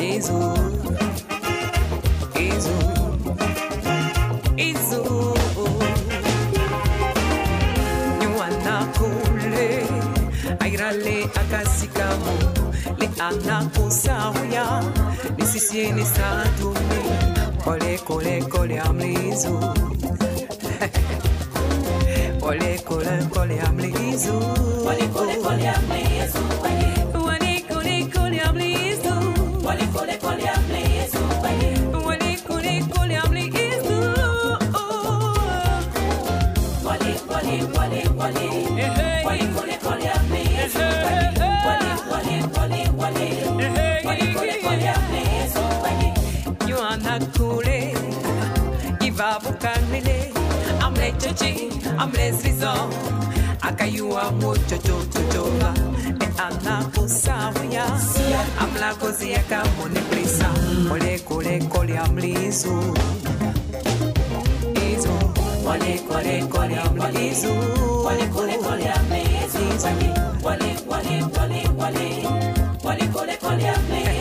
Izo Izo Nyuana kule Airale akasikamo Le kole amlizo Yesu. Walikule kule amli Wali wali wali wali Wali Iva akayua muchochochochova e anakusauya amlakozi akamunipulisa olekoleko lya mlizu Wale, wale, wale, mlizu olekoleko lya Wale, wale wale wale wale wale, amli zuz. Wale, wale, wale, wale. Wale, wale, wale, mlizu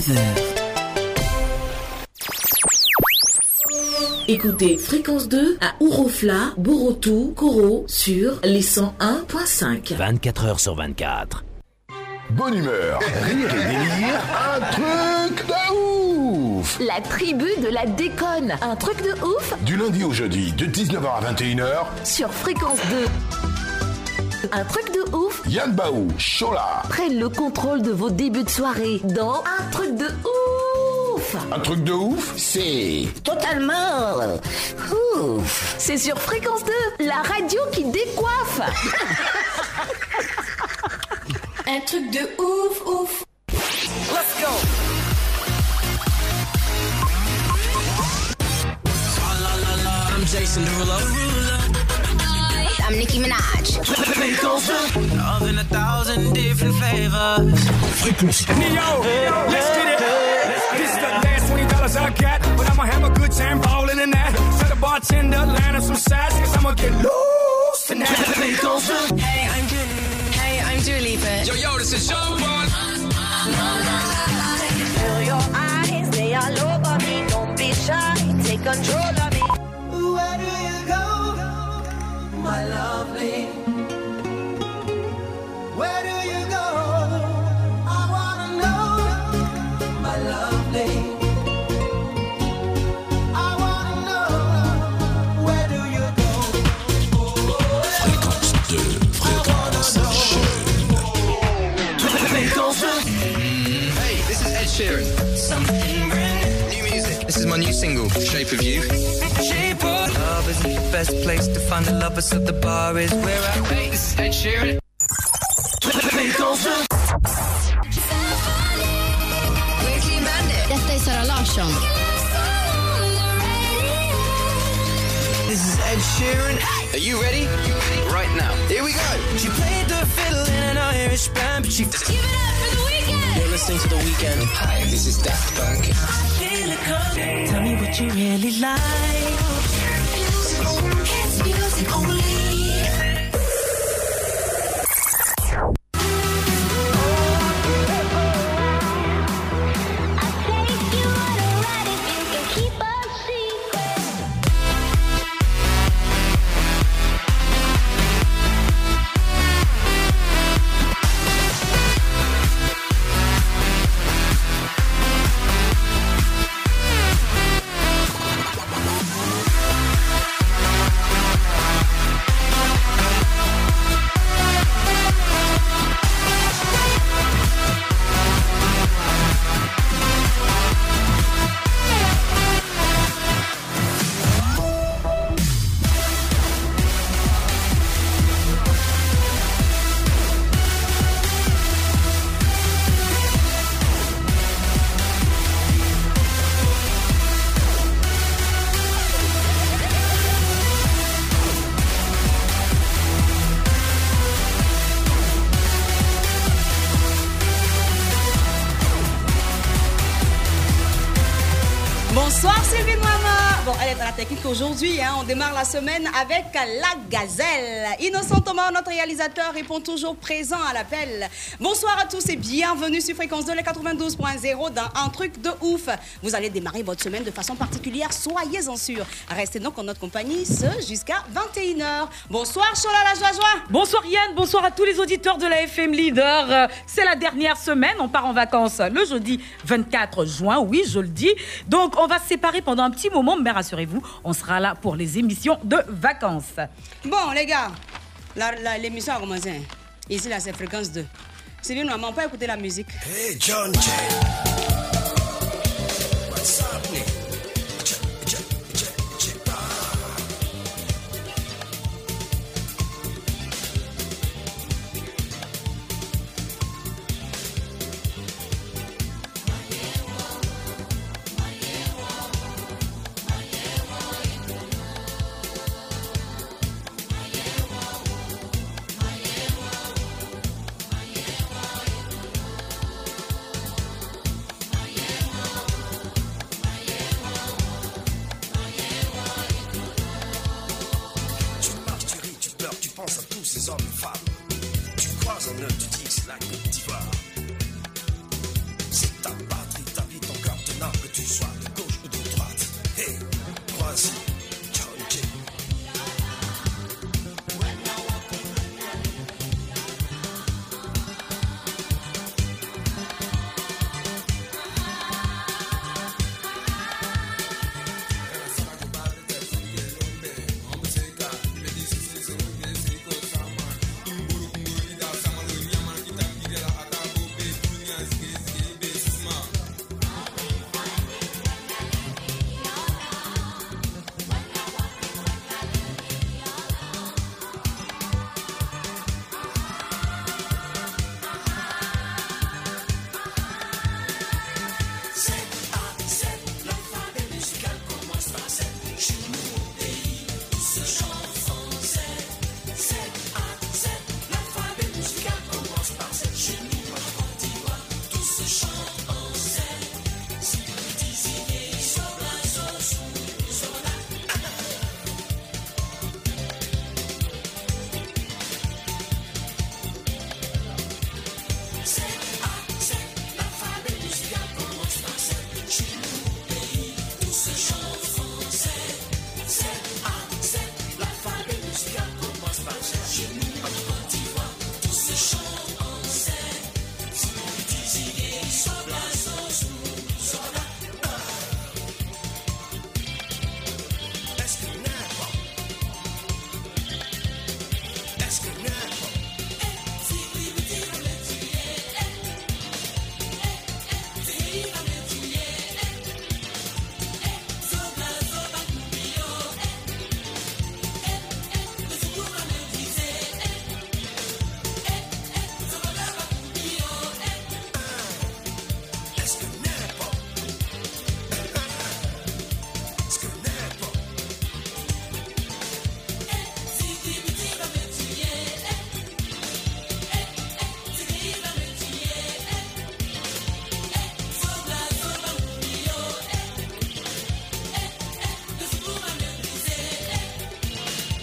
19h. Écoutez Fréquence 2 à Ourofla, Borotou, Koro sur les 101.5. 24 heures sur 24. Bonne humeur, rire et délire, un truc de ouf La tribu de la déconne. Un truc de ouf Du lundi au jeudi, de 19h à 21h, sur Fréquence 2. Un truc de ouf. Yann Baou, Chola, prennent le contrôle de vos débuts de soirée dans Un truc de ouf. Un truc de ouf, c'est... Totalement ouf. C'est sur Fréquence 2, la radio qui décoiffe. Un truc de ouf, ouf. Let's go. I'm Jason Derulo. I'm Nicki Minaj. Love in a thousand different flavors. Neo, let's get it. This is the last twenty dollars I got, but I'ma have a good time ballin' in that. Tell the bartender, line up some sides, cause I'ma get loose tonight. Hey, I'm Dua. Hey, I'm Dua Lipa. Yo, yo, this is Sean Paul. Feel your eyes, they all over me. Don't be shy, take control best place to find the lovers, so the bar is where I wait. This is Ed Sheeran. Detta är Sara Larsson. This is Ed Sheeran. Are you ready? Right now. Here we go. She played the fiddle in an Irish band, but she. Give it up for the weekend. You're listening to The Weekend. Hi, this is Daft Punk. Tell me what you really like It's music only. Aujourd'hui. Hein. Démarre la semaine avec la gazelle. Innocent Thomas, notre réalisateur, répond toujours présent à l'appel. Bonsoir à tous et bienvenue sur Fréquence 2, le 92.0 dans Un truc de ouf. Vous allez démarrer votre semaine de façon particulière, soyez-en sûrs. Restez donc en notre compagnie ce jusqu'à 21h. Bonsoir Chola la joie joie. Bonsoir Yann, bonsoir à tous les auditeurs de la FM Leader. C'est la dernière semaine, on part en vacances le jeudi 24 juin, oui je le dis. Donc on va se séparer pendant un petit moment, mais rassurez-vous, on sera là pour les émissions de vacances. Bon les gars, l'émission a commencé. hein. Ici là c'est Fréquence 2. Sylvie Mama, on peut écouter la musique. Hey, John J.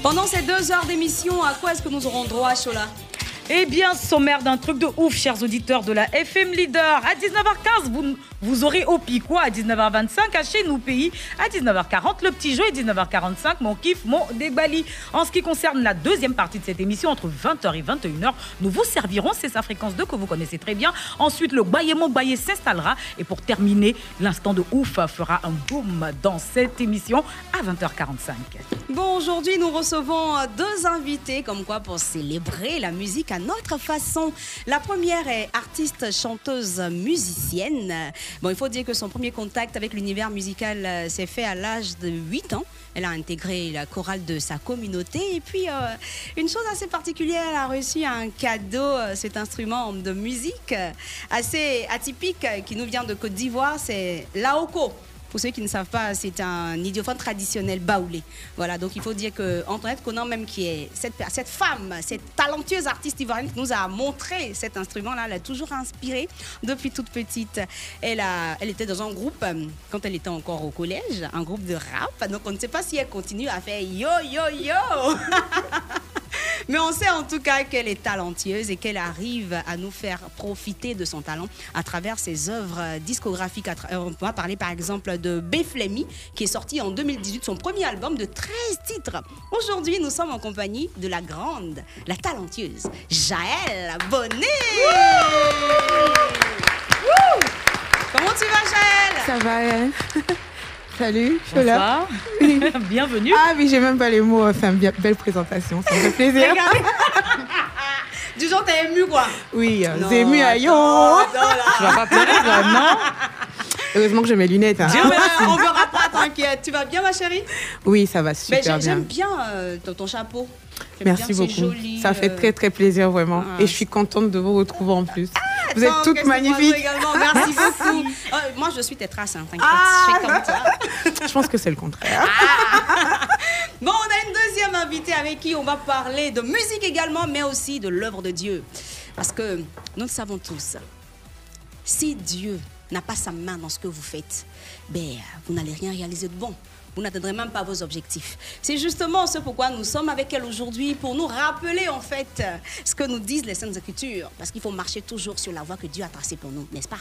Pendant ces deux heures d'émission, à quoi est-ce que nous aurons droit, Chola? Eh bien, sommaire d'un truc de ouf, chers auditeurs de la FM Leader. À 19h15, vous, aurez au Piquois. À 19h25, à chez nous pays. À 19h40, le petit jeu. Et 19h45, mon kiff, mon débali. En ce qui concerne la deuxième partie de cette émission, entre 20h et 21h, nous vous servirons. C'est sa fréquence 2 que vous connaissez très bien. Ensuite, le Bayemo Bayé s'installera. Et pour terminer, l'instant de ouf fera un boom dans cette émission à 20h45. Aujourd'hui, nous recevons euh, deux invités, comme quoi pour célébrer la musique à notre façon. La première est artiste, chanteuse, musicienne. Bon, il faut dire que son premier contact avec l'univers musical euh, s'est fait à l'âge de 8 ans. Elle a intégré la chorale de sa communauté. Et puis, euh, une chose assez particulière, elle a reçu un cadeau, cet instrument de musique assez atypique qui nous vient de Côte d'Ivoire, c'est l'Aoko. Pour ceux qui ne savent pas, c'est un idiophone traditionnel baoulé. Voilà, donc il faut dire que Antoinette Conan, même qui est cette, cette femme, cette talentueuse artiste ivoirienne qui nous a montré cet instrument-là, elle a toujours inspiré depuis toute petite. Elle, a, elle était dans un groupe euh, quand elle était encore au collège, un groupe de rap. Donc on ne sait pas si elle continue à faire yo yo yo. Mais on sait en tout cas qu'elle est talentueuse et qu'elle arrive à nous faire profiter de son talent à travers ses œuvres discographiques. Euh, On va parler par exemple de Beflemi, qui est sorti en 2018, son premier album de 13 titres. Aujourd'hui, nous sommes en compagnie de la grande, la talentueuse Jaël Bonnet. Wouh Comment tu vas, Jaël? Ça va, hein Salut, je suis là. Bonsoir. Bienvenue. Ah oui, j'ai même pas les mots. Enfin, bien- belle présentation, ça me fait plaisir. Du genre, t'es ému quoi Oui, euh, j'ai ému à yo. Tu vas pas pleurer, non Heureusement que j'ai mes lunettes. hein. On verra pas, t'inquiète. Tu vas bien, ma chérie? Oui, ça va super bien. J'aime bien euh, ton, ton chapeau. Merci bien, beaucoup. joli, ça fait euh. très très plaisir vraiment. Ah. Et je suis contente de vous retrouver en plus. Vous êtes toutes magnifiques. également, Merci beaucoup. Euh, moi, je suis tes traces, hein, t'inquiète. Ah. Je fais comme toi. Je pense que c'est le contraire. Bon, on a une deuxième invitée avec qui on va parler de musique également, mais aussi de l'œuvre de Dieu. Parce que nous le savons tous, si Dieu n'a pas sa main dans ce que vous faites, ben, vous n'allez rien réaliser de bon. Vous n'atteindrez même pas vos objectifs. C'est justement ce pourquoi nous sommes avec elle aujourd'hui, pour nous rappeler en fait ce que nous disent les Saintes Écritures. Parce qu'il faut marcher toujours sur la voie que Dieu a tracée pour nous, n'est-ce pas?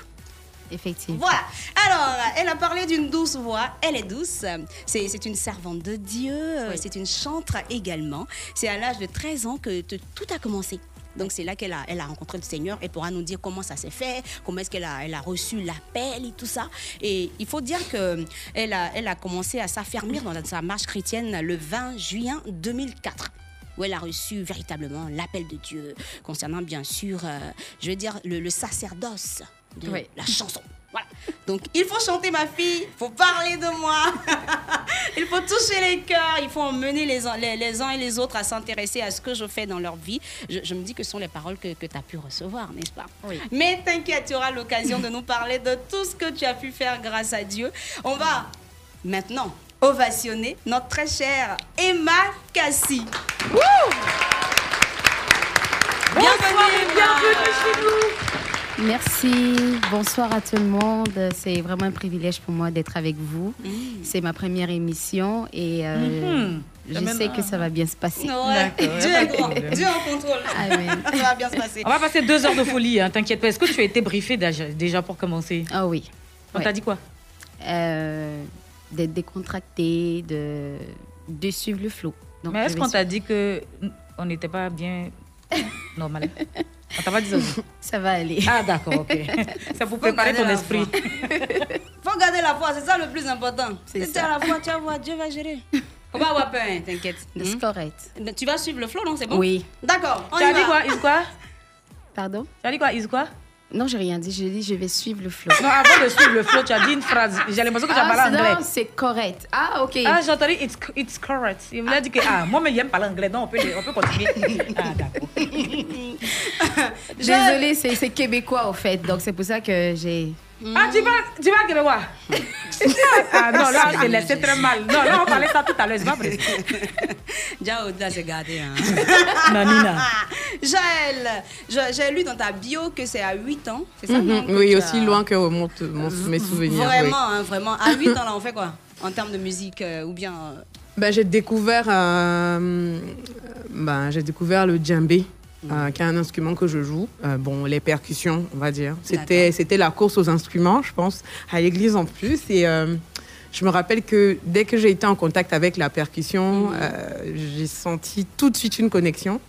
Effectivement. voilà. Alors, elle a parlé d'une douce voix. Elle est douce. C'est une servante de Dieu. C'est une chantre également. C'est à l'âge de 13 ans que tout a commencé. Donc c'est là qu'elle a, elle a rencontré le Seigneur et pourra nous dire comment ça s'est fait, comment est-ce qu'elle a, elle a reçu l'appel et tout ça. Et il faut dire que elle a, elle a commencé à s'affermir dans sa marche chrétienne le 20 juin 2004 où elle a reçu véritablement l'appel de Dieu concernant bien sûr, euh, je veux dire, le, le sacerdoce de Oui. la chanson. Voilà. Donc il faut chanter ma fille, il faut parler de moi, il faut toucher les cœurs, il faut emmener les, uns- les, les uns et les autres à s'intéresser à ce que je fais dans leur vie. Je, je me dis que ce sont les paroles que, tu as pu recevoir, n'est-ce pas? Oui. Mais t'inquiète, tu auras l'occasion de nous parler de tout ce que tu as pu faire grâce à Dieu. On va maintenant ovationner notre très chère Emma Cassie. Bienvenue, bienvenue chez nous. Merci, bonsoir à tout le monde. C'est vraiment un privilège pour moi d'être avec vous. C'est ma première émission et euh, Mhm. je sais que ça va bien se passer. Ouais, D'accord, Dieu est grand. Dieu en contrôle. Amen. Ça va bien se passer. On va passer deux heures de folie, hein, t'inquiète pas. Est-ce que tu as été briefé déjà, déjà pour commencer? Ah oui. On Ouais. t'a dit quoi? Euh, D'être décontracté, de, de suivre le flow. Donc, Mais est-ce qu'on t'a dit que on n'était pas bien normal? On t'a pas dit ça? Va aller. Ah d'accord, ok. C'est pour préparer ton esprit. Faut garder la foi, c'est ça le plus important. C'est Si tu ça. as la foi, tu vas voir, Dieu va gérer. On va avoir peur, hein, t'inquiète. C'est Hmm? correct. Mais Tu vas suivre le flow, non? C'est bon? Oui. D'accord, Tu as dit quoi? Is quoi? Pardon? Tu as dit quoi? Is quoi? Non, j'ai rien dit. J'ai dit je vais suivre le flow. Non, avant de suivre le flow, tu as dit une phrase. J'ai l'impression que tu as Ah, parlé anglais. non, c'est correct. Ah, ok. Ah, j'ai entendu it's, it's correct. Il voulait dire que ah, moi, mais j'aime parler anglais, donc on peut, on peut continuer. Ah, d'accord. Désolée, c'est québécois au fait, donc c'est pour ça que j'ai. Ah, tu vas, tu vas Ah non, là, c'est laissé très mal. Non, là, on parlait ça tout à l'heure, c'est pas vrai. Déjà, au-delà, c'est gardé. Hein. Nanina. Jaël, je- j'ai lu dans ta bio que c'est à 8 ans, c'est ça? Mhm. non, que Oui, aussi as- loin que remontent mon- mes souvenirs. oui. Vraiment, hein, vraiment. À 8 ans, là, on fait quoi? En termes de musique euh, ou bien. euh, Ben, j'ai découvert, euh, ben, j'ai découvert le djembé, euh, qui est un instrument que je joue. Euh, bon, les percussions, on va dire. C'était, c'était la course aux instruments, je pense, à l'église en plus. Et euh, je me rappelle que dès que j'ai été en contact avec la percussion, euh, j'ai senti tout de suite une connexion.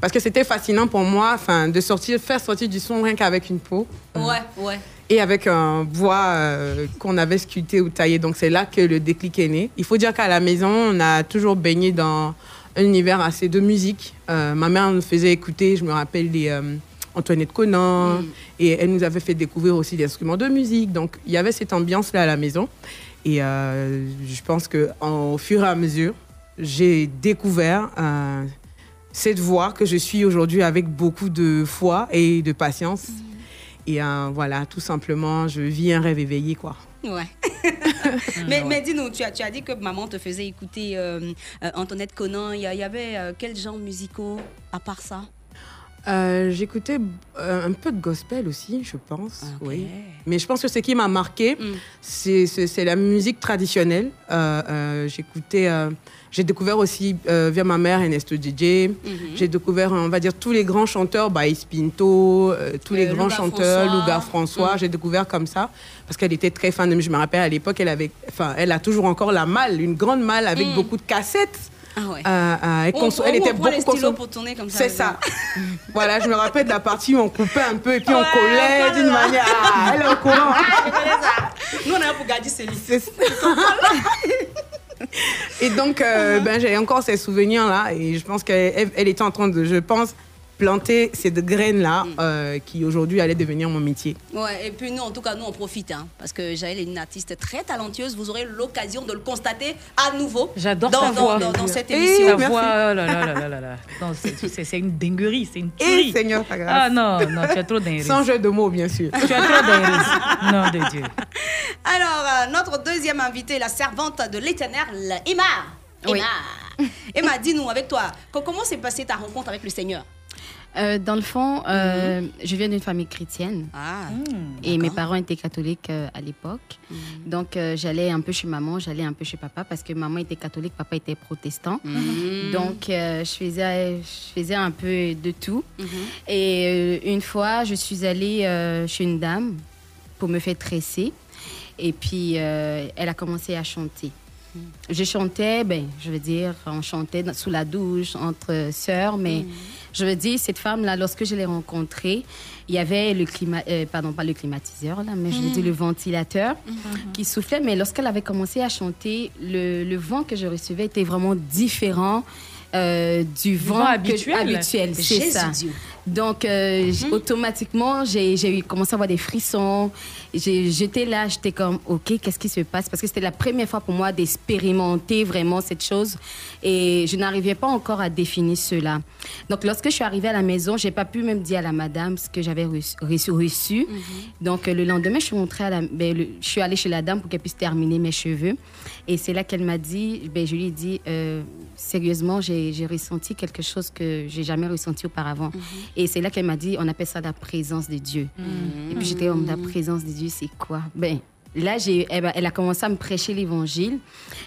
Parce que c'était fascinant pour moi, enfin, de sortir, faire sortir du son rien qu'avec une peau Ouais, ouais. et avec un bois euh, qu'on avait sculpté ou taillé. Donc c'est là que le déclic est né. Il faut dire qu'à la maison, on a toujours baigné dans un univers assez de musique. Euh, ma mère nous faisait écouter, je me rappelle, les euh, Antoinette Conan, et elle nous avait fait découvrir aussi des instruments de musique. Donc il y avait cette ambiance-là à la maison. Et euh, je pense qu'au fur et à mesure, j'ai découvert cette voie que je suis aujourd'hui avec beaucoup de foi et de patience. Et euh, voilà, tout simplement, je vis un rêve éveillé, quoi. Ouais. mais mais dis-nous, tu as, tu as dit que maman te faisait écouter euh, euh, Antoinette Conan. Il y, avait euh, quels genres musicaux à part ça? Euh, J'écoutais un peu de gospel aussi, je pense. Oui. Mais je pense que ce qui m'a marqué, Mm. c'est- la musique traditionnelle. J'écoutais. J'ai découvert aussi euh, via ma mère Ernesto DJ. Mhm. J'ai découvert, on va dire, tous les grands chanteurs, Baïs Pinto, euh, tous les Euh, grands Louga chanteurs, François. Louga François. Mm. J'ai découvert comme ça parce qu'elle était très fan de. Je me rappelle à l'époque, elle avait, enfin, elle a toujours encore la malle, une grande malle avec Mm. beaucoup de cassettes. Ah ouais. Euh, euh, elle, On- on- elle on était les beaucoup consom- pour tourner comme ça, C'est les ça. voilà, je me rappelle de la partie où on coupait un peu et puis on Ouais, collait on d'une manière. Ah, elle est au courant. Ah, je connais ça. Nous, on est là pour garder ces listes. Et donc, euh, ben, j'ai encore ces souvenirs-là et je pense qu'elle elle était en train de, je pense, planter ces graines-là euh, qui aujourd'hui allaient devenir mon métier. Ouais, et puis nous, en tout cas, nous, on profite, hein, parce que Jaël est une artiste très talentueuse. Vous aurez l'occasion de le constater à nouveau. J'adore dans, dans- voix. dans- dans cette Eh, émission. Voix, oh là là là là là là. Non, c'est- une dinguerie, c'est une tuerie. Seigneur, ta grâce. Ah non, non, tu as trop dinguerie. Sans jeu de mots, bien sûr. Tu as trop dinguerie. Non, de Dieu. Alors, euh, notre deuxième invitée, la servante de l'éternel, Emma. Oui. Emma, Emma dis-nous, avec toi, co- comment s'est passée ta rencontre avec le Seigneur? Euh, dans le fond, euh, je viens d'une famille chrétienne. Ah, et mes parents étaient catholiques euh, à l'époque. Donc, euh, j'allais un peu chez maman, j'allais un peu chez papa parce que maman était catholique, papa était protestant. Mhm. Donc, je, faisais, je faisais un peu de tout. Et une fois, je suis allée chez une dame pour me faire tresser. Et puis, elle a commencé à chanter. Je chantais, ben, je veux dire, on chantait sous la douche, entre sœurs, mais je veux dire, cette femme-là, lorsque je l'ai rencontrée, il y avait le climat, euh, pardon, pas le climatiseur, là, mais je veux Mm. dire le ventilateur Mhm. qui soufflait, mais lorsqu'elle avait commencé à chanter, le, le vent que je recevais était vraiment différent. Euh, du vent, habituel. habituel, c'est ça. Dieu. Donc, euh, j- automatiquement, j'ai commencé à avoir des frissons. J'étais là, j'étais comme, OK, qu'est-ce qui se passe? Parce que c'était la première fois pour moi d'expérimenter vraiment cette chose. Et je n'arrivais pas encore à définir cela. Donc, lorsque je suis arrivée à la maison, j'ai pas pu même dire à la madame ce que j'avais reçu. reçu- reçu. Donc, euh, le lendemain, je suis, rentrée à la, ben, le- je suis allée chez la dame pour qu'elle puisse terminer mes cheveux. Et c'est là qu'elle m'a dit, ben, je lui ai dit, euh, sérieusement, j'ai ressenti quelque chose que j'ai jamais ressenti auparavant. Et c'est là qu'elle m'a dit, on appelle ça la présence de Dieu. Et puis j'étais la présence de Dieu, c'est quoi? Ben, là, j'ai, elle, a- elle a commencé à me prêcher l'évangile.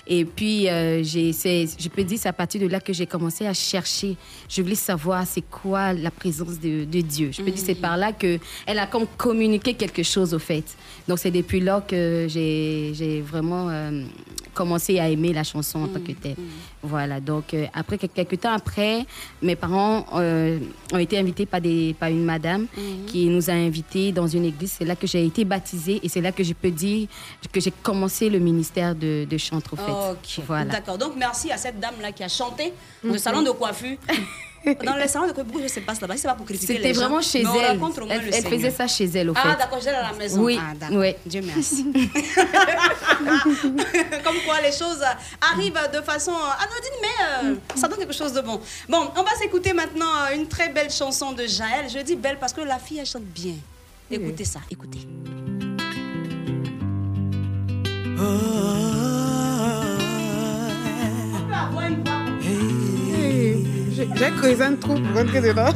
Et puis, euh, j'ai, je peux dire, c'est à partir de là que j'ai commencé à chercher. Je voulais savoir c'est quoi la présence de, de Dieu. Je peux dire, c'est par là que elle a comme communiqué quelque chose, au fait. Donc, c'est depuis là que j'ai, vraiment euh, commencé à aimer la chanson en tant que telle. Voilà. Donc, euh, après, quel- quelques temps après, mes parents ont été invités par, des, par une madame qui nous a invités dans une église. C'est là que j'ai été baptisée et c'est là que je peux dire que j'ai commencé le ministère de, de chantre, au fait. Ok, Voilà. d'accord. Donc, merci à cette dame-là qui a chanté le Mhm. salon de coiffure. Dans les salons de coiffure, je se passe là-bas C'est pas pour critiquer C'était gens. vraiment chez elle. Elle, faisait ça chez elle, au fait. Ah, d'accord, j'étais à la maison. Oui, Ah. Dieu merci. Comme quoi les choses arrivent de façon anodine, mais euh, ça donne quelque chose de bon. Bon, on va s'écouter maintenant une très belle chanson de Jaël. Je dis belle parce que la fille, elle chante bien. Écoutez ça, écoutez. J'ai creusé un trou pour rentrer dedans.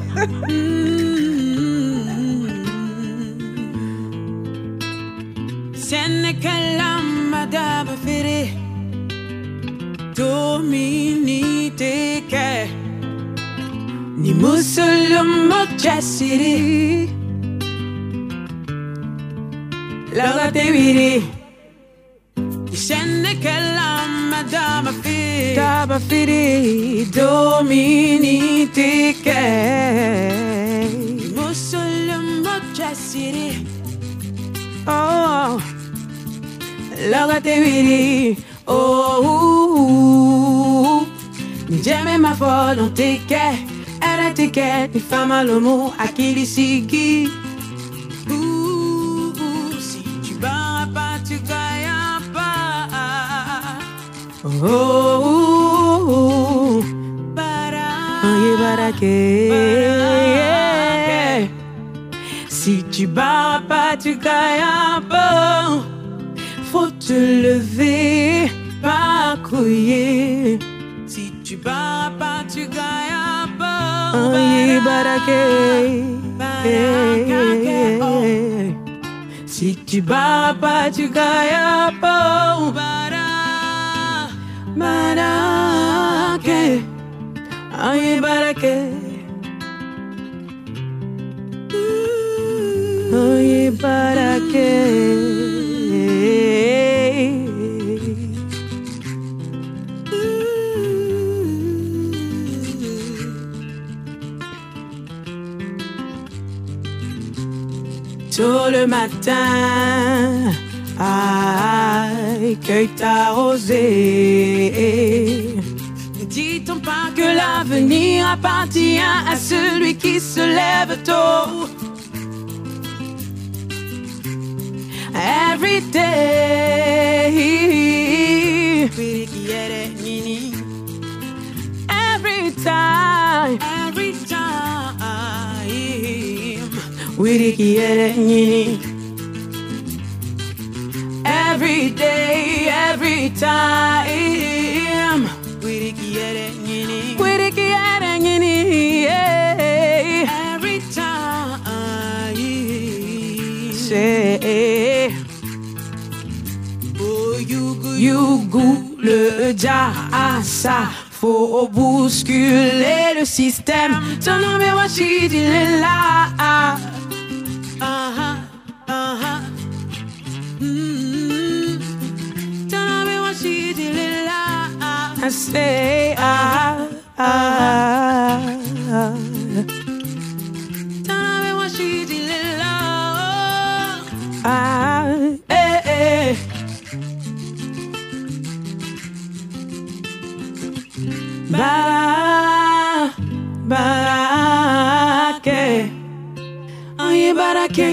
Teke Ni musulumo jasiri Laga te wiri Senekala madaba fere Daba fere Domini teke Ni musulumo jasiri Oh. Look at the video. Oh, jamais ma volonté qu'elle elle a ticket, ni femme à l'homo, à Oh, oh, oh. Si tu bats pas, tu gagnes pas. Faut te lever, pas couiller. Si tu bats pas, tu gagnes pas. Aïe, barake. Si tu bats pas, tu gagnes pas. Bara, barake. Aïe, barake. Aïe, barake. Tôt le matin, aïe, cueille ta rosée. Dit-on pas que l'avenir appartient à celui qui se lève tôt? Every day, every time, every time. Every day, every time, Wiri kiere nyini. Wiri kiere nyini. yeah. Every time, say. Oh, you, you, le jasa. Faut bousculer le système. Ton nom est Wachid, il est là. Ah, ah, ah. Mm. Ton I say, ah, ah, ah. Ton nom est Wachid, il est là. Oh. Ah, eh, eh. Bara, barake, aye barake,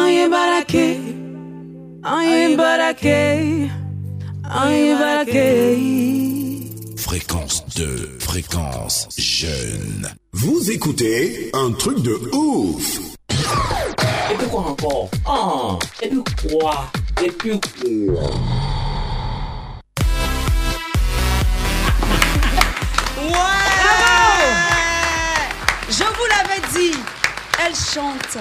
aye barake, aye barake, aye barake. Fréquence 2, fréquence jeune. Vous écoutez un truc de ouf. Et puis quoi encore Ah, et puis quoi Et puis quoi Je vous l'avais dit, elle chante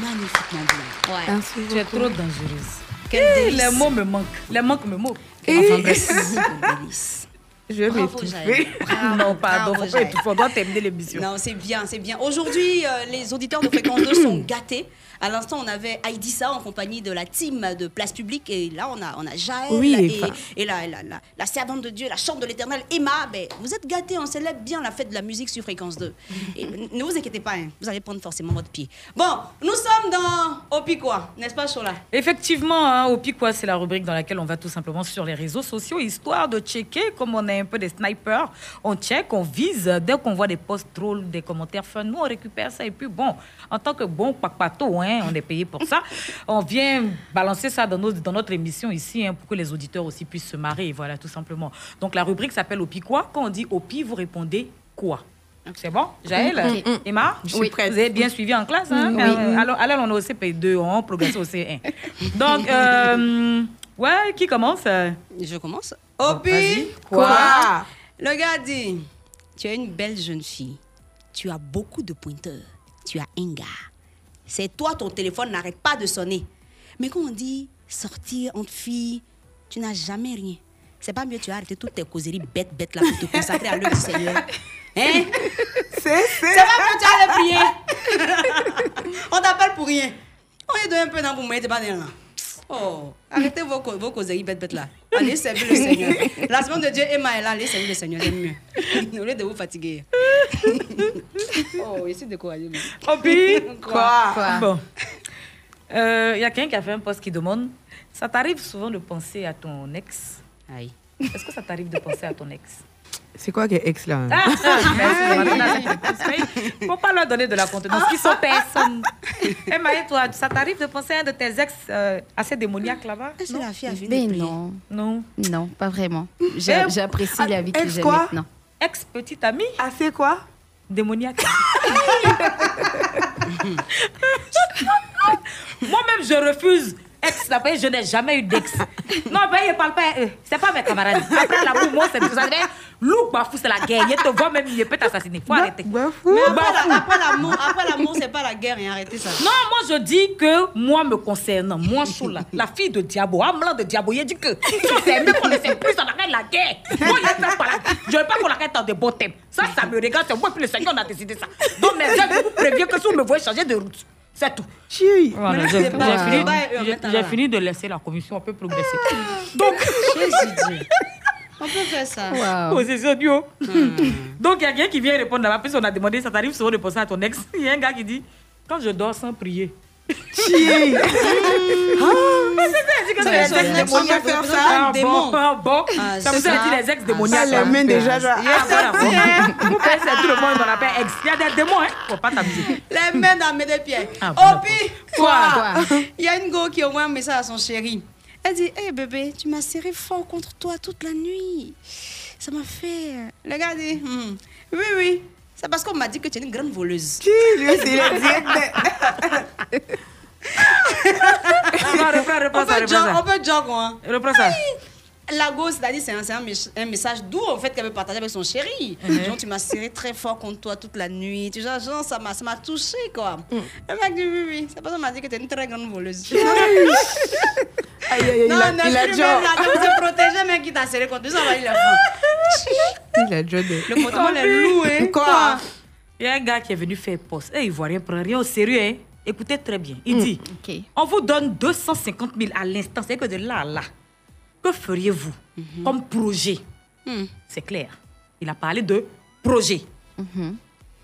magnifiquement bien. Ouais. Tu es trop dangereuse. Quel Eh, délice. les mots me manquent. Les manques me manquent. Enfin, bref. Je vais m'étouffer. Non, pardon, faut pas étouffer, on doit terminer l'émission. Non, c'est bien, c'est bien. Aujourd'hui, euh, les auditeurs de Fréquence 2 sont gâtés. À l'instant, on avait Aïdissa en compagnie de la team de Place Publique. Et là, on a, on a Jaël Oui, et, enfin. et la, la, la, la servante de Dieu, la chambre de l'éternel, Emma. Ben, vous êtes gâtés, on célèbre bien la fête de la musique sur Fréquence 2. Et ne vous inquiétez pas, hein, vous allez prendre forcément votre pied. Bon, nous sommes dans Opiquois, n'est-ce pas, Chola? Effectivement, hein, Piquois, c'est la rubrique dans laquelle on va tout simplement sur les réseaux sociaux, histoire de checker, comme on est un peu des snipers, on check, on vise. Dès qu'on voit des posts trolls, des commentaires fun, nous, on récupère ça. Et puis, bon, en tant que bon papato, hein, on est payé pour ça, on vient balancer ça dans, nos- dans notre émission ici hein, pour que les auditeurs aussi puissent se marrer. Voilà, tout simplement. Donc, la rubrique s'appelle au Piquois. Quand on dit au Pi, vous répondez quoi? C'est bon? Jaël? Ok. Mm. Emma? Je suis prête. Vous avez bien suivi en classe hein? Mm, oui. Euh, alors, alors, on est au CP2, on progresse au C1. Donc, euh, ouais, qui commence? Je commence. Opi Opi Quoi? Le gars dit Tu es une belle jeune fille. Tu as beaucoup de pointeurs. Tu as un gars. C'est toi, ton téléphone n'arrête pas de sonner. Mais quand on dit sortir entre filles, tu n'as jamais rien. C'est pas mieux, tu as arrêté toutes tes causeries bêtes, bêtes là pour te consacrer à l'œuvre du Seigneur. Hein? C'est C'est pas mieux, tu allais prier? on t'appelle pour rien. On est donné un peu dans vous, mais t'es pas dans là. Oh, arrêtez vos, co- vos causeries bêtes, bêtes là. Allez servir le Seigneur. La semaine de Dieu, Emma est là, allez servir le Seigneur, c'est mieux. Au lieu de vous fatiguer. oh, ici découragé. lui. Opi Quoi? Quoi? Bon. Euh, Il y a quelqu'un qui a fait un post qui demande Ça t'arrive souvent de penser à ton ex? Aïe. Est-ce que ça t'arrive de penser à ton ex? C'est quoi que ex là? Ah, ah, réponse. Mais Faut pas leur donner de la contenance. Qui sont personne. Emma et toi, ça t'arrive de penser à un de tes ex euh, assez démoniaque là-bas? C'est la fille à Ben non. Non. Non, pas vraiment. Eh, J'apprécie la vie que ex j'ai quoi? maintenant. Ex-petite amie? Ah, c'est quoi? Démoniaque. Moi-même, je refuse ex, là, je n'ai jamais eu d'ex. Non, ben, il parle pas, euh, c'est pas mes camarades. Après l'amour, moi, c'est ça. devient Loup, bafou, c'est la guerre. Il te voit même, il peut t'assassiner. Faut arrêter. Mais après, la- après l'amour, après l'amour, c'est pas la guerre, et arrêtez ça. Non, moi je dis que moi me concernant, moi Choula, la fille de Diabo, Amlan de Diabo, il dit que si on s'aimait, qu'on ne s'aime plus, ça arrête la guerre. Moi, je ne pas la Je veux pas qu'on arrête dans de beaux thèmes. Ça, ça me regarde, c'est moi puis le Seigneur on a décidé ça. Donc, mes amis, je vous préviens que si vous me voyez changer de route, c'est tout. Voilà, j'ai fini, fini de laisser la commission, on peut progresser. Donc, Jésus-Dieu. On peut faire ça. Oh, c'est ça, Dieu. Donc, il y a quelqu'un qui vient répondre là-bas. Puis, on a demandé, ça t'arrive souvent de penser à ton ex. Il y a un gars qui dit Quand je dors sans prier. Chier. Ah, c'est ça, elle dit que Ça, c'est ça, les ex ça, démoniaques. ça, ça, Ah, ça, bon, démon. ah, bon. Ça vous a ça. dit les ex démoniaques. Ça les met déjà, genre, voilà. c'est- Vous pensez tout le monde, on appelle ex. Il y a des démons, hein. Faut pas t'amuser. Les mains dans mes deux pieds. Oh, puis, Quoi? Il y a une go qui envoie un message à son chéri. Elle dit Hé bébé, tu m'as serré fort contre toi toute la nuit. Ça m'a fait. Le gars dit Hmm, Oui, oui. C'est parce qu'on m'a dit que tu es une grande voleuse. Qui lui, c'est le direct? Non, reprends, reprends on ça, reprends on peut jog, hein. Reprends ça. La go, c'est-à-dire, c'est un, message doux, en fait, qu'elle veut partager avec son chéri. Genre, tu m'as serré très fort contre toi toute la nuit. Tu vois, genre, ça m'a ça m'a touché, quoi. Mm. Le mec dit oui, oui. C'est parce qu'on m'a dit que tu es une très grande voleuse. Aïe, aïe, aïe, non, il a- non, il a déjà- de se protéger, mec qui t'a serré contre lui, ça va, il a faim. Il a déjà des... Le protocole est loué. Quoi Il y a un gars qui est venu faire poste. Et il voit rien, prend rien au sérieux. Hein. Écoutez très bien. Il Mm. dit On vous donne 250 000 à l'instant. C'est que de là à là. Que feriez-vous Mhm. comme projet Hmm. C'est clair. Il a parlé de projet.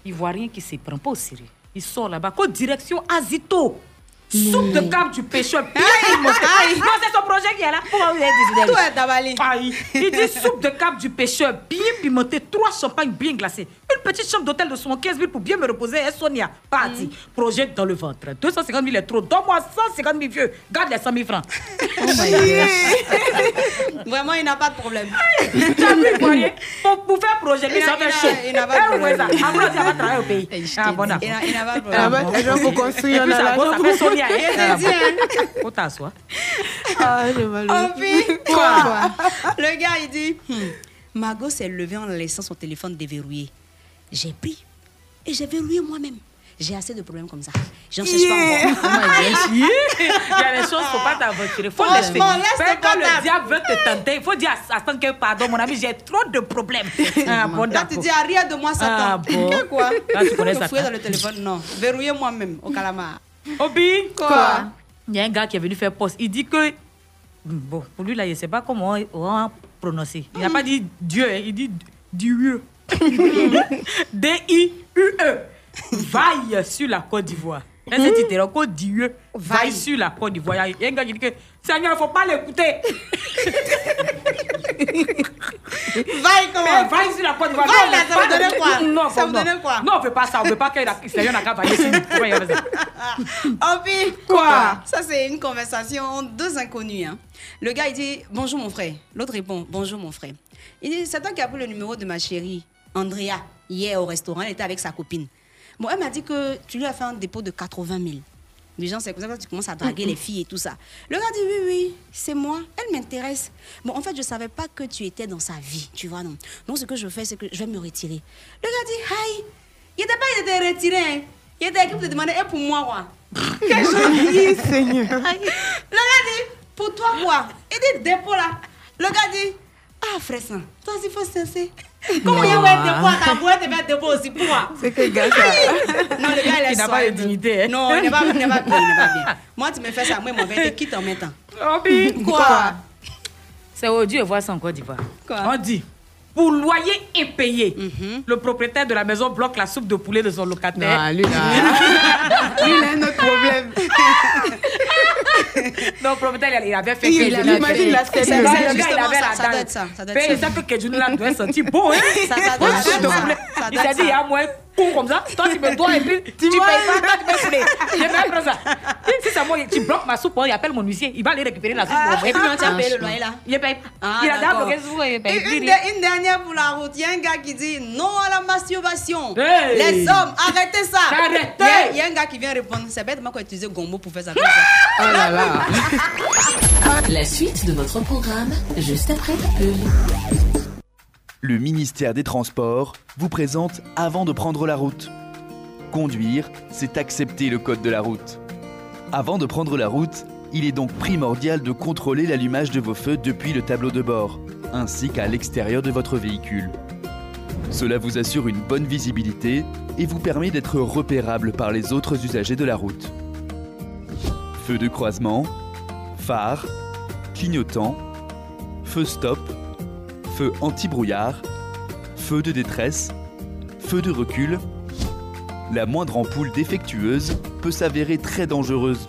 Il voit rien qui se prend pas au sérieux. Il sort là-bas. Qu'aux direction Azito. Soupe de câble du pêcheur. Bien. Aïe. Non, c'est son projet qui est là. Pourquoi vous avez dit est avalé. Aïe. Il dit soupe de câble du pêcheur, bien pimentée, trois champagnes bien glacées, une petite chambre d'hôtel de 75 000 pour bien me reposer. Et Sonia, parti. Projet dans le ventre. 250 000 est trop. Donne-moi 150 000 vieux. Garde les 100 000 francs. Vraiment, il n'a pas de problème. T'as vu, vous voyez pour, pour faire projet, lui, Il ça n'a- fait il n'a- chaud. il n'a pas de Eh, ça. problème. Après, on va travailler au pays. Ah, bon, Il n'a il n'a pas de Ah, problème. gens pour construire, Et puis, ça, ça fait Sonia. Hein. Il a dit, hein. Faut t'asseoir. Ah, j'ai mal. Quoi? Le gars, il dit Hmm, Margot s'est levée en laissant son téléphone déverrouillé. J'ai pris et j'ai verrouillé moi-même. J'ai assez de problèmes comme ça. J'en cherche pas Yeah. encore. Il y a des choses, faut pas t'aventurer. Faut laisser. Quand le diable veut te tenter, il faut dire à Satan que pardon, mon ami, j'ai trop de problèmes. Ah, bon, Là, tu dis à rien de moi, Satan. Ah, bon. Que quoi? Là, tu connais Satan. dans le téléphone, non. Verrouiller moi-même au calamar. Obi, Quoi? Il y a un gars qui est venu faire poste. Il dit que. Bon, pour lui, là, il ne sait pas comment on va prononcer. Il n'a pas dit Dieu, hein, il dit Dieu. D-I-U-E. Vaille sur la Côte d'Ivoire. Et ce titre, encore Dieu. Vaille sur la Côte d'Ivoire. Il y a un gars qui dit que Seigneur, il ne faut pas l'écouter. Vaille comment? Mais vaille sur la Côte d'Ivoire. Vaille, là, ça vous donnait quoi? Non, Ça vous donnait quoi? Non, on ne veut pas ça. On ne veut pas que la- le Seigneur n'a qu'à vailler sur nous. Puis, Quoi? Ça, c'est une conversation entre deux inconnus. hein. Le gars, il dit Bonjour, mon frère. L'autre répond Bonjour, mon frère. Il dit C'est toi qui as pris le numéro de ma chérie, Andrea, hier au restaurant. Elle était avec sa copine. Bon, elle m'a dit que tu lui as fait un dépôt de 80 000. Les gens, c'est comme ça que tu commences à draguer les filles et tout ça. Le gars dit Oui, oui, c'est moi. Elle m'intéresse. Bon, en fait, je ne savais pas que tu étais dans sa vie. Tu vois, non Donc, ce que je fais, c'est que je vais me retirer. Le gars dit Hi. Il n'était pas il était retiré. hein. Il était équipe de demander Et pour moi, quoi Quel Oui, Seigneur. le gars dit, pour toi quoi Il dit dépôt là. Le gars dit, ah frère, toi aussi faut cesser. Comment il y a un dépôt à ta boîte mettre dépôt aussi? Pour moi C'est que gars, ça. Non, le gars il est Il n'a pas de soif. dignité. hein. Non, il n'est pas, bien, il n'est pas bien. Moi, tu me fais ça, moi, mon verre, te quitte en même temps. Obi. Quoi? C'est odieux voir ça en Côte d'Ivoire. Quoi? On dit, pour loyer impayé, Mhm. le propriétaire de la maison bloque la soupe de poulet de son locataire. Non, lui, là. lui, il a un autre problème. Le propriétaire, il avait fait Il- il imagine la scène. Le gars, il avait la ça dalle. doit être ça, ça doit être ça. que doit sentir bon, hein Ça, doit Une être ça. Il s'est dit, il y ça. a moins con comme ça. Toi, tu me dois et puis tu, payes pas, toi, tu peux fouler. Je vais prendre ça. Si c'est moi, tu bloques ma soupe, il appelle mon huissier. Il va aller récupérer la soupe. Ah, et puis, t'a Ah, payé le loyer, là Il paye. Ah, il a d'abord bloqué soupe, il paye. Et Une, de- une dernière pour la route. Il y a un gars qui dit non à la masturbation. Hey. Les hommes, arrêtez ça. Arrêtez. Il y a- Il y, a un gars qui vient répondre. C'est bête, moi, qu'on utilise Gombo pour faire ça. comme ça. Oh là là. La suite de votre programme, juste après la pub. Le ministère des Transports vous présente Avant de prendre la route. Conduire, c'est accepter le code de la route. Avant de prendre la route, il est donc primordial de contrôler l'allumage de vos feux depuis le tableau de bord, ainsi qu'à l'extérieur de votre véhicule. Cela vous assure une bonne visibilité et vous permet d'être repérable par les autres usagers de la route. Feu de croisement, phare, clignotant, feu stop, feu anti-brouillard, feu de détresse, feu de recul. La moindre ampoule défectueuse peut s'avérer très dangereuse.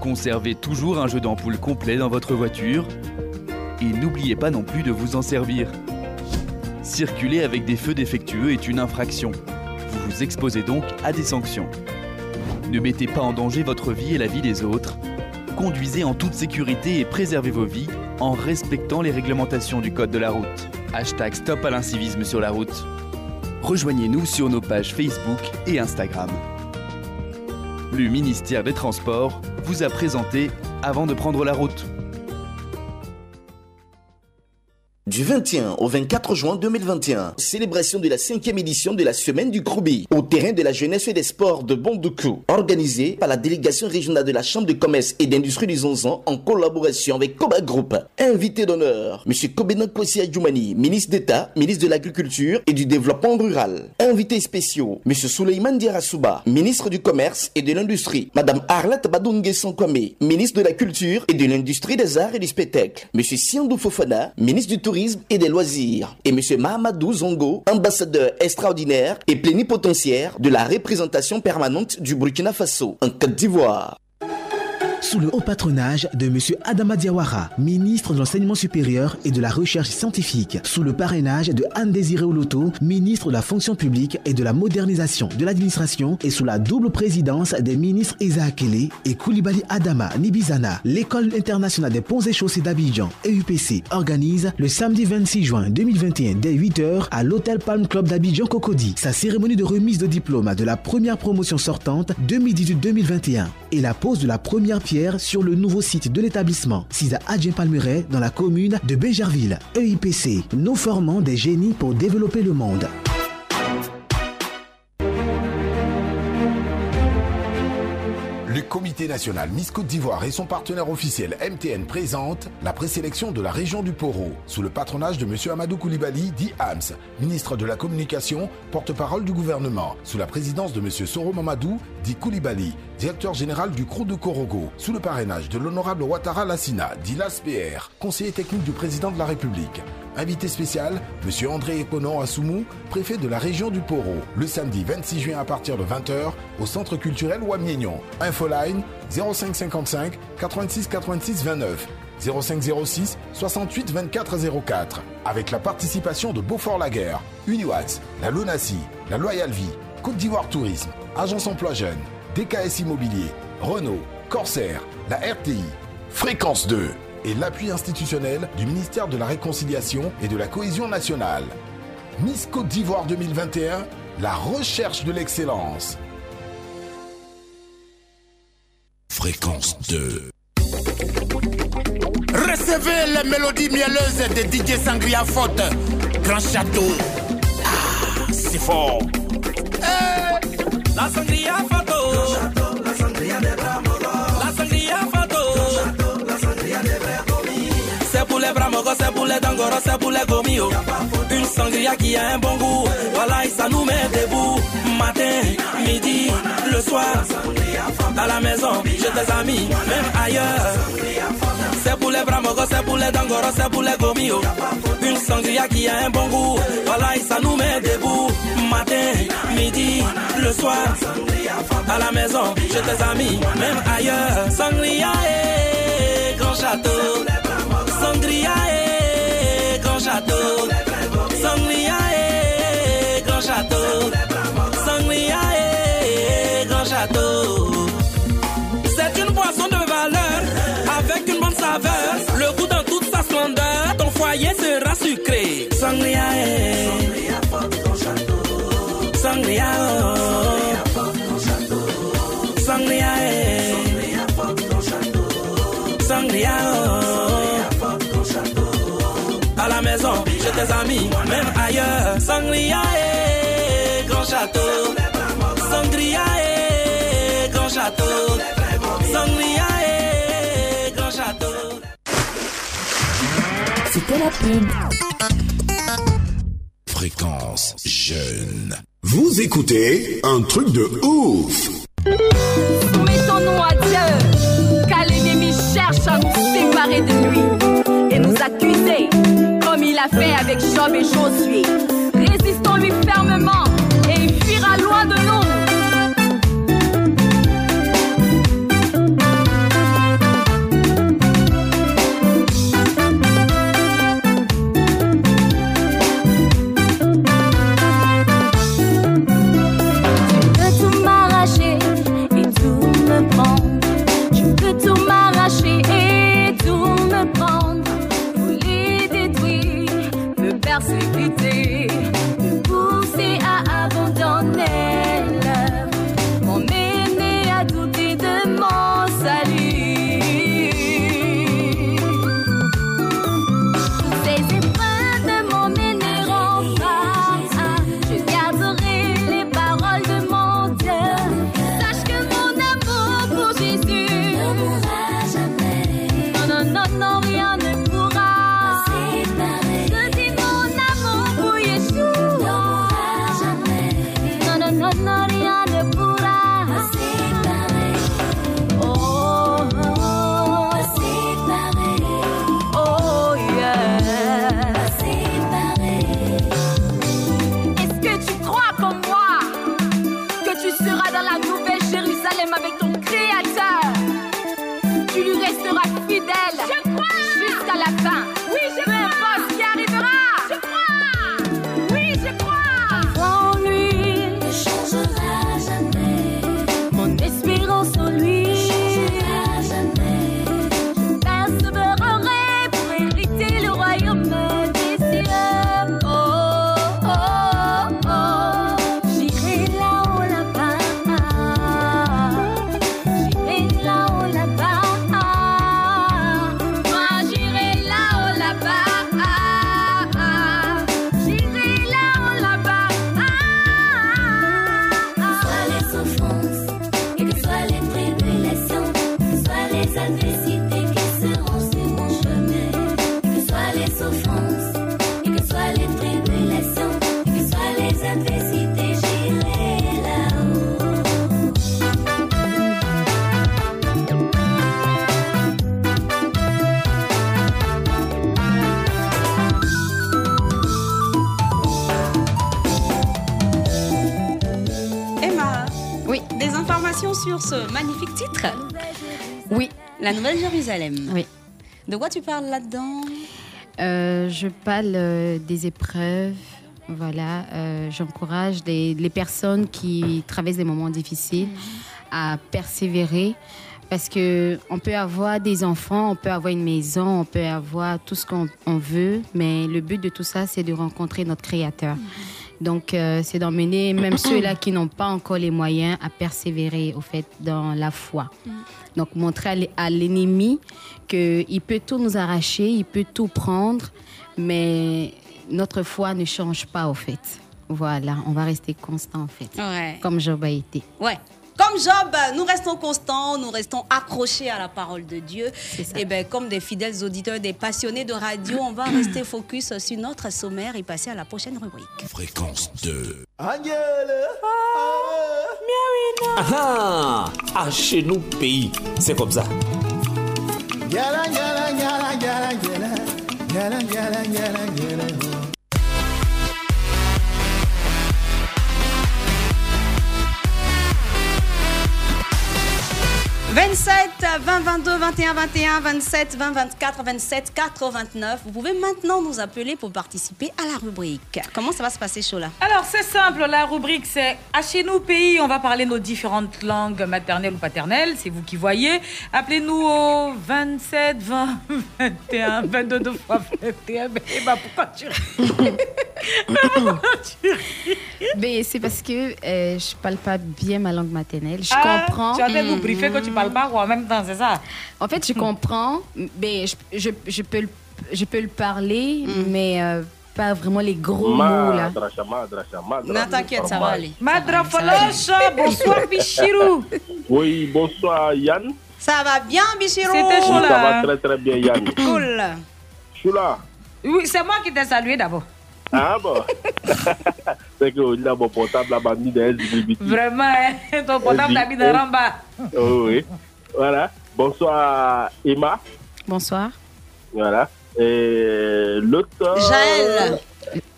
Conservez toujours un jeu d'ampoule complet dans votre voiture et n'oubliez pas non plus de vous en servir. Circuler avec des feux défectueux est une infraction. Vous vous exposez donc à des sanctions. Ne mettez pas en danger votre vie et la vie des autres. Conduisez en toute sécurité et préservez vos vies en respectant les réglementations du code de la route. Hashtag Stop à l'incivisme sur la route. Rejoignez-nous sur nos pages Facebook et Instagram. Le ministère des Transports vous a présenté Avant de prendre la route. Du 21 au 24 juin 2021, célébration de la cinquième édition de la Semaine du Kroubi au terrain de la jeunesse et des sports de Bondoukou, organisée par la délégation régionale de la Chambre de commerce et d'industrie du Zonzan en collaboration avec Koba Group. Invité d'honneur, M. Kobena Kossi Adjoumani, ministre d'État, ministre de l'Agriculture et du Développement Rural. Invités spéciaux, M. Souleymane Diarasouba, ministre du Commerce et de l'Industrie, Madame Arlette Badungue Sankwame, ministre de la Culture et de l'Industrie des Arts et du Spectacle, M. Siandou Fofana, ministre du Tourisme et des Loisirs, et M. Mahamadou Zongo, ambassadeur extraordinaire et plénipotentiaire de la représentation permanente du Burkina Faso en Côte d'Ivoire. Sous le haut patronage de M. Adama Diawara, ministre de l'Enseignement supérieur et de la Recherche scientifique, sous le parrainage de Anne Désiré Oloto, ministre de la Fonction publique et de la modernisation de l'administration, et sous la double présidence des ministres Kele et Koulibaly Adama Nibizana, l'École internationale des ponts et chaussées d'Abidjan, EUPC, organise le samedi 26 juin 2021 dès 8h à l'Hôtel Palm Club d'Abidjan Cocody. Sa cérémonie de remise de diplôme de la première promotion sortante 2018-2021 et la pose de la première pierre sur le nouveau site de l'établissement, Cisa Adjien Palmeret, dans la commune de Bégerville. EIPC, nous formons des génies pour développer le monde. Le comité national Miss Côte d'Ivoire et son partenaire officiel MTN présentent la présélection de la région du Poro sous le patronage de M. Amadou Koulibaly, dit AMS, ministre de la Communication, porte-parole du gouvernement, sous la présidence de M. Soro Mamadou, dit Koulibaly, directeur général du CRO de Korogo, sous le parrainage de l'honorable Ouattara Lassina, dit LASPR, conseiller technique du président de la République. Invité spécial, M. André Eponon Assoumou, préfet de la région du Poro, le samedi 26 juin à partir de 20h au centre culturel Ouamiegnon. Infoline 0555 86 86 29 0506 68 24 04 avec la participation de Beaufort-Laguerre, Uniwax, la Lonassi, la Loyal Vie, Côte d'Ivoire Tourisme, Agence Emploi Jeune, DKS Immobilier, Renault, Corsair, la RTI, Fréquence 2 et l'appui institutionnel du ministère de la Réconciliation et de la Cohésion nationale. Miss Côte d'Ivoire 2021, la recherche de l'excellence. Fréquence 2. Recevez les mélodies mielleuses de DJ Sangria Faute. Grand château. Ah, c'est fort. La sangria fato. La sangria de C'est pour les bramogos, c'est pour les dangoros, c'est pour les gomio. Une sangria qui a un bon goût. Voilà, ça nous met debout. Matin, midi, le soir. À la maison, j'ai des amis, même ailleurs. C'est pour les bramogos, c'est pour les dangoros, c'est pour les gomio. Une sangria qui a un bon goût. Voilà, ça nous met debout. Matin, midi, le soir à la maison, chez tes amis, même ailleurs. Sangria et grand château. Sangria et grand château. Sangria et grand château. Sangria et grand château. C'est une boisson de valeur avec une bonne saveur. Le goût dans toute sa splendeur. Ton foyer sera sucré. Sangria et Sangria, grand château. Sangria. Oh. Sangria, oh. À la maison, j'ai tes amis, même ailleurs. Sangria. Grand château. Sangria, eh. Grand château. Sangria. Grand château. C'était la pub. Fréquence jeune. Vous écoutez un truc de ouf. Soumettons-nous à Dieu, nous séparer de lui et nous accuser, comme il a fait avec Job et Josué. Résistons-lui fermement et il fuira loin La Nouvelle Jérusalem. Oui. De quoi tu parles là-dedans? Euh, je parle euh, des épreuves. Voilà, euh, j'encourage les, les personnes qui traversent des moments difficiles à persévérer parce que on peut avoir des enfants, on peut avoir une maison, on peut avoir tout ce qu'on on veut, mais le but de tout ça, c'est de rencontrer notre Créateur. Donc, euh, c'est d'emmener même ceux-là qui n'ont pas encore les moyens à persévérer, au fait, dans la foi. Donc, montrer à l'e- à l'ennemi qu'il peut tout nous arracher, il peut tout prendre, mais notre foi ne change pas, au fait. Voilà, on va rester constant, en fait. Ouais. Comme Job a été. Ouais. Comme Job, nous restons constants, nous restons accrochés à la parole de Dieu. Et ben, comme des fidèles auditeurs, des passionnés de radio, on va rester focus sur notre sommaire et passer à la prochaine rubrique. Fréquence 2. Ah ah, ah, chez nous, pays, c'est comme ça. Yala, yala, yala, 27 20 22 21 21 27 20 24 27 89. Vous pouvez maintenant nous appeler pour participer à la rubrique. Comment ça va se passer, Chola? Alors, c'est simple, la rubrique, c'est à chez nous, pays, on va parler nos différentes langues maternelles ou paternelles, c'est vous qui voyez. Appelez-nous au 27 20 21 22 fois 21. Mais bah, pourquoi tu ris? Mais c'est parce que euh, je parle pas bien ma langue maternelle. Je Ah, comprends. Tu nous Mhm. briefer que tu parles pas quoi, en même temps, c'est ça? En fait, je comprends, mais je, je, je peux, le, je peux le parler, mais euh, pas vraiment les gros mots là. Non, t'inquiète, ça va aller. Madra bonsoir Bichirou. Oui, bonsoir Yann. Ça va bien, Bichiro C'était chaud Ça va très très bien Yann. Cool. Choula. Oui, c'est moi qui t'ai salué d'abord. Ah bon? C'est que là, mon portable m'a mis dans LGBT. Vraiment, hein, ton portable t'a mis dans Ramba. Oh, oui. Voilà. Bonsoir Emma. Bonsoir. Voilà. Et l'autre. Jaël.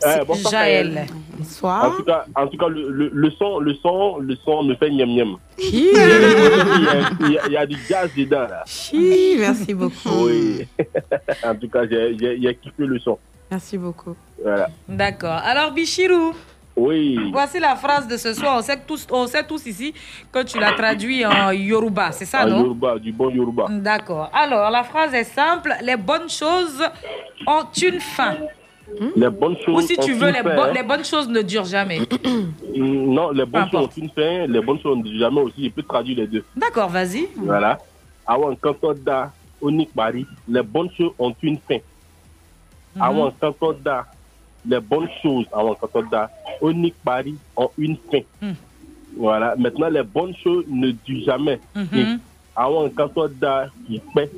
Ouais, bonsoir Jaël. Bonsoir. En tout cas, en tout cas le, le, le son, le son, le son me fait niam niam. Il y, a, il y a- il y a du jazz dedans là. Chi, merci beaucoup. Oui. en tout cas, j'ai kiffé le son. Merci beaucoup. Voilà. D'accord. Alors Bichirou, Oui. voici la phrase de ce soir. On sait, tous, on sait tous ici que tu l'as traduit en Yoruba, c'est ça, En non? Yoruba, du bon Yoruba. D'accord. Alors, la phrase est simple. Les bonnes choses ont une fin. Les bonnes choses. Ou si tu ont veux, une les, fin, bo- hein. les bonnes choses ne durent jamais. Non, les bonnes choses ont une fin, les bonnes choses ne jamais aussi. Je peux traduire les deux. D'accord, vas-y. Voilà. Avant Kantoda, Onik Paris, les bonnes choses ont une fin. Mhm. Avant Kantoda, les bonnes choses, avant Kantoda, Onik Paris ont une fin. Mhm. Voilà. Maintenant, les bonnes choses ne durent jamais. Mhm. Et Avant Kantoda, qui paie,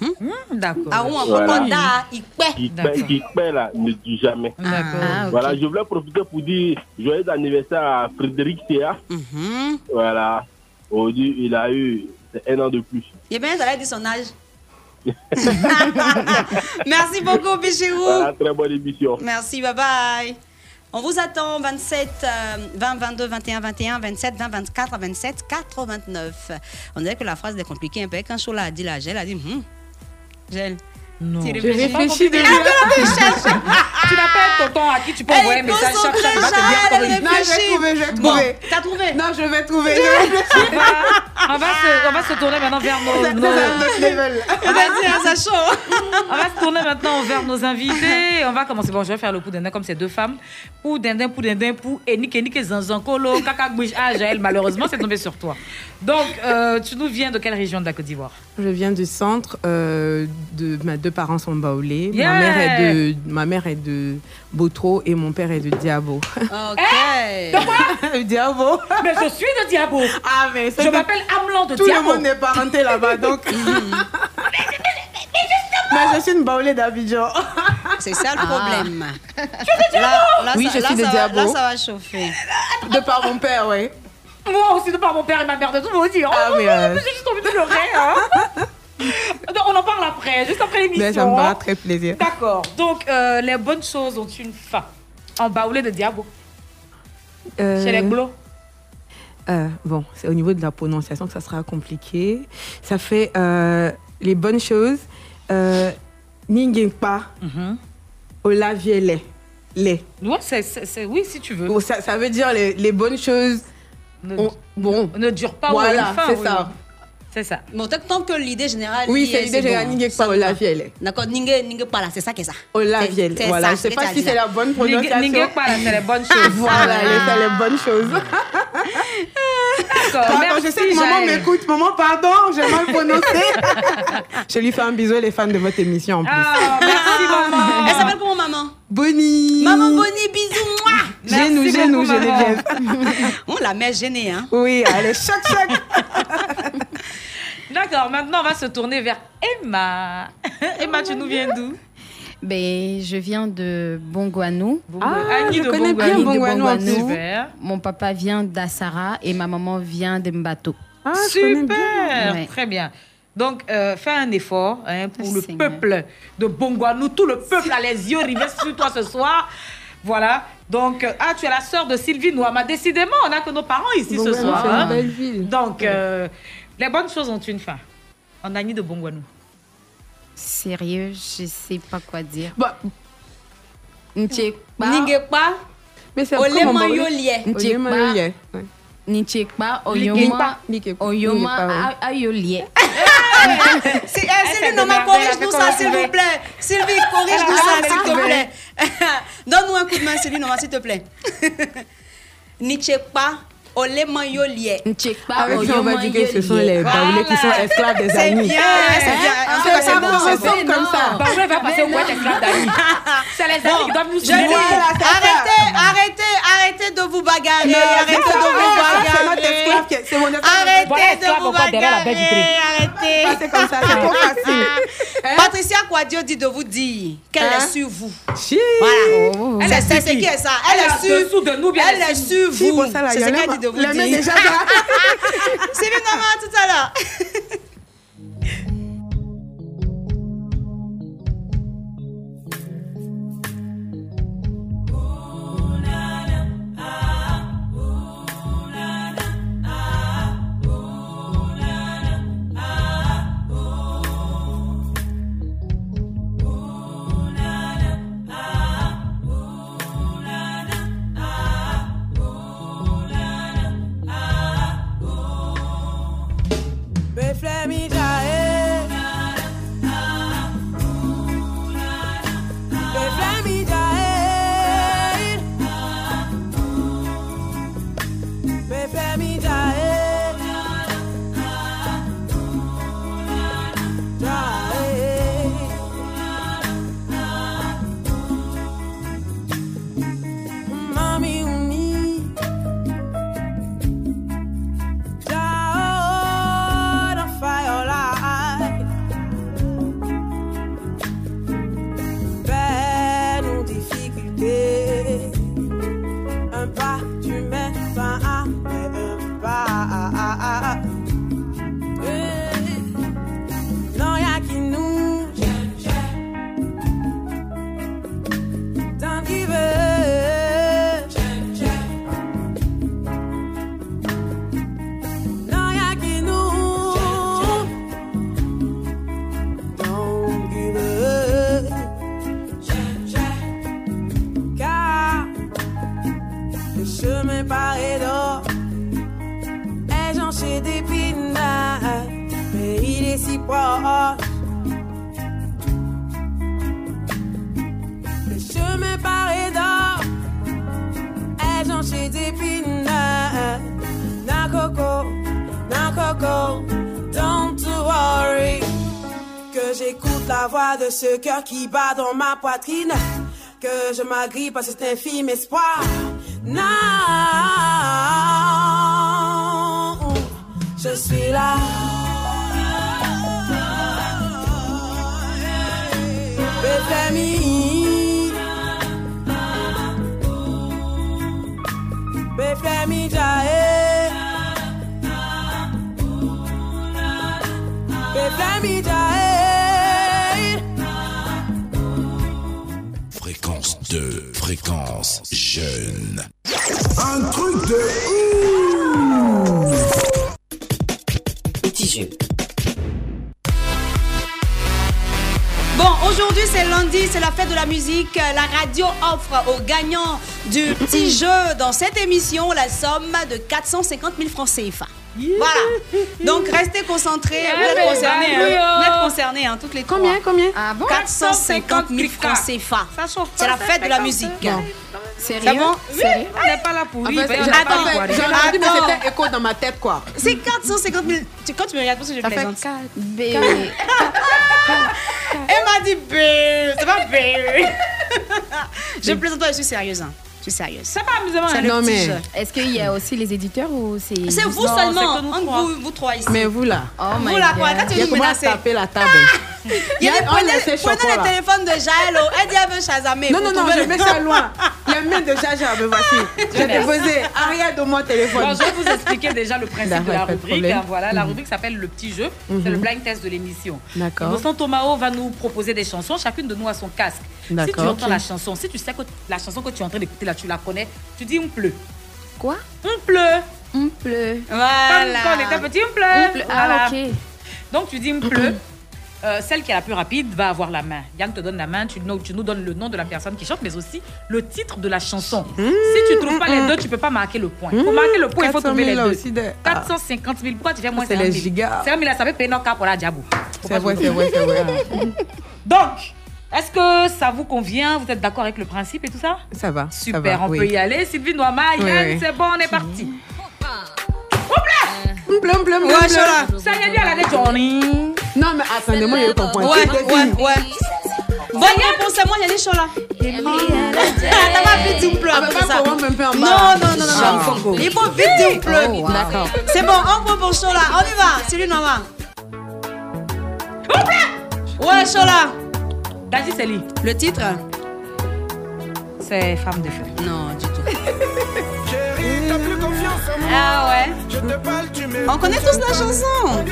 Hmm, D'accord. Ah, ouais, Voilà. quand on a, il paie. qui paie, qui paie là, ne dure jamais. Ah, ok. Voilà, je voulais profiter pour dire joyeux anniversaire à Frédéric Théa. Mhm. Voilà. Aujourd'hui, il a eu un an de plus. Il est bien, ça a dit son âge. Merci beaucoup, Bichirou. Voilà, très bonne émission. Merci, bye bye. On vous attend 27, euh, 20, 22, 21, 21, 27, 20, 24, 27, 89. On dirait que la phrase est compliquée un peu. Quand Chola a dit la gel, elle a dit hum, gel. Non. Tu Je réfléchis non, tu n'appelles tonton à qui tu peux envoyer un message chaque chaque va te dire Non, je vais trouver, je vais Bon, trouver. t'as trouvé Non, je vais trouver. On, va, se, on va se tourner maintenant vers nos. Autre level. Vas-y, ça chaud. on va se tourner maintenant vers nos invités. On va commencer. Bon, je vais faire le coup d'un comme ces deux femmes. Pour dindin, pour dindin, pour Enik, Enik et Zanzan, Kolo, Kakakbouch. Ah, Jaël, malheureusement, c'est tombé sur toi. Donc, euh, tu nous viens de quelle région de la Côte d'Ivoire? Je viens du centre. euh, de, mes deux parents sont baoulés. Yeah. Ma, mère est de, ma mère est de Botro et mon père est de Diabo. Ok. Diabo Mais je suis de Diabo. Ah, mais ça Je m'appelle Amlan de Tout Diabo. le monde est parenté là-bas, donc. mais je suis une baoulée d'Abidjan. C'est ça le Ah. problème. Tu Là, là, Oui, ça, je là, suis de va- Diabo. Là, ça va chauffer. De par mon père, oui. Moi aussi, de par mon père et ma mère, de tout me dire. Ah, Oh, mais, euh, J'ai juste envie de pleurer. Hein. On en parle après, juste après l'émission. Mais ça me fera hein. très plaisir. D'accord. Donc, euh, les bonnes choses ont une fin. En baoulé de Diabo. Euh, Chez les Glos. euh, bon, c'est au niveau de la prononciation que ça sera compliqué. Ça fait euh, les bonnes choses. Euh, Ningengpa, Olaviele. Les. Ouais, c'est, oui, si tu veux. Bon, ça, ça veut dire les, les bonnes choses. Ne, on- bon. ne dure pas ou Voilà, fin, c'est oui, ça. Oui. C'est ça. Bon, tant- tant que l'idée générale. Oui, c'est est, l'idée générale, bon. Ningue pas. Olaviele. D'accord, Ningue, Ningue pas là, c'est ça qui est ça. C'est Voilà, je sais ce pas si c'est la bonne prononciation. Ningue pas là, c'est les bonnes choses. Voilà, c'est les bonnes choses. D'accord, Pardon, je sais que maman m'écoute. Maman, pardon, j'ai mal prononcé. je lui fais un bisou, les fans de votre émission en plus. Ah, merci, maman. Elle s'appelle comment, maman? Bonnie. Maman Bonnie, bisous, moi. Genou, beaucoup, maman. Geneviève. On la met gênée, hein. Oui, allez, choc, choc. D'accord, maintenant on va se tourner vers Emma. Emma, tu nous viens d'où? Ben, je viens de Bongwanou. Ah, Annie je de connais bien. Super. Mon papa vient d'Assara et ma maman vient de Mbato. Ah, Super, bien. Ouais. très bien. Donc, euh, fais un effort hein, pour Oh, le Seigneur. peuple de Bongwanou. Tout le peuple a les yeux rivés sur toi ce soir. Voilà. Donc, euh, ah, tu es la sœur de Sylvie Nouama. Décidément, on n'a que nos parents ici ce soir. c'est une hein. belle ville. Donc, euh, les bonnes choses ont une fin. En Annie de Bongwanou. Sérieux, je sais pas quoi dire. Bah, Ningue pas. mais c'est Olé comment Mayolier. Olé Mayolier. Ouais. Nchekpa, Likekpa. Oyoma, Likekpa. Oyoma, Likekpa, ouais. A- Ayolie. Sylvie, non, démerdée, corrige elle a nous fait ça, s'il vous plaît. Sylvie, corrige nous Elle a ça, s'il te plaît. Donne-nous un coup de main, Céline, Noma, s'il te plaît. Oleman Yolie. Nichekpa, Avec ça, on va dire que ce sont les Baoulés qui sont esclaves des C'est amis. bien, c'est bien. En tout C'est cas, c'est c'est c'est bon. comme ça. Baoulé va passer au moins esclave d'amis. C'est les amis qui doivent nous soutenir. dis, arrêtez, arrêtez, arrêtez de vous bagarrer. Arrêtez de vous bagarrer. c'est mon Arrêtez de vous bagarrer. Arrêtez. Ah, c'est comme ça, c'est trop facile. Patricia Quadio dit de vous dire qu'elle Hein? est sur vous. Voilà. Elle C'est- est C'est sur c'est qui qui? est ça Elle Elle est sur de nous, Elle elle est sur- vous. C'est ce qu'elle dit de vous dire. bien maman tout à l'heure. Ce cœur qui bat dans ma poitrine. Que je m'agrippe à cet infime espoir. Non, je suis là. 2, fréquence jeune. Un truc de ouf Petit jeu. Bon, aujourd'hui c'est lundi, c'est la fête de la musique. La radio offre aux gagnants du petit jeu dans cette émission la somme de 450 000 francs CFA. Voilà. Donc restez concentrés, vous êtes Ouais, concernés, ouais, hein. vous ouais. êtes concernés, hein, toutes les trois. Combien, combien Ah bon? 450 000 francs CFA. C'est la fête de la musique. Sérieux C'est bon? Sérieux On n'est pas là pour En rire. fait, fait, rire. j'ai entendu, mais Attends. c'était écho dans ma tête, quoi. C'est 450 000. Tu- Quand tu me regardes, parce que je Ça fait plaisante. 4 B. Elle m'a dit bé, c'est pas bé. je plaisante pas, je suis sérieuse. hein. Je suis sérieuse. C'est pas. C'est hein. le Non, petit mais-. Est-ce qu'il y a aussi les éditeurs ou c'est. C'est vous Non, seulement, que nous entre trois. vous, vous trois ici. Mais vous, là. Oh vous my là, quoi, God. quand tu Il y a nous menacer. taper la table? Il y a des prenez, prenez le téléphone de Jaël, oh. elle dit elle veut chasamer. Non, non, non, je le- mets ça loin. Les mains de Jaja, me voici. J'ai déposé. Ariel, de mon téléphone. Bon, je vais vous expliquer déjà le principe de la rubrique. problème. Voilà, la Mhm. rubrique s'appelle le petit jeu. Mhm. C'est le blind test de l'émission. D'accord. Innocent Tomao va nous proposer des chansons. Chacune de nous a son casque. Si tu entends la chanson, si tu sais que la chanson que tu es en train d'écouter là, tu la connais, tu dis on pleut. Quoi? On pleut. On pleut. Comme Voilà. quand on était petit, on pleut. On pleut. Ah, ok. Donc tu dis on pleut. Euh, celle qui est la plus rapide va avoir la main. Yann te donne la main, tu nous, tu nous donnes le nom de la personne qui chante, mais aussi le titre de la chanson. Si tu trouves pas les deux, tu peux pas marquer le point. Pour marquer le point, il faut 400 trouver 000 les là deux. aussi de- ah. 450 000. Pourquoi tu fais moins C'est 50 les 000 gigas. 50 000, ça fait payer nos cas pour la diabo. Faut C'est vrai, c'est vrai, c'est vrai. Donc, Est-ce que ça vous convient? Vous êtes d'accord avec le principe et tout ça? Ça va. Super, ça va, on oui. peut y aller. Sylvie Noama, Oui, Yann, oui. c'est bon, on est parti. Blum, blum, Ouais, Chola. Ça y est bien, la Johnny. Non, mais attendez-moi, il y a eu ton point. Ouais, ouais, ouais. Bonne réponse, c'est moi, Yannick Chola. T'as pas vite pas en Non, non, non, non, Ah. non. Il faut vite un peu. Oh, wow. D'accord. C'est bon, on prend pour Chola. On y va. C'est lui, Noama. Ouais, Chola. Daddy, c'est lui. Le titre C'est Femme de feu. Non, du tout. Ah ouais. Je te parle, tu me. On connaît tous la chanson.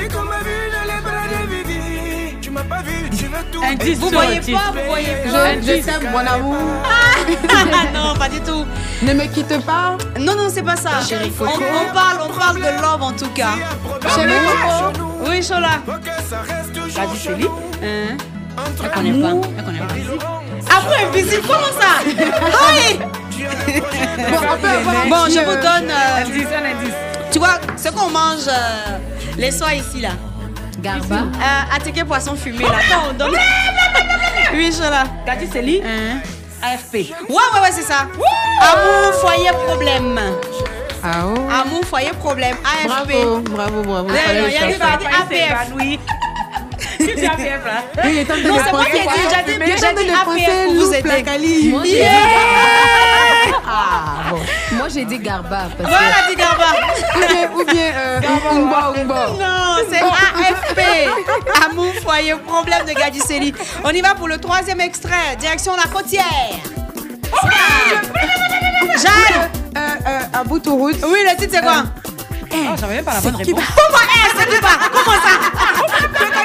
Pas. Indice Vous voyez pas, vous voyez Je, pas. je t'aime, mon amour. Ah, non, pas du tout. Ne me quitte pas. Non, non, c'est pas ça. Chérie on, on parle, on parle de love en tout cas. Chérie Coco. Oui, Chola. Daddy, c'est lui. Hein? Elle connaît pas. Elle connaît pas. Après, invisible, comment ça? Oui. Bon, je euh, vous donne. euh, Indice, un indice. tu vois, ce qu'on mange euh, les soirs ici, là. Garba. Euh, attiqué poisson fumé, là. Quand on donne. Oui. Daddy, c'est lui. Hein? AFP. Ouais, ouais, ouais, c'est ça. Amour, foyer, problème. Ah oh. Amour, foyer, problème. AFP. Bravo, bravo, bravo. Le il y a des chercher. parties APF. Qui dit APF là Oui, Non, c'est moi qui ai dit, j'ai dit, est j'ai dit dépenser APF pour vous aider. Moi, j'ai Yeah! Ah, bon. Moi, j'ai dit Garba. Parce que Voilà, dit Garba. Ou bien, ou bien, euh, Umba, Umba. Non, c'est AFP. Amour, foyer, problème de Gadiceli. On y va pour le troisième extrait. Direction la côtière. Jade. Euh, euh, à bout de route. Oui, le titre c'est quoi? Oh, j'avais même pas la bonne réponse. Comment Eh, c'est qui va Comment ça?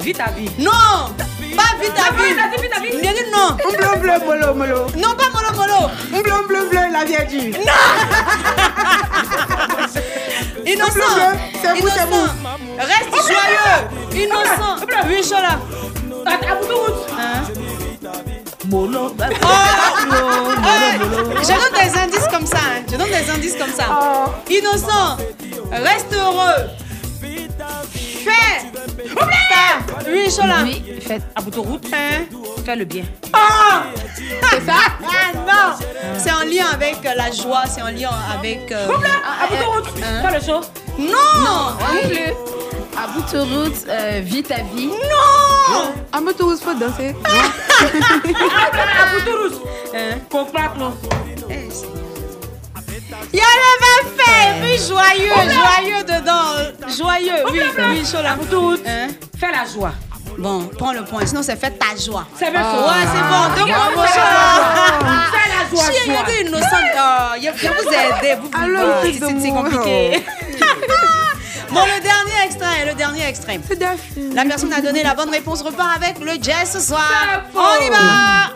Vite à vie. Non, pas vite à vie. non. Bleu, bleu, molo, molo. Non, pas molo molo. Bleu, bleu, bleu, la vieille dit. Innocent. Bleu, bleu, c'est vous, c'est Innocent. Reste joyeux. Innocent. Oui, Chola. Molo. Je donne des indices comme ça. Je donne des indices comme ça. Innocent, reste heureux. Fais. Ta- Oui, Chola. oui, faites. À bout de route. Hein? Fais le bien. C'est ça? Ah non C'est en lien avec euh, la joie, c'est en lien avec. euh, À bout de route. Hein? Fais le show. Non Non plus. À bout de route, euh, vis ta vie. Non À bout de route, faut danser. À bout de route. Hein? Il y a le fait Oui, joyeux, joyeux dedans. Joyeux, oui, oui, bout de route. Hein? Fais la joie. Bon, prends le point, sinon c'est fait ta joie. C'est bien Ouais, ça. c'est bon, deux points pour Fais Chola. la joie. Chien, il joie. était innocente. Oh, je je vous ai aidé. Vous, vous, Alors, vous- le c'est compliqué. Bon, le dernier extrait, le dernier extrait. La personne a donné la bonne réponse, repart avec le jazz ce soir. On y va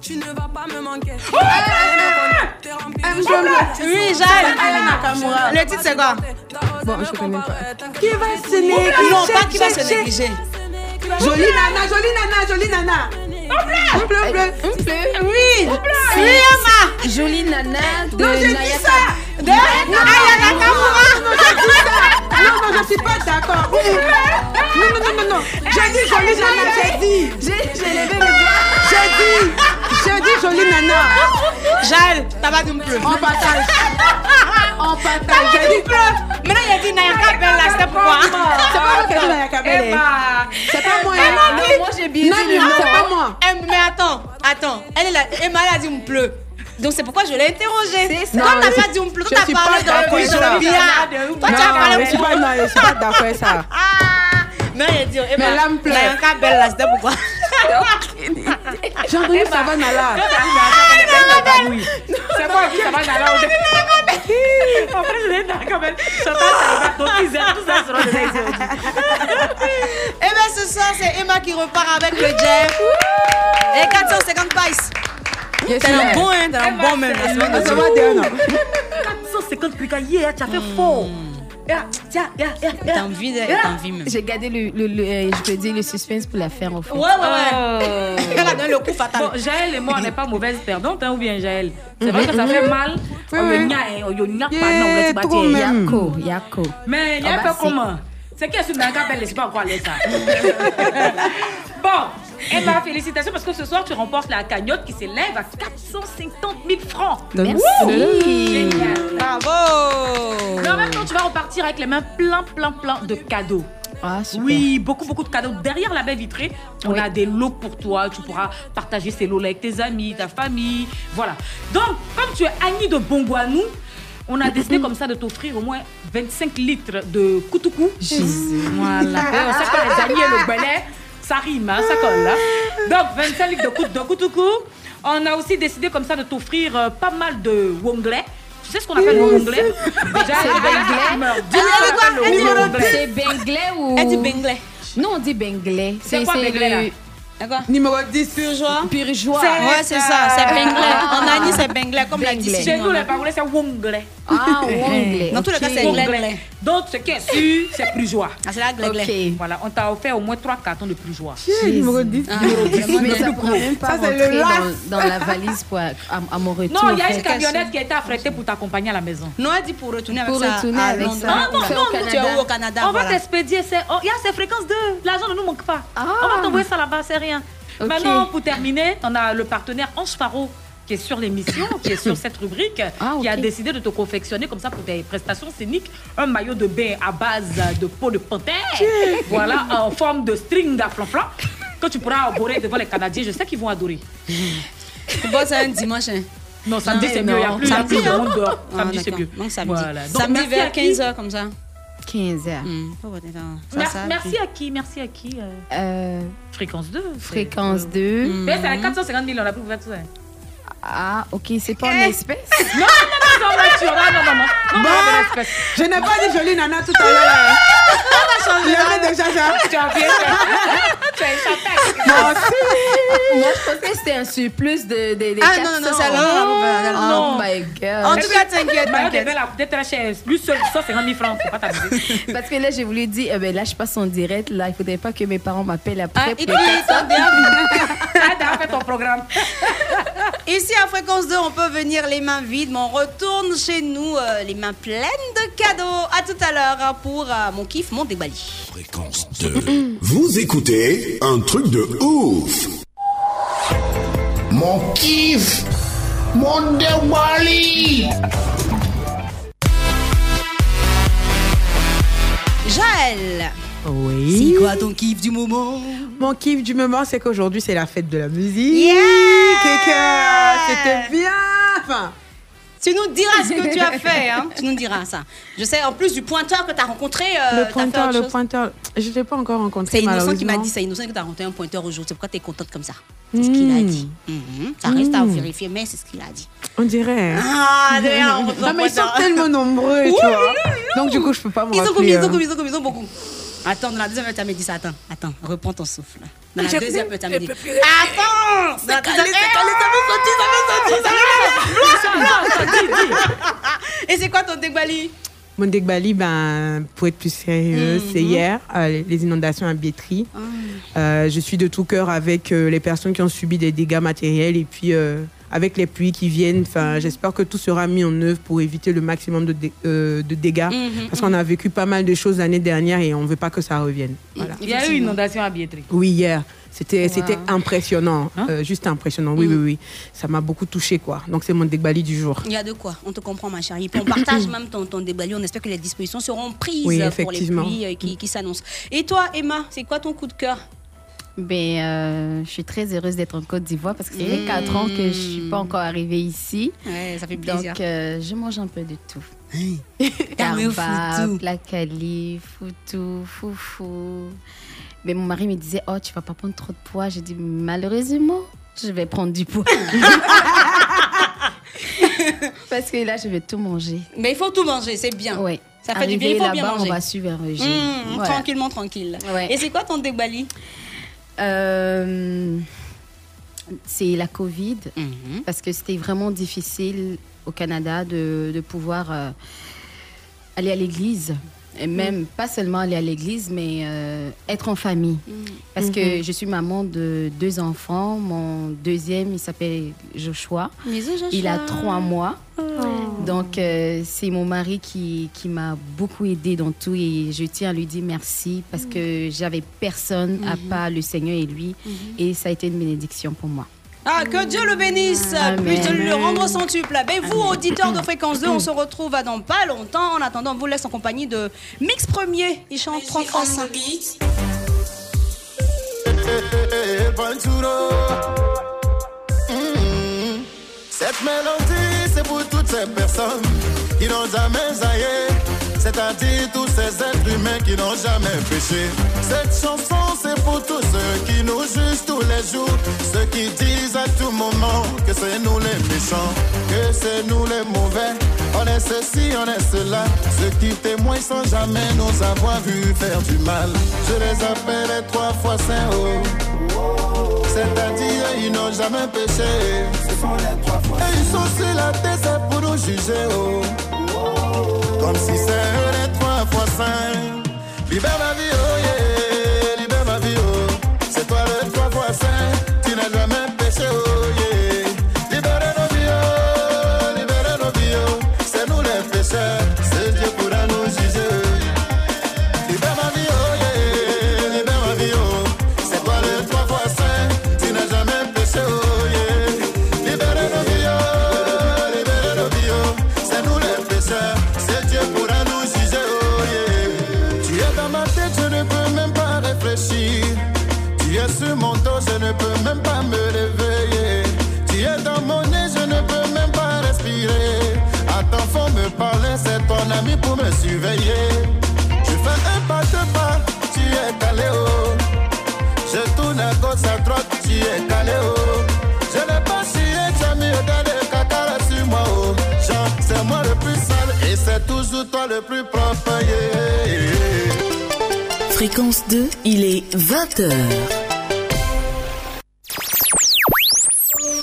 Tu ne vas pas me manquer. Oui, Jal. Le titre c'est quoi? Bon, je connais pas. Qui va se négliger? Non, pas qui va se négliger. Jolie nana, jolie nana, jolie nana. Bleu, bleu. Oui Oui, Ama Jolie nana de Non, j'ai dit Nayaka. De Nakamura Non, j'ai dit ça. Non, non, je suis pas d'accord. Non, non, non, non, non. J'ai dit jolie nana, j'ai dit. J'ai j'ai levé le doigt. J'ai dit. J'ai dit jolie nana. Jal, t'as pas dit me pleu. On partage. On partage. J'ai dit. Maintenant, il a dit Nayaka Bella, c'est pourquoi C'est pas moi qui ai dit Nayaka Belle. Emma. C'est pas moi. Dit- Moi, j'ai bien Non, dit non, c'est pas moi. Eh, Mais attends, attends. Elle est là. Emma, elle a dit me pleu. Donc c'est pourquoi je l'ai. Toi, Non, t'as pas dit me pleu. je Toi, t'as parlé de. Toi, tu as Non, parlé pas, non, je suis pas d'accord avec ça. Ah Non, il a dit Emma. Mais là, me plaît. Nayaka Bella, c'était pourquoi J'ai entendu ça va là. C'est moi qui ça va dans la En fait, je l'ai dans quand même. Chantal, ça va. Donc, ils aiment tout ça sur les Eh bien, ce soir, c'est Emma qui repart avec le Jeff. Et 450 pies. Yes, T'es un bon, hein, t'es un bon même. va Dieu. dire, non. 450 plus qu'à hier, tu as fait fort. Yeah, yeah, yeah, yeah, yeah. T'as envie, de- t'as envie même. J'ai gardé le, le, le- euh, je peux dire, le suspense pour la faire en fait. Ouais, ouais, ouais. Elle a donné le coup fatal. Bon, Jaël et moi, on n'est pas mauvaises perdantes, hein, ou bien Jaël? C'est vrai que ça fait mal. Oui, On oui. y a, on y a pas, non, on même. Yako, Yako. Mais il y a un peu comment? C'est qui est ce manga belle, c'est pas encore allé ça. bon, eh ben, félicitations parce que ce soir, tu remportes la cagnotte qui s'élève à 450 000 francs. Merci. Génial. Bravo. Mais en même temps, tu vas repartir avec les mains plein, plein, plein de cadeaux. Ah, super. Oui, beaucoup, beaucoup de cadeaux. Derrière la baie vitrée, on Oui. a des lots pour toi. Tu pourras partager ces lots-là avec tes amis, ta famille. Voilà. Donc, comme tu es Annie de Bongwanou, on a décidé comme ça de t'offrir au moins 25 litres de koutoukou. Voilà. Et on sait que les Annie et le Belay, ça rime, hein, ça colle. hein. Donc, 25 litres de, kout- de. On a aussi décidé comme ça de t'offrir euh, pas mal de wonglais. Tu sais ce qu'on appelle le wonglais? Déjà, C'est benglais. Ah, wonglais. C'est benglais ou. Elle dit benglais. Non, on dit benglais. C'est quoi benglais. Numéro 10. Purgeois. Purgeois. Ouais, c'est ça, c'est benglais. En Annie, c'est benglais, comme l'a dit. Chez nous, les Bangolais, c'est wonglais. Ah, wonglais. Dans tous les cas, c'est anglais. Donc, ce qui est sûr, c'est joie. Ah, c'est glé, Ok. Voilà, on t'a offert au moins 3 cartons de joie. Numéro 10. Ah, Numéro 10. Mais ça pourrait même pas Ça, c'est le rentrer dans, la valise pour, à, à mon retour. Non, il y a une camionnette qui a été affrétée pour t'accompagner à la maison. Non, elle dit pour retourner avec Pour ça. retourner à avec ça. Non, non, non, tu es au Canada on va t'expédier, oh, il y a ces fréquences 2. L'argent ne nous manque pas. Ah. On va t'envoyer ça là-bas, c'est rien. Maintenant, pour terminer, on a le partenaire Ange Faro qui est sur l'émission, qui est sur cette rubrique, Ah, qui a décidé de te confectionner comme ça pour tes prestations scéniques un maillot de bain à base de peau de panthère, voilà, en forme de string à flanflan, que tu pourras arborer devant les Canadiens. Je sais qu'ils vont adorer. Bon, c'est un dimanche. hein. Non, samedi, c'est mieux. Il y a plus, Samedi, de hein? monde dehors. Ah, Samedi, c'est mieux. Donc samedi. Voilà. Donc, samedi vers qui 15h comme ça. 15 heures. Hmm. Oh. Ça, Merci, ça, merci puis- à qui Merci à qui euh, Euh, Fréquence 2. c'est- fréquence euh, 2. Mais c'est à 450 000, on a ouvert tout ça. Ah, ok, c'est pas en espèce? Non, non, non, non, nature. Non, non, non, non. Non, Bon. non, non, espèce. Je n'ai pas dit jolie nana tout à l'heure. là. Il y avait déjà ça. Tu as bien fait. Tu as échappé à Moi aussi. Moi, je pensais que c'était un surplus de, de, de Ah, 400. non, non, non, c'est alors. Oh non. my God. En tout cas, t'inquiète, t'inquiète. bain, là, peut-être très cher. Lui seul, 150 000 francs. Faut pas t'amuser. Parce que là, j'ai voulu dire, eh ben, là, je passe en direct. Là, il faudrait pas que mes parents m'appellent après. Ah, pour et les puis, 400. Tu as déjà fait ton programme. Ici à Fréquence 2, on peut venir les mains vides, mais on retourne chez nous euh, les mains pleines de cadeaux. À tout à l'heure hein, pour euh, mon kiff, mon débali. Fréquence 2. Vous écoutez un truc de ouf. Mon kiff, mon déwali. Jaël, Oui. c'est quoi ton kiff du moment? Mon kiff du moment, c'est qu'aujourd'hui, c'est la fête de la musique. Yeah c'était bien. Enfin, Tu nous diras ce que tu as fait, hein Tu nous diras ça. Je sais, en plus du pointeur que tu as rencontré. euh, le pointeur, le chose. pointeur, je ne l'ai pas encore rencontré. C'est Innocent qui m'a dit, c'est Innocent que tu as rencontré un pointeur aujourd'hui. C'est pourquoi tu es contente comme ça? C'est ce qu'il a Mm. dit. Mhm. Ça reste à Mm. vérifier, mais c'est ce qu'il a dit. On dirait. hein. Ah, d'ailleurs, on Non, mais ils sont tellement nombreux, tu vois. Donc, du coup, je peux pas me Ils ont rappeler, combien, ils hein. ont combien, ils ont combien, ils ont beaucoup. Attends, dans la deuxième, tu m'as dit ça. Attends, attends, reprends ton souffle. Dans la deuxième, tu m'as dit. Attends Dans la deuxième-. Et c'est quoi ton dégbali Mon Bali, ben, pour être plus sérieux, Mhm. c'est hier, euh, les inondations à Biétry. Ah. Euh, je suis de tout cœur avec euh, les personnes qui ont subi des dégâts matériels et puis euh, avec les pluies qui viennent. Enfin, j'espère que tout sera mis en œuvre pour éviter le maximum de, dé- euh, de dégâts. Mhm, Parce qu'on a vécu pas mal de choses l'année dernière et on ne veut pas que ça revienne. Voilà. Il y a eu une inondation à Biétry. Oui, hier. C'était Wow. c'était impressionnant. Hein? euh, juste impressionnant. Oui, oui, oui. Ça m'a beaucoup touché, quoi. Donc, c'est mon dégbali du jour. Il y a de quoi, on te comprend, ma chérie. Puis on partage même ton, ton dégbali. On espère que les dispositions seront prises Oui, pour les effectivement. pluies euh, qui, qui s'annoncent. Et toi, Emma, c'est quoi ton coup de cœur? Ben, euh, je suis très heureuse d'être en Côte d'Ivoire parce que ça fait Mm. 4 ans que je suis pas encore arrivée ici. Ouais, ça fait plaisir. Donc, euh, je mange un peu de tout. Tarba, foutou. placali, foutou, foufou. Mais mon mari me disait, oh, tu vas pas prendre trop de poids. J'ai dit, malheureusement, je vais prendre du poids. Parce que là, je vais tout manger. Mais il faut tout manger, c'est bien. Oui. Ça fait du bien, il faut bien là-bas, manger. on va suivre un régime. Mmh, Voilà. Tranquillement, tranquille. Ouais. Et c'est quoi ton dégbali Euh, c'est la Covid, Mhm. parce que c'était vraiment difficile au Canada de, de pouvoir euh, aller à l'église. Et même, pas seulement aller à l'église, mais euh, être en famille. Parce que Mhm. je suis maman de deux enfants. Mon deuxième, il s'appelle Joshua. Il a trois mois. Donc, euh, c'est mon mari qui, qui m'a beaucoup aidé dans tout et je tiens à lui dire merci parce que j'avais personne à Mhm. part le Seigneur et lui et ça a été une bénédiction pour moi. Ah, que Dieu le bénisse, Amen. puisse le rendre centuple. Ben, vous, auditeurs de Fréquence 2, on se retrouve dans pas longtemps. En attendant, on vous laisse en compagnie de Mix Premier. Il chante 3 fois 5. Eh, Panturo. Mm. Cette mélodie, c'est pour toutes ces personnes qui n'ont jamais aillé. C'est-à-dire tous ces êtres humains qui n'ont jamais péché. Cette chanson, c'est pour tous ceux qui nous jugent tous les jours. Ceux qui disent à tout moment que c'est nous les méchants, que c'est nous les mauvais. On est ceci, on est cela. Ceux qui témoignent sans jamais nous avoir vu faire du mal. Je les appelle les trois fois saints. Oh. C'est-à-dire, ils n'ont jamais péché. Et ils sont sur la tête, c'est pour nous juger. Oh. Comme si les trois fois saints. Libère ma vie, oh yeah. Le plus propre, yeah. Fréquence 2, il est 20h.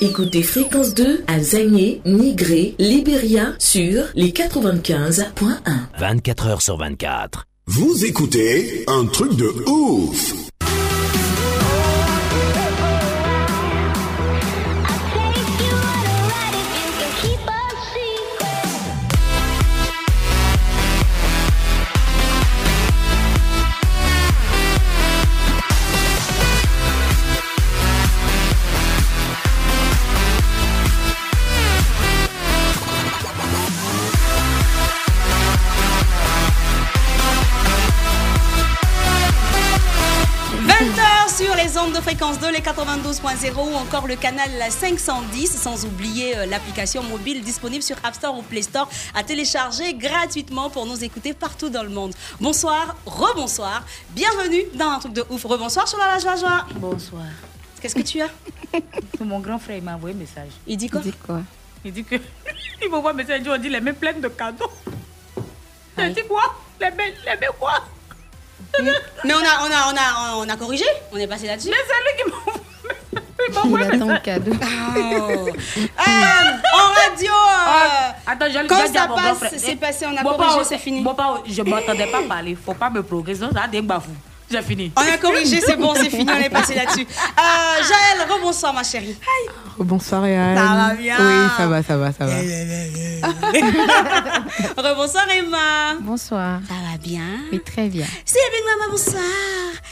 Écoutez Fréquence 2 à Zagné, Nigré, Libéria sur les 95.1. 24 heures sur 24. Vous écoutez un truc de ouf. 92.0 ou encore le canal 510, sans oublier euh, l'application mobile disponible sur App Store ou Play Store à télécharger gratuitement pour nous écouter partout dans le monde. Bonsoir, rebonsoir, bienvenue dans un truc de ouf. Rebonsoir sur la joie joie. Bonsoir. Qu'est-ce que tu as? Mon grand frère il m'a envoyé un message. Il dit quoi? Il dit quoi? Il dit que. il m'envoie un message, il dit, on dit les mains pleines de cadeaux. Il dit quoi? Les mains, les mains quoi? Mais on a, on a, on a, on a corrigé. On est passé là-dessus. Mais c'est lui qui m'a Il attend le cadeau. Oh. Euh, en radio, euh, Attends, je quand ça passe, c'est passé, on a Bon, corrigé, c'est fini. Bon, pas, je m'attendais pas parler. Faut pas me progresser. Ça a des bafous. J'ai fini. On a corrigé, c'est bon, c'est fini, on est passé là-dessus. Euh, Jaël, rebonsoir ma chérie. Bonsoir Yann. Ça va bien? Oui, ça va, ça va, ça va. rebonsoir Emma. Bonsoir. Ça va bien? Oui, très bien. Sylvie Maman, bonsoir.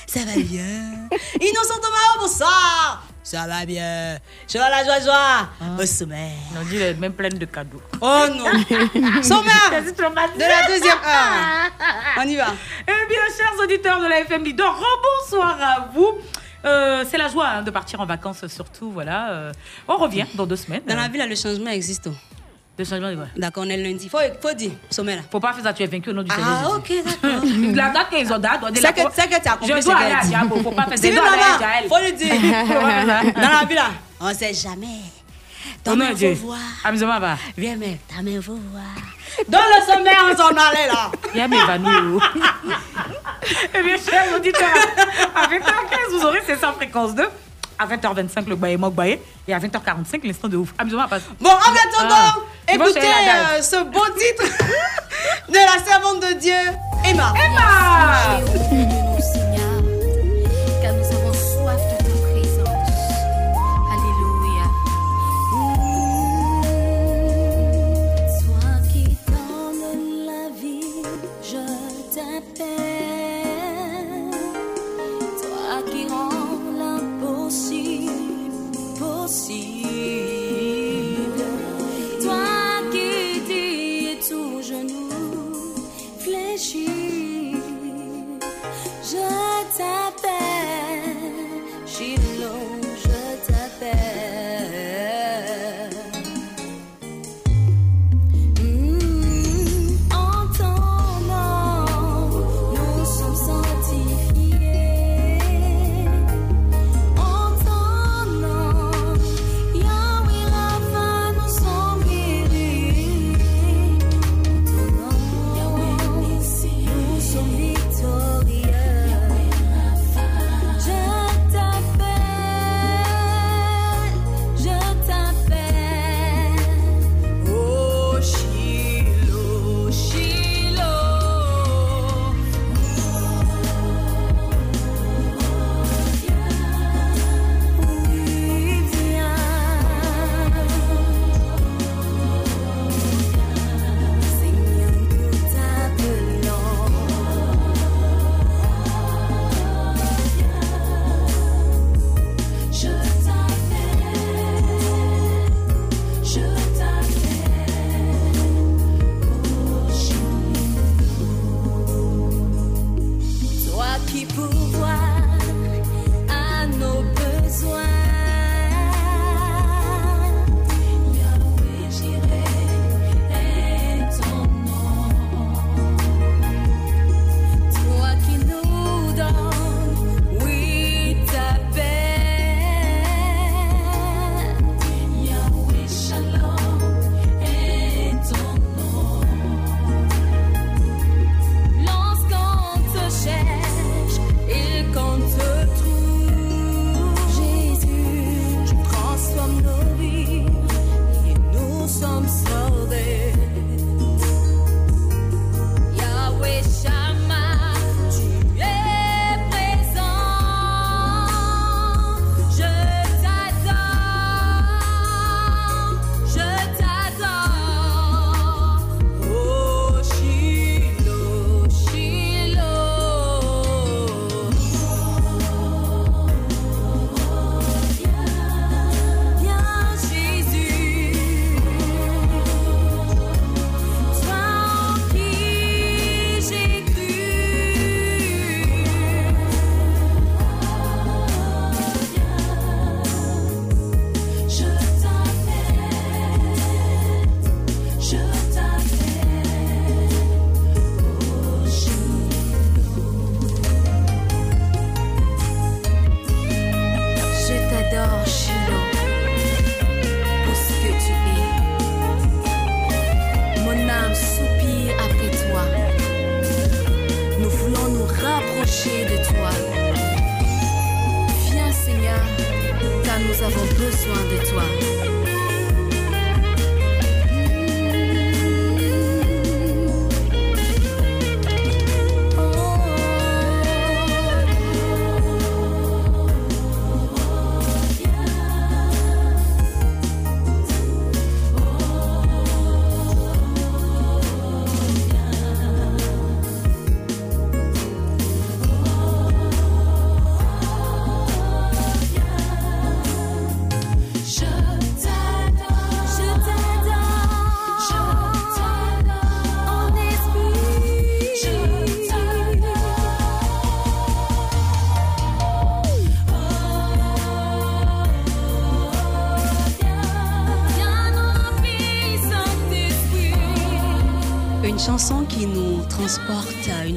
Ça va bien? Innocent Thomas, bonsoir. Ça va bien. Je vais la joie, joie? Au sommet. On dit les mains pleines de cadeaux. Oh non. Sommaire de la deuxième heure. On y va. Eh bien, chers auditeurs de la FM Leader, rebonsoir à vous. Euh, c'est la joie hein, de partir en vacances, surtout. Voilà. euh, on revient dans deux semaines. Dans la vie, là, le changement existe. Le changement, ouais. D'accord, on est lundi. Faut, faut dire, sommet là. Faut pas faire ça, tu es vaincu au nom du Seigneur Ah, ok, d'accord. La date qu'ils ont date, on la que, c'est que tu as compris Je dois aller à. Diabo, faut pas faire Jaël. faut le dire. Dans la vie là, on sait jamais. Ta main est Dieu? faut voir. Amusement va. Viens, mais ta main faut voir. Dans le sommaire, on s'en allait là. Viens m'évanouir. Eh bien, chers auditeurs, à 20h15, vous aurez c'est sans fréquence 2. À 20h25, le Baye Mok Baye. Et à 20h45, l'instant de ouf. Amusement passe. Bon, en attendant, Ah, écoutez euh, ce beau titre de la servante de Dieu, Emma. Emma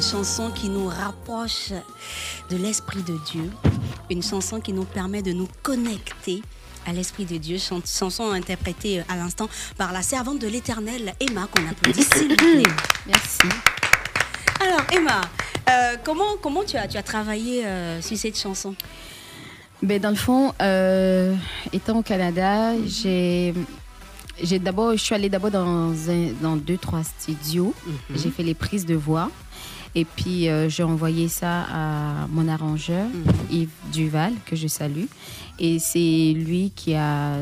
une chanson qui nous rapproche de l'Esprit de Dieu, une chanson qui nous permet de nous connecter à l'Esprit de Dieu, Chan- chanson interprétée à l'instant par la servante de l'Éternel, Emma, qu'on applaudit s'il vous plaît. Merci. Alors Emma, euh, comment, comment tu, as, tu as travaillé euh, sur cette chanson? Ben, dans le fond, euh, étant au Canada, j'ai, j'ai d'abord, je suis allée d'abord dans, un- dans deux, trois studios. Mhm. J'ai fait les prises de voix. Et puis, euh, j'ai envoyé ça à mon arrangeur, Mhm. Yves Duval, que je salue. Et c'est lui qui a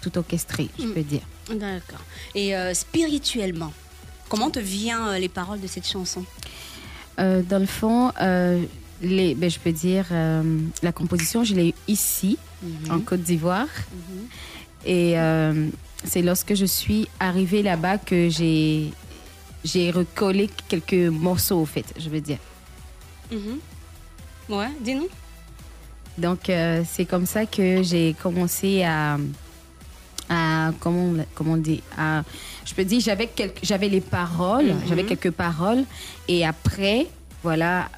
tout orchestré, je Mhm. peux dire. D'accord. Et euh, spirituellement, comment te viennent euh, les paroles de cette chanson? Euh, dans le fond, Les, ben, je peux dire, la composition, je l'ai eu ici, Mhm. en Côte d'Ivoire. Et euh, c'est lorsque je suis arrivée là-bas que j'ai j'ai recollé quelques morceaux, au fait, je veux dire. Mhm. Ouais, dis-nous. Donc, euh, c'est comme ça que j'ai commencé à. à comment, on- comment on dit à, Je peux dire, j'avais les paroles, Mhm. j'avais quelques paroles. Et après, voilà,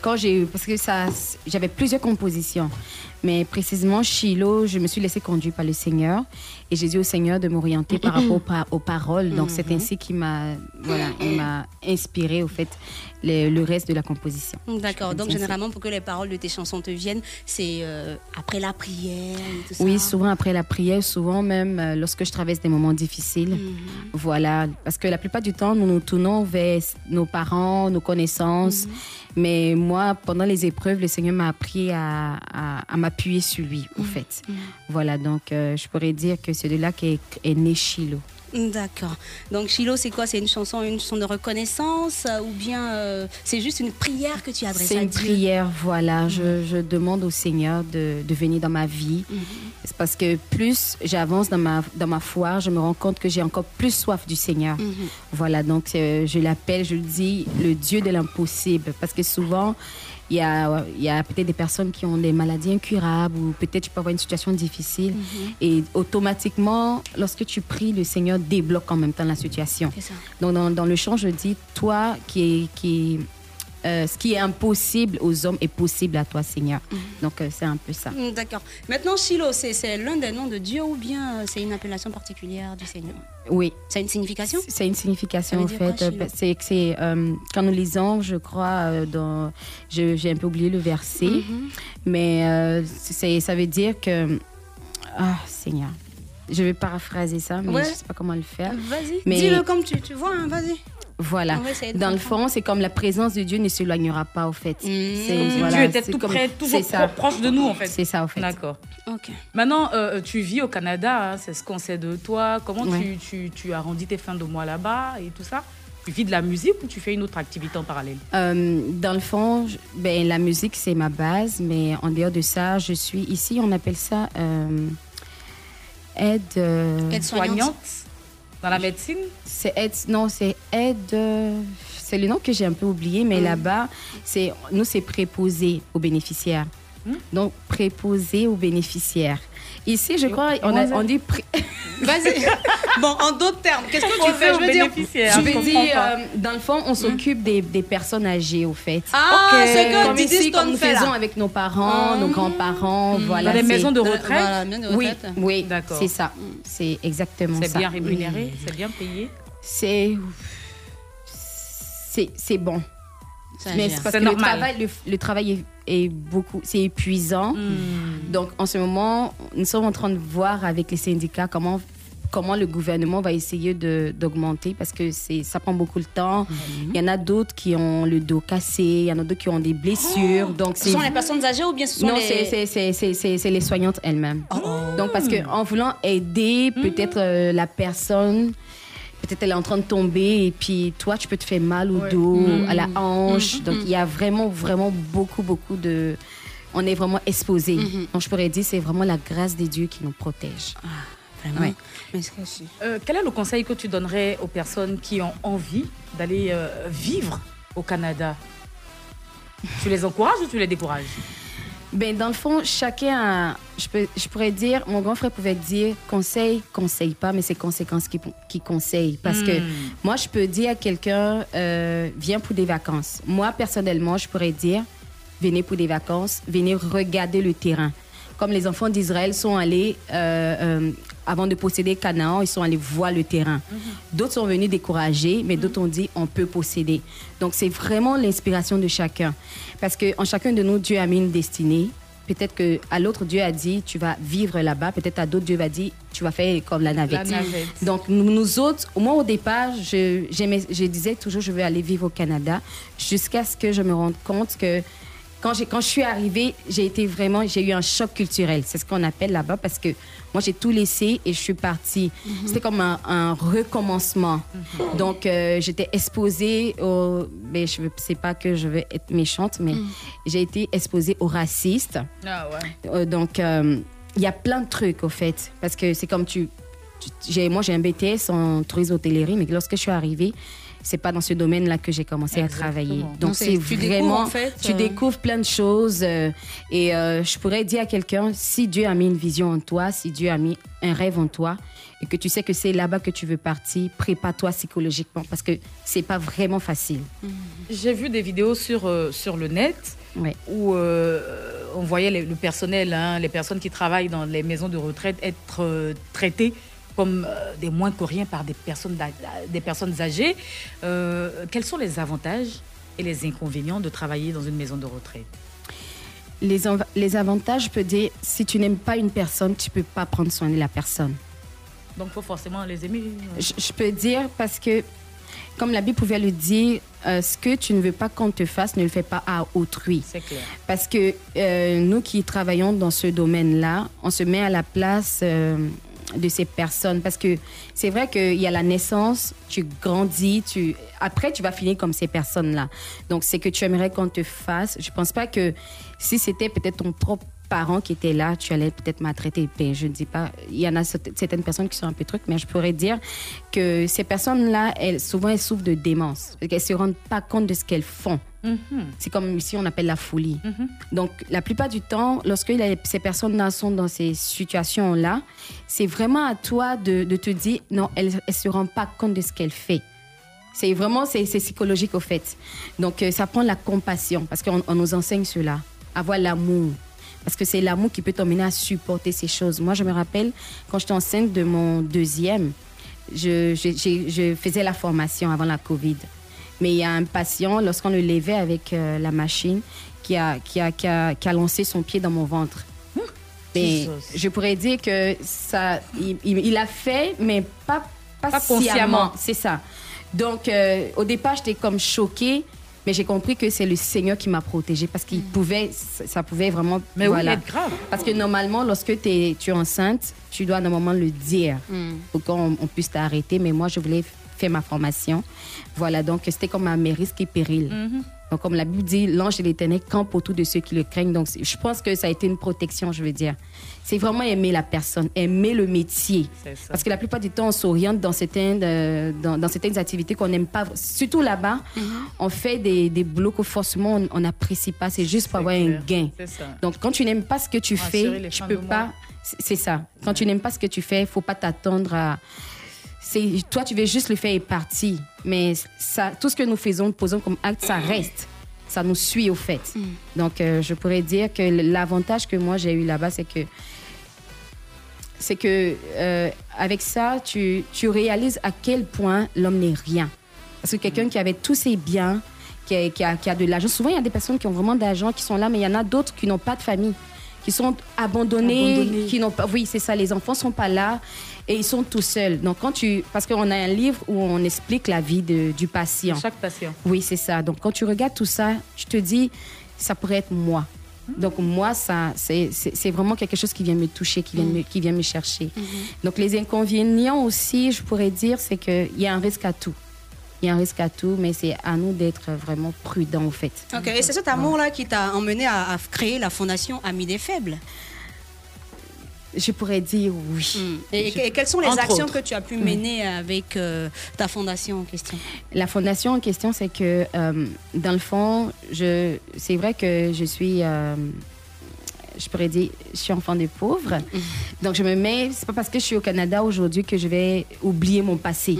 quand j'ai. Parce que ça. J'avais plusieurs compositions. Mais précisément, Shiloh, je me suis laissée conduire par le Seigneur. Et j'ai dit au Seigneur de m'orienter par rapport aux, pa- aux paroles. Donc, c'est Mhm. ainsi qu'il m'a voilà, inspiré, au fait, le, le reste de la composition. D'accord. Donc, généralement, pour que les paroles de tes chansons te viennent, c'est euh, après la prière et tout ça? Oui, souvent après la prière, souvent même euh, lorsque je traverse des moments difficiles. Mhm. Voilà, parce que la plupart du temps, nous nous tournons vers nos parents, nos connaissances. Mhm. Mais moi, pendant les épreuves, le Seigneur m'a appris à, à- à m'appuyer sur lui, en fait. Voilà, donc euh, je pourrais dire que c'est de là qu'est est né Shiloh. D'accord. Donc, Shiloh, c'est quoi? C'est une chanson, une chanson de reconnaissance euh, ou bien euh, c'est juste une prière que tu adresses C'est à une Dieu? prière, voilà. Je, je demande au Seigneur de, de venir dans ma vie. C'est parce que plus j'avance dans ma, dans ma foi, je me rends compte que j'ai encore plus soif du Seigneur. Voilà, donc euh, je l'appelle, je le dis, le Dieu de l'impossible. Parce que souvent, il y a, y a peut-être des personnes qui ont des maladies incurables ou peut-être tu peux avoir une situation difficile. Et automatiquement, lorsque tu pries, le Seigneur débloque en même temps la situation. Ça. Donc, dans, dans le chant, je dis, toi qui qui euh, ce qui est impossible aux hommes est possible à toi, Seigneur. Donc, euh, c'est un peu ça. Mm, D'accord. Maintenant, Shiloh, c'est c'est l'un des noms de Dieu ou bien euh, c'est une appellation particulière du Seigneur? Oui. Ça a une signification? C'est une signification, en fait. C'est que c'est. euh, quand nous lisons, je crois, dans. J'ai un peu oublié le verset, Mhm. mais c'est ça veut dire que. Ah, Seigneur. Je vais paraphraser ça, mais Ouais. je ne sais pas comment le faire. Vas-y, Mais- dis-le comme tu, tu vois, hein, vas-y. Voilà. Dans le fond, c'est comme la présence de Dieu ne s'éloignera pas, au fait. Mm. C'est Comme si voilà, Dieu était tout comme- près, toujours c'est ça. pro- proche de nous, en fait. C'est ça, au fait. D'accord. Ok. Maintenant, euh, tu vis au Canada, hein, c'est ce qu'on sait de toi. Comment Ouais. tu, tu, tu arrondis tes fins de mois là-bas et tout ça? Tu vis de la musique ou tu fais une autre activité en parallèle? Euh, dans le fond, je- ben, la musique, c'est ma base, mais en dehors de ça, je suis ici, on appelle ça euh, aide. euh, Aide-soignante Dans la médecine? C'est aide. Non, c'est aide. euh, c'est le nom que j'ai un peu oublié, mais Mm. là-bas, c'est nous, c'est préposé aux bénéficiaires. Mm. Donc, préposé aux bénéficiaires. Ici, je crois, on, a, on dit. Vas-y. bon, en d'autres termes, qu'est-ce que tu fais Je veux dire, je veux dire, euh, dans le fond, on s'occupe des, des personnes âgées, au fait. Ah, Ok. c'est que comme ici, comme nous fait là. faisons avec nos parents, Ah. nos grands-parents, Mm. voilà. Dans les maisons de retraite? Voilà, maisons de Oui, retraite. oui, D'accord. c'est ça. C'est exactement ça. C'est bien rémunéré C'est bien payé? C'est c'est bon. Mais c'est parce que le normal. travail, le, le travail est, est beaucoup, c'est épuisant. Donc en ce moment, nous sommes en train de voir avec les syndicats comment comment le gouvernement va essayer de d'augmenter parce que c'est ça prend beaucoup de temps. Il y en a d'autres qui ont le dos cassé, il y en a d'autres qui ont des blessures. donc Ce sont les personnes âgées ou bien ce sont non, les... c'est- c'est- c'est c'est- c'est- c'est les soignantes elles-mêmes. Donc, parce qu'en voulant aider peut-être euh, la personne, peut-être elle est en train de tomber et puis toi, tu peux te faire mal au dos, Mhm. à la hanche. Mhm. Donc, il y a vraiment, vraiment beaucoup, beaucoup de. On est vraiment exposé. Mhm. Donc, je pourrais dire, c'est vraiment la grâce des dieux qui nous protège. Vraiment. Ouais. Mais c'est que si. Euh, Quel est le conseil que tu donnerais aux personnes qui ont envie d'aller euh, vivre au Canada? Tu les encourages ou tu les décourages? Ben, dans le fond, chacun a, je, peux, je pourrais dire, mon grand frère pouvait dire, conseil, conseille pas, mais c'est conséquences qui, qui conseillent. Parce que Hmm. moi, je peux dire à quelqu'un, euh, viens pour des vacances. Moi, personnellement, je pourrais dire, venez pour des vacances, venez regarder le terrain. Comme les enfants d'Israël sont allés, euh, euh, avant de posséder Canaan, ils sont allés voir le terrain. D'autres sont venus décourager, mais d'autres ont dit, on peut posséder. Donc, c'est vraiment l'inspiration de chacun. Parce qu'en chacun de nous, Dieu a mis une destinée. Peut-être que à l'autre, Dieu a dit, tu vas vivre là-bas. Peut-être à d'autres, Dieu va dire, tu vas faire comme la navette. La navette. Donc, nous, nous autres, au moins au départ, je, je disais toujours, je veux aller vivre au Canada, jusqu'à ce que je me rende compte que quand, quand je suis arrivée, j'ai été vraiment, j'ai eu un choc culturel. C'est ce qu'on appelle là-bas parce que moi, j'ai tout laissé et je suis partie. C'était comme un, un recommencement. Donc, euh, j'étais exposée au. Mais je ne sais pas que je veux être méchante, mais j'ai été exposée aux racistes. Ah ouais. Euh, donc, euh, il y a plein de trucs, au fait. Parce que c'est comme tu. tu- moi, j'ai un BTS en tourisme hôtellerie, mais lorsque je suis arrivée, c'est pas dans ce domaine-là que j'ai commencé à travailler. Donc, c'est- découvres, vraiment. en fait, tu euh, découvres plein de choses. euh, et euh, je pourrais dire à quelqu'un si Dieu a mis une vision en toi, si Dieu a mis un rêve en toi, et que tu sais que c'est là-bas que tu veux partir, prépare-toi psychologiquement, parce que c'est pas vraiment facile. J'ai vu des vidéos sur, euh, sur le net où on voyait les- le personnel, hein, les personnes qui travaillent dans les maisons de retraite être traitées comme euh, des moins que rien par des personnes, des personnes âgées. Euh, quels sont les avantages et les inconvénients de travailler dans une maison de retraite? Les, les avantages, je peux dire, si tu n'aimes pas une personne, tu peux pas prendre soin de la personne. Donc, il faut forcément les aimer. Je, je peux dire parce que, comme la Bible pouvait le dire, euh, ce que tu ne veux pas qu'on te fasse, ne le fais pas à autrui. C'est clair. Parce que euh, nous qui travaillons dans ce domaine-là, on se met à la place de ces personnes. Parce que c'est vrai qu'il y a la naissance, tu grandis, tu... après tu vas finir comme ces personnes-là. Donc c'est que tu aimerais qu'on te fasse. Je pense pas que si c'était peut-être ton propre parent qui était là, tu allais peut-être maltraiter. Ben, je ne dis pas, il y en a certaines personnes qui sont un peu trucs, mais je pourrais dire que ces personnes-là, elles, souvent, elles souffrent de démence. Elles ne se rendent pas compte de ce qu'elles font. C'est comme ici, on appelle la folie. Donc, la plupart du temps, lorsque ces personnes-là sont dans ces situations-là, c'est vraiment à toi de, de te dire, non, elle ne se rend pas compte de ce qu'elle fait. C'est vraiment, c'est psychologique au fait. Donc, euh, ça prend la compassion, parce qu'on on nous enseigne cela, avoir l'amour. Parce que c'est l'amour qui peut t'emmener à supporter ces choses. Moi, je me rappelle, quand j'étais enceinte de mon deuxième, je, je- j'ai- je faisais la formation avant la COVID. Mais il y a un patient, lorsqu'on le levait avec euh, la machine, qui a, qui, a, qui, a, qui a lancé son pied dans mon ventre. Mais Jesus. je pourrais dire que ça, il, a fait, mais pas, pas, Pas sciemment. consciemment. C'est ça. Donc, euh, au départ, j'étais comme choquée, mais j'ai compris que c'est le Seigneur qui m'a protégée parce qu'il pouvait, ça pouvait vraiment. Mais oui, voilà. être grave. Parce que normalement, lorsque tu es enceinte, tu dois normalement le dire pour qu'on on puisse t'arrêter. Mais moi, je voulais faire ma formation. Voilà, donc c'était comme un mes risques et périls. Mhm. Donc, comme la Bible dit, l'ange de l'éternel campe autour de ceux qui le craignent. Donc, je pense que ça a été une protection, je veux dire. C'est vraiment aimer la personne, aimer le métier. Parce que la plupart du temps, on s'oriente dans certaines, euh, dans, dans certaines activités qu'on n'aime pas. Surtout là-bas, on fait des, des boulots que forcément on- n'apprécie pas. C'est juste pour avoir un gain. Donc, quand tu n'aimes pas ce que tu fais, tu peux pas. c'est- ça. Quand tu n'aimes pas ce que tu fais, faut pas t'attendre à. Toi, tu veux juste le faire et partir. Mais ça, tout ce que nous faisons, posons comme acte, ça reste. Ça nous suit au fait. Donc, euh, je pourrais dire que l'avantage que moi j'ai eu là-bas, c'est que c'est que euh, avec ça, tu, tu réalises à quel point l'homme n'est rien. Parce que quelqu'un qui avait tous ses biens, qui a, qui a, qui a de l'argent, souvent il y a des personnes qui ont vraiment d'argent, qui sont là, mais il y en a d'autres qui n'ont pas de famille, qui sont abandonnés, Abandonnés. qui n'ont pas. Oui, c'est ça, les enfants sont pas là et ils sont tout seuls. Donc quand tu, parce qu'on a un livre où on explique la vie de- du patient. Chaque patient. Oui, c'est ça. Donc, quand tu regardes tout ça, tu te dis, ça pourrait être moi. Donc, moi, ça, c'est vraiment quelque chose qui vient me toucher, qui vient, me, qui vient me chercher. Donc, les inconvénients aussi, je pourrais dire, c'est qu'il y a un risque à tout. Il y a un risque à tout, mais c'est à nous d'être vraiment prudents, en fait. Ok, et c'est cet amour-là qui t'a emmené à, à créer la fondation Amis des Faibles? Je pourrais dire oui. Et, Je- et quelles sont les entre actions autres. que tu as pu Mm. mener avec euh, ta fondation en question? La fondation en question, c'est que, euh, dans le fond, je, c'est vrai que je suis, euh, je pourrais dire, je suis enfant de pauvres. Donc, je me mets, c'est pas parce que je suis au Canada aujourd'hui que je vais oublier mon passé.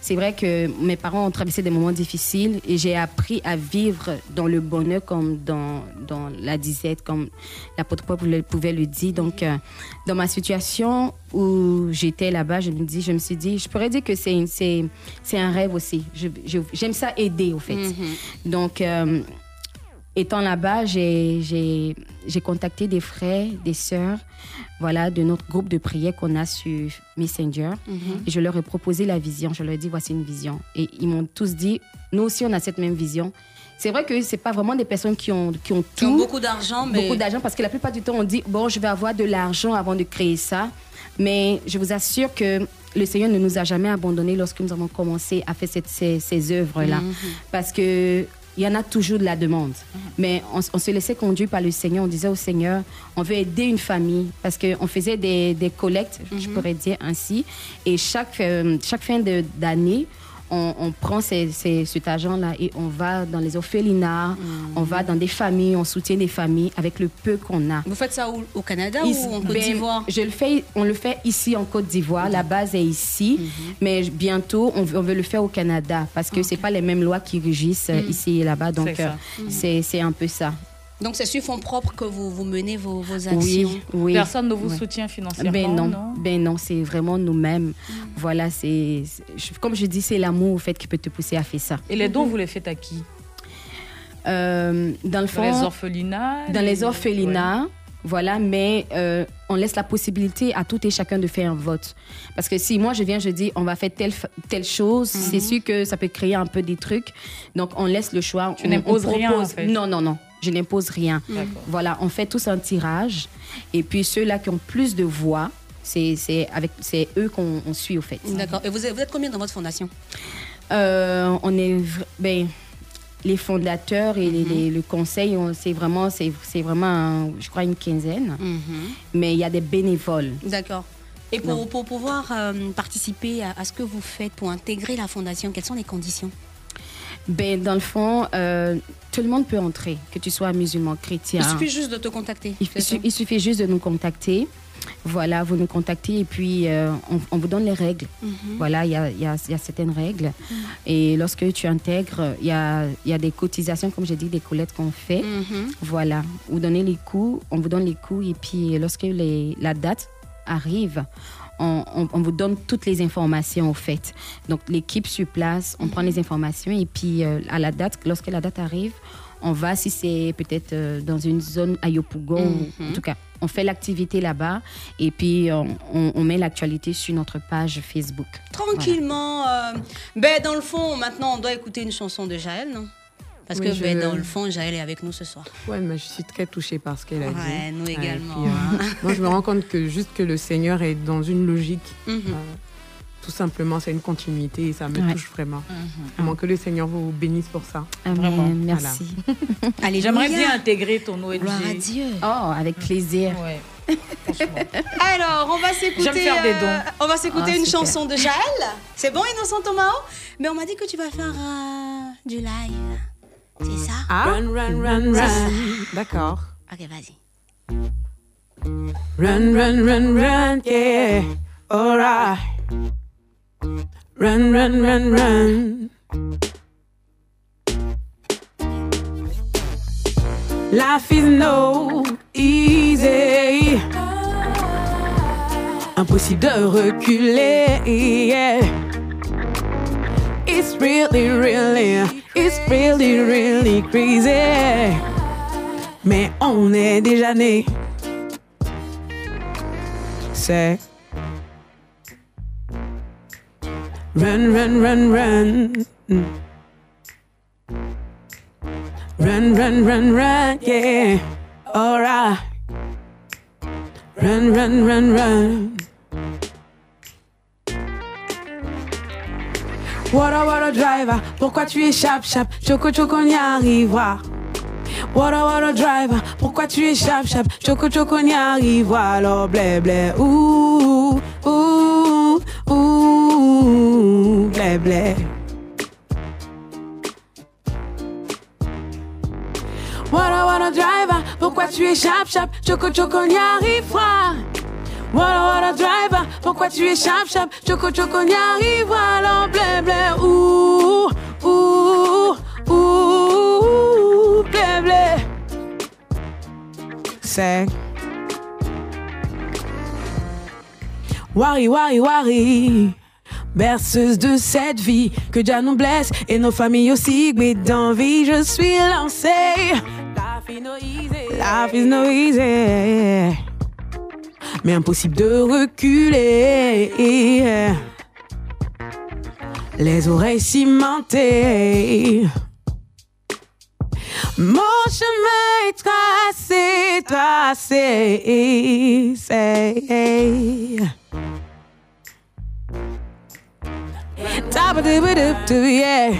C'est vrai que mes parents ont traversé des moments difficiles et j'ai appris à vivre dans le bonheur comme dans, dans la disette, comme l'apôtre Paul pouvait le dire. Donc, euh, dans ma situation où j'étais là-bas, je me, dis, je me suis dit, je pourrais dire que c'est, c'est, c'est un rêve aussi. J'aime ça aider, au fait. Donc, euh, étant là-bas, j'ai, contacté des frères, des sœurs, voilà, de notre groupe de prière qu'on a sur Messenger. Et je leur ai proposé la vision. Je leur ai dit, voici une vision. Et ils m'ont tous dit, nous aussi, on a cette même vision. c'est vrai que c'est pas vraiment des personnes qui ont, qui ont Qui ont tout. beaucoup d'argent, mais- Beaucoup d'argent, parce que la plupart du temps, on dit, bon, je vais avoir de l'argent avant de créer ça. Mais je vous assure que le Seigneur ne nous a jamais abandonnés lorsque nous avons commencé à faire cette- ces, ces œuvres-là. Mhm. Parce que il y en a toujours de la demande. Mais on, on se laissait conduire par le Seigneur. On disait au Seigneur, on veut aider une famille. Parce qu'on faisait des, des collectes, je Mhm. pourrais dire ainsi. Et chaque, euh, chaque fin de- d'année, on, on prend ces- ces- cet argent-là et on va dans les orphelinats, on va dans des familles, on soutient des familles avec le peu qu'on a. Vous faites ça où Au Canada ou en Côte ben, d'Ivoire? je le fais, On le fait ici en Côte d'Ivoire. La base est ici. Mhm. Mais bientôt, on veut, on veut le faire au Canada parce que c'est pas les mêmes lois qui régissent euh, Mhm. ici et là-bas. Donc, euh, c'est c'est un peu ça. Donc c'est sur fonds propres que vous, vous menez vos, vos actions. Oui, oui. Personne ne vous soutient financièrement, Ben non, non ben non, c'est vraiment nous-mêmes. Voilà, c'est comme je dis, c'est l'amour au fait qui peut te pousser à faire ça. Et les dons, vous les faites à qui? Euh, dans le fond, Dans les orphelinats dans les orphelinats. Voilà, mais euh, on laisse la possibilité à tout et chacun de faire un vote. Parce que si moi je viens, je dis on va faire telle, telle chose, Mhm. c'est sûr que ça peut créer un peu des trucs. Donc on laisse le choix. Tu on- rien, en propose- fait. Non, non, non, je n'impose rien. D'accord. Voilà, on fait tous un tirage. Et puis ceux-là qui ont plus de voix, c'est c'est avec- c'est eux qu'on on suit au fait. D'accord. Et vous êtes, vous êtes combien dans votre fondation? Euh, on est ben, les fondateurs et les- les- le conseil, on- c'est vraiment, c'est vraiment, un- je crois, une quinzaine. Mais il y a des bénévoles. D'accord. Et pour, pour pouvoir euh, participer à, à ce que vous faites, pour intégrer la fondation, quelles sont les conditions? Ben, dans le fond, euh, tout le monde peut entrer, que tu sois musulman, chrétien. Il suffit juste de te contacter. Il, suffit juste de nous contacter. Voilà, vous nous contactez et puis euh, on, on vous donne les règles. Mhm. Voilà, il y a, y a- il y a certaines règles. Et lorsque tu intègres, il y a, y a des cotisations, comme j'ai dit, des collectes qu'on fait. Mhm. Voilà, vous donnez les coûts, on vous donne les coûts et puis lorsque les- la date arrive, on, on- on vous donne toutes les informations au fait. Donc l'équipe sur place, on prend les informations et puis euh, à la date, lorsque la date arrive, on va, si c'est peut-être euh, dans une zone à Yopougon, ou- Mhm. en tout cas, on fait l'activité là-bas et puis on, on- on met l'actualité sur notre page Facebook. Tranquillement. euh, ben, dans le fond, maintenant, on doit écouter une chanson de Jaël, non? Parce Oui, que je- ben, dans le fond, Jaël est avec nous ce soir. Ouais, mais je suis très touchée par ce qu'elle a dit. Ouais, nous et également, puis, euh, hein. moi, je me rends compte que juste que le Seigneur est dans une logique. Mhm. euh, tout simplement, c'est une continuité et ça me Ouais. touche vraiment. Mhm. Vraiment que le Seigneur vous bénisse pour ça. Amen, Vraiment. merci. Alléluia. J'aimerais bien intégrer ton ONG. Gloire à Dieu. Oh, avec plaisir. Ouais. Alors, on va s'écouter. J'aime faire des euh, dons. on va s'écouter Ah, une super. chanson de Jaël. C'est bon, Innocent Tomao Mais on m'a dit que tu vas faire euh, du live. C'est ça Ah, run, run, run, C'est run. D'accord. Ok, vas-y. Run, run, run, run, yeah. Alright. Run, run, run, run. Life is no easy. Impossible de reculer. yeah. It's really, really, it's really, really crazy. Mais on est déjà né. C'est Run, run, run, run. Run, run, run, run, yeah. Alright. Run, run, run, run. Water, water driver, pourquoi tu échappes, chape, choco, choco, on y arrivera. Water, water driver, pourquoi tu échappes, chape, choco, choco, on y arrivera. Alors, blé, blé, ouh, ouh, ouh, blé, blé. Water, water driver, pourquoi tu échappes, chape, choco, choco, on y arrivera. Water, water driver, pourquoi tu échappes, chape, choco, choco, on y arrivera. Alors, blé, blé, ouh, ouh, ouh, blé, blé. C'est Wari, wari, wari. Berceuse de cette vie, que Dieu nous blesse et nos familles aussi. Mais d'envie, je suis lancée. Life is no easy. Life is no easy. Mais impossible de reculer. Les oreilles cimentées. Mon chemin est tracé, tracé. Yeah.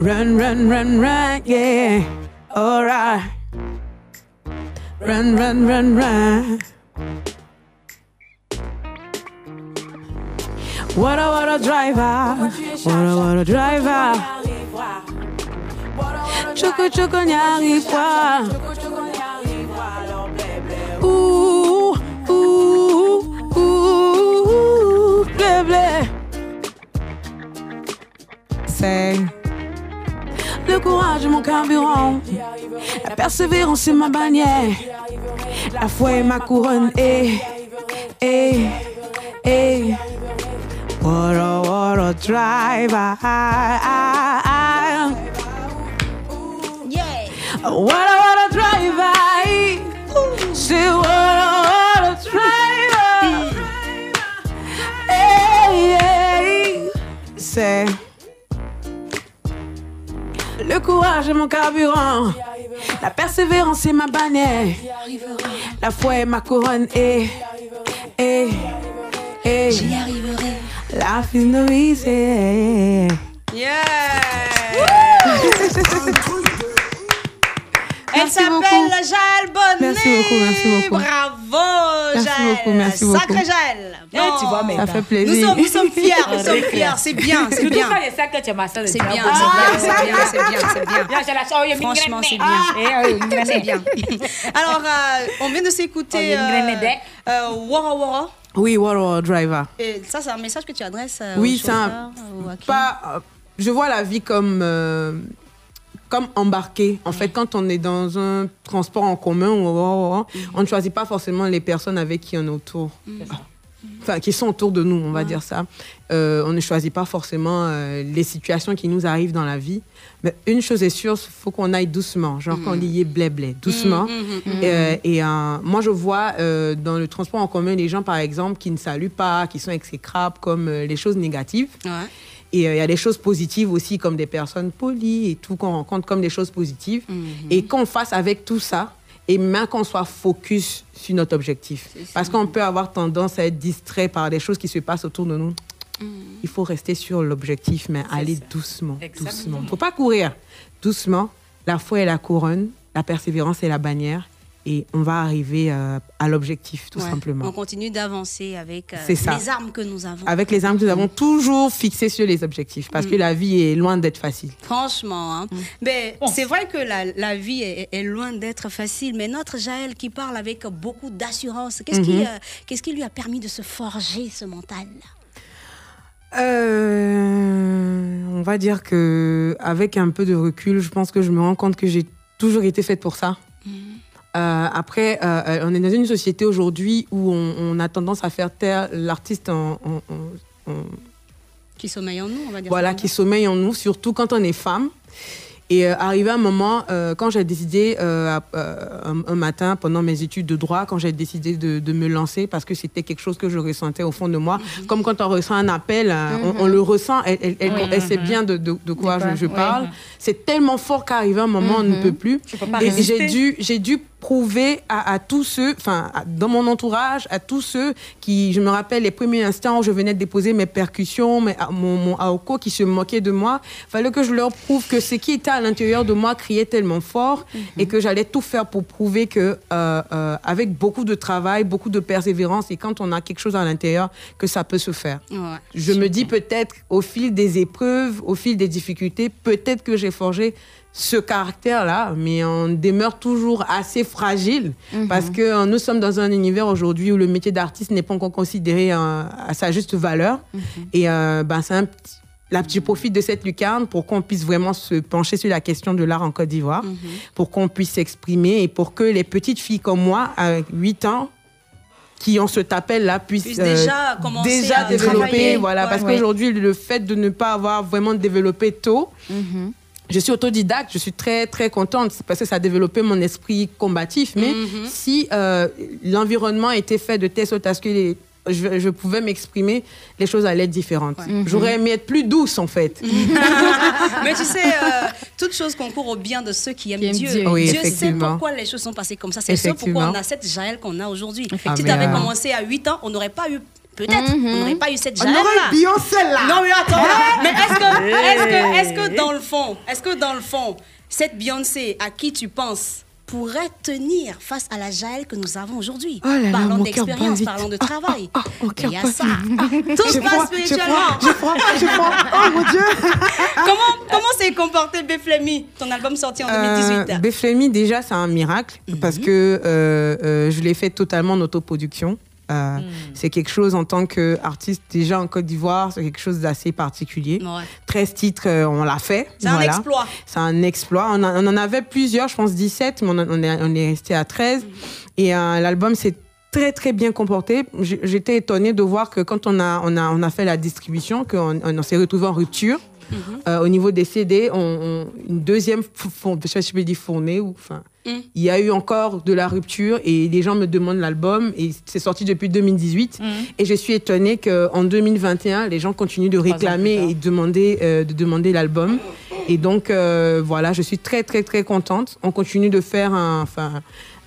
Run, run, run, run, yeah. Alright. Run, run, run, run. What a, what a driver. What a, what a driver. Choco, choco, n'y arrive pas. Ouh, ouh, ouh, blé, blé. C'est le courage, mon carburant. La persévérance, c'est ma bannière. La foi est ma couronne. Et, et, et. What a, what a driver. What a, what a driver. Say, what a, what a driver. Hey, hey. C'est le courage est mon carburant. La persévérance est ma bannière. La foi est ma couronne. Et, et, et. J'y arriverai. Life is no easy. Elle s'appelle. Jaël Bonnet. Merci beaucoup, merci beaucoup. Bravo, Merci Jaël. beaucoup, merci beaucoup. Sacré Jaël. Eh, tu vois, mais Ça fait plaisir. Nous sommes, nous sommes fiers, nous sommes fiers. C'est bien, c'est bien. C'est bien, c'est bien, c'est bien, c'est bien, c'est bien. Franchement, c'est bien. Ah, eh. C'est bien. Alors, euh, on vient de Oh, s'écouter graine euh, euh, Wara Wara. Oui, what a driver. Et ça, c'est un message que tu adresses euh, Oui, c'est un- chauffeurs ou à qui pas. je vois la vie comme euh, comme embarqué. En fait, quand on est dans un transport en commun, on ne choisit pas forcément les personnes avec qui on est autour. Enfin, qui sont autour de nous, on va dire ça. Euh, on ne choisit pas forcément euh, les situations qui nous arrivent dans la vie. Mais une chose est sûre, il faut qu'on aille doucement. Genre qu'on y est blé blé, doucement. Mm, mm, mm, Euh, et moi, je vois dans le transport en commun les gens, par exemple, qui ne saluent pas, qui sont exécrables, comme les choses négatives. Et euh, il y a des choses positives aussi, comme des personnes polies et tout qu'on rencontre comme des choses positives. Et qu'on fasse avec tout ça, et même qu'on soit focus sur notre objectif. Parce qu'on peut avoir tendance à être distrait par des choses qui se passent autour de nous. Il faut rester sur l'objectif, mais aller doucement, doucement. Il ne faut pas courir. Doucement, la foi est la couronne, la persévérance est la bannière, et on va arriver euh, à l'objectif, tout Ouais. simplement. On continue d'avancer avec euh, les armes que nous avons. Avec les armes que nous avons toujours fixées sur les objectifs, parce que Mm. la vie est loin d'être facile. Franchement, hein. mais c'est vrai que la, la vie est, est loin d'être facile, mais notre Jaël qui parle avec beaucoup d'assurance, qu'est-ce qui, Mhm. euh, qu'est-ce qui lui a permis de se forger ce mental? Euh, on va dire que avec un peu de recul, je pense que je me rends compte que j'ai toujours été faite pour ça. Euh, après, euh, on est dans une société aujourd'hui où on, on a tendance à faire taire l'artiste en, en- en- en- Qui sommeille en nous, on va dire. voilà, qui sommeille en nous, surtout quand on est femme. Et euh, arrivé un moment, euh, quand j'ai décidé, un, un matin, pendant mes études de droit, quand j'ai décidé de, de me lancer, parce que c'était quelque chose que je ressentais au fond de moi, comme quand on ressent un appel, on- Mhm. on, le ressent, elle, elle- elle- Oui. elle sait Mhm. bien de, de- de quoi je, parle. Mhm. C'est tellement fort qu'arrivé un moment, on ne Mhm. peut plus. peux pas Et j'ai dû, j'ai dû prouver à, à tous ceux, enfin, dans mon entourage, à tous ceux qui, je me rappelle les premiers instants où je venais de déposer mes percussions, mes, mon, mon AOCO qui se moquait de moi, fallait que je leur prouve que ce qui était à l'intérieur de moi criait tellement fort et que j'allais tout faire pour prouver que, euh, euh, avec beaucoup de travail, beaucoup de persévérance et quand on a quelque chose à l'intérieur, que ça peut se faire. Ouais. Je me dis peut-être au fil des épreuves, au fil des difficultés, peut-être que j'ai forgé ce caractère-là, mais on demeure toujours assez fragile Mhm. parce que euh, nous sommes dans un univers aujourd'hui où le métier d'artiste n'est pas encore considéré euh, à sa juste valeur. Mhm. Et euh, ben, c'est un petit- je profite de cette lucarne pour qu'on puisse vraiment se pencher sur la question de l'art en Côte d'Ivoire, Mhm. pour qu'on puisse s'exprimer et pour que les petites filles comme moi, à 8 ans, qui ont cet appel-là, puissent, Puissent déjà commencer déjà à développer. travailler. Voilà, Ouais. parce Ouais. qu'aujourd'hui, le fait de ne pas avoir vraiment développé tôt, je suis autodidacte, je suis très très contente parce que ça a développé mon esprit combatif. Mais Mhm. si euh, l'environnement était fait de telle sorte à ce que les je, je pouvais m'exprimer, les choses allaient être différentes. J'aurais aimé être plus douce, en fait. Mais tu sais, euh, toute chose concourt au bien de ceux qui aiment Qui aiment Dieu. Dieu. Oui, Dieu sait pourquoi les choses sont passées comme ça. C'est ça pourquoi on a cette Jaël qu'on a aujourd'hui. Si Ah, tu avais euh, commencé à 8 ans, on n'aurait pas eu. Peut-être, Mhm. on n'aurait pas eu cette On Jaël aurait là. Beyoncé là. Non mais attends, mais est-ce que, est-ce que, que dans le fond, est-ce que dans le fond, cette Beyoncé à qui tu penses pourrait tenir face à la Jaël que nous avons aujourd'hui? Oh Parlons d'expérience, parlons de travail. mon Il y a ça. vite. Tout se passe spirituellement. j'ai froid, j'ai froid. Oh mon Dieu. comment comment s'est comporté Beflemi, ton album sorti en 2018 Euh, Beflemi, déjà, c'est un miracle Mhm. parce que euh, euh, je l'ai fait totalement en autoproduction. Euh, Mhm. C'est quelque chose en tant qu'artiste déjà en Côte d'Ivoire, c'est quelque chose d'assez particulier. Ouais. 13 titres, euh, on l'a fait. C'est un exploit. C'est un exploit. On, a- on en avait plusieurs, je pense 17, mais on, a- on est, on est resté à 13. Et euh, l'album s'est très très bien comporté. J'étais étonnée de voir que quand on a, on a, on a fait la distribution, qu'on on, s'est retrouvé en rupture. Euh, au niveau des CD, on, on- une deuxième, je sais pas si je peux dire fournée ou enfin, Mm. il y a eu encore de la rupture et les gens me demandent l'album et c'est sorti depuis 2018 et je suis étonnée qu'en 2021 les gens continuent de réclamer et demander euh, de demander l'album. Et donc euh, voilà je suis très très très contente. On continue de faire un, enfin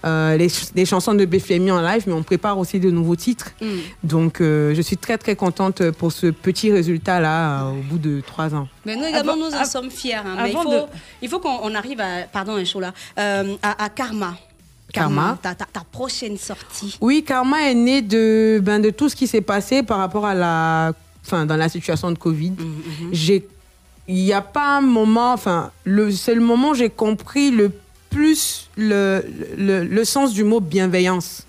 euh, les, ch- les chansons de Beflemi en live mais on prépare aussi de nouveaux titres Mm. donc euh, je suis très très contente pour ce petit résultat là au bout de trois ans Mais nous également, Avant- nous en av- sommes fiers. hein. Mais il faut, de- il faut qu'on on arrive à, pardon, un show là, euh, à, à Karma. Karma. Ta, ta- ta prochaine sortie. Oui, Karma est né de, ben, de tout ce qui s'est passé par rapport à la, enfin, dans la situation de Covid. J'ai, il n'y a pas un moment, enfin, le, c'est le moment où j'ai compris le plus le, le, le sens du mot bienveillance.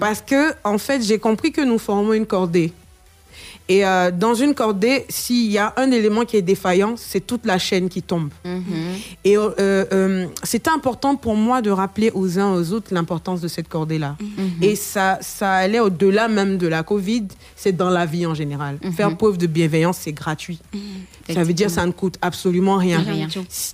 Parce que, en fait, j'ai compris que nous formons une cordée. Et euh, dans une cordée, s'il y a un élément qui est défaillant, c'est toute la chaîne qui tombe. Et euh, euh, c'est important pour moi de rappeler aux uns aux autres l'importance de cette cordée-là. Et ça, ça allait au-delà même de la Covid, c'est dans la vie en général. Faire preuve de bienveillance, c'est gratuit. Ça veut dire ça ne coûte absolument rien.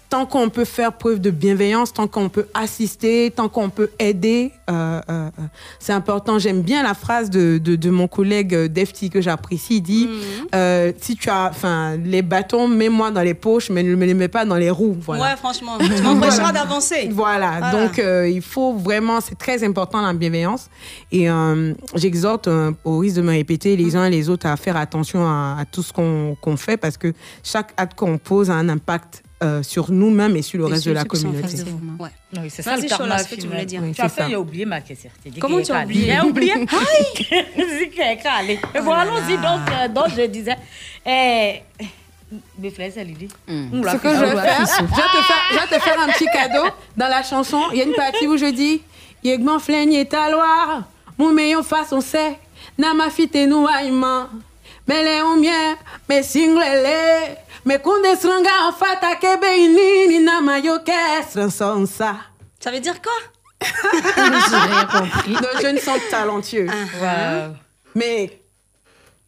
Tant qu'on peut faire preuve de bienveillance, tant qu'on peut assister, tant qu'on peut aider, euh, euh, euh, c'est important. J'aime bien la phrase de, de, de mon collègue Defty que j'apprécie. Il dit euh, si tu as, enfin, les bâtons, mets-moi dans les poches, mais ne me les mets pas dans les roues. Voilà. Ouais, franchement, tu m'empêcheras d'avancer. Voilà, Voilà. donc il faut vraiment, c'est très important la bienveillance. Et j'exhorte, au risque de me répéter, les uns et les autres à faire attention à, à tout ce qu'on qu'on fait parce que chaque acte qu'on pose a un impact euh, sur nous-mêmes et sur le Et reste sur de la communauté. face de vous. Ouais. Oui, c'est ça le karma. Chola, ce que tu voulais dire. Oui, Tu as c'est fait, ça. j'ai oublié ma question. Comment tu as oublié? Calé. J'ai oublié. Calé. Mais bon, là allons-y. Donc, euh, donc, je disais. Eh, mes frères, ça lui dit. On l'a Ce que je On vais faire, je vais, te faire, je vais te faire un petit cadeau. Dans la chanson, il y a une partie où je dis Yegman flenye ta loire, mon meilleur façon c'est, Nama fite nou aïman. Mais les ou mien, mais singlele, mais konde sranga en fata kebe inini, nama yo kestre son ça. Ça veut dire quoi? Rien compris. Nos jeunes sont talentueux. Wow. Mais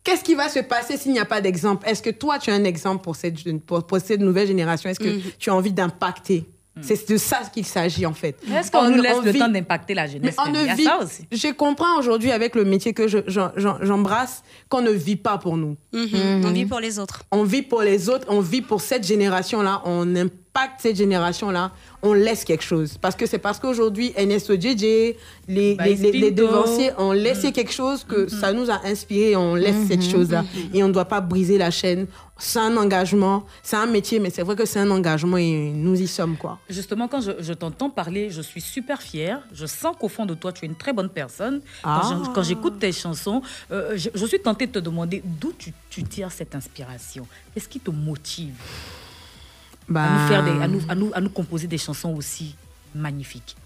qu'est-ce qui va se passer s'il n'y a pas d'exemple? Est-ce que toi, tu as un exemple pour cette, pour, pour cette nouvelle génération? Est-ce que Mhm. tu as envie d'impacter? C'est de ça qu'il s'agit en fait. Est-ce qu'on nous laisse le vit- temps d'impacter la mais jeunesse on Il y ne a vit, ça aussi. je comprends aujourd'hui avec le métier que je- j'embrasse qu'on ne vit pas pour nous. Mhm. On vit pour les autres. On vit pour les autres, on vit pour cette génération-là, on impacte cette génération-là, on laisse quelque chose. Parce que c'est parce qu'aujourd'hui, NSOJJ, les, Bah, les, les, devanciers ont laissé quelque chose que ça nous a inspiré, on laisse cette chose-là. Et on ne doit pas briser la chaîne. C'est un engagement, c'est un métier, mais c'est vrai que c'est un engagement et nous y sommes, quoi. Justement, quand je, je t'entends parler, je suis super fière. Je sens qu'au fond de toi, tu es une très bonne personne. Ah. Quand j'écoute tes chansons, euh, je, je suis tentée de te demander d'où tu, tu tires cette inspiration. Qu'est-ce qui te motive? À, nous faire des, à, nous, à, nous, à nous composer des chansons aussi magnifiques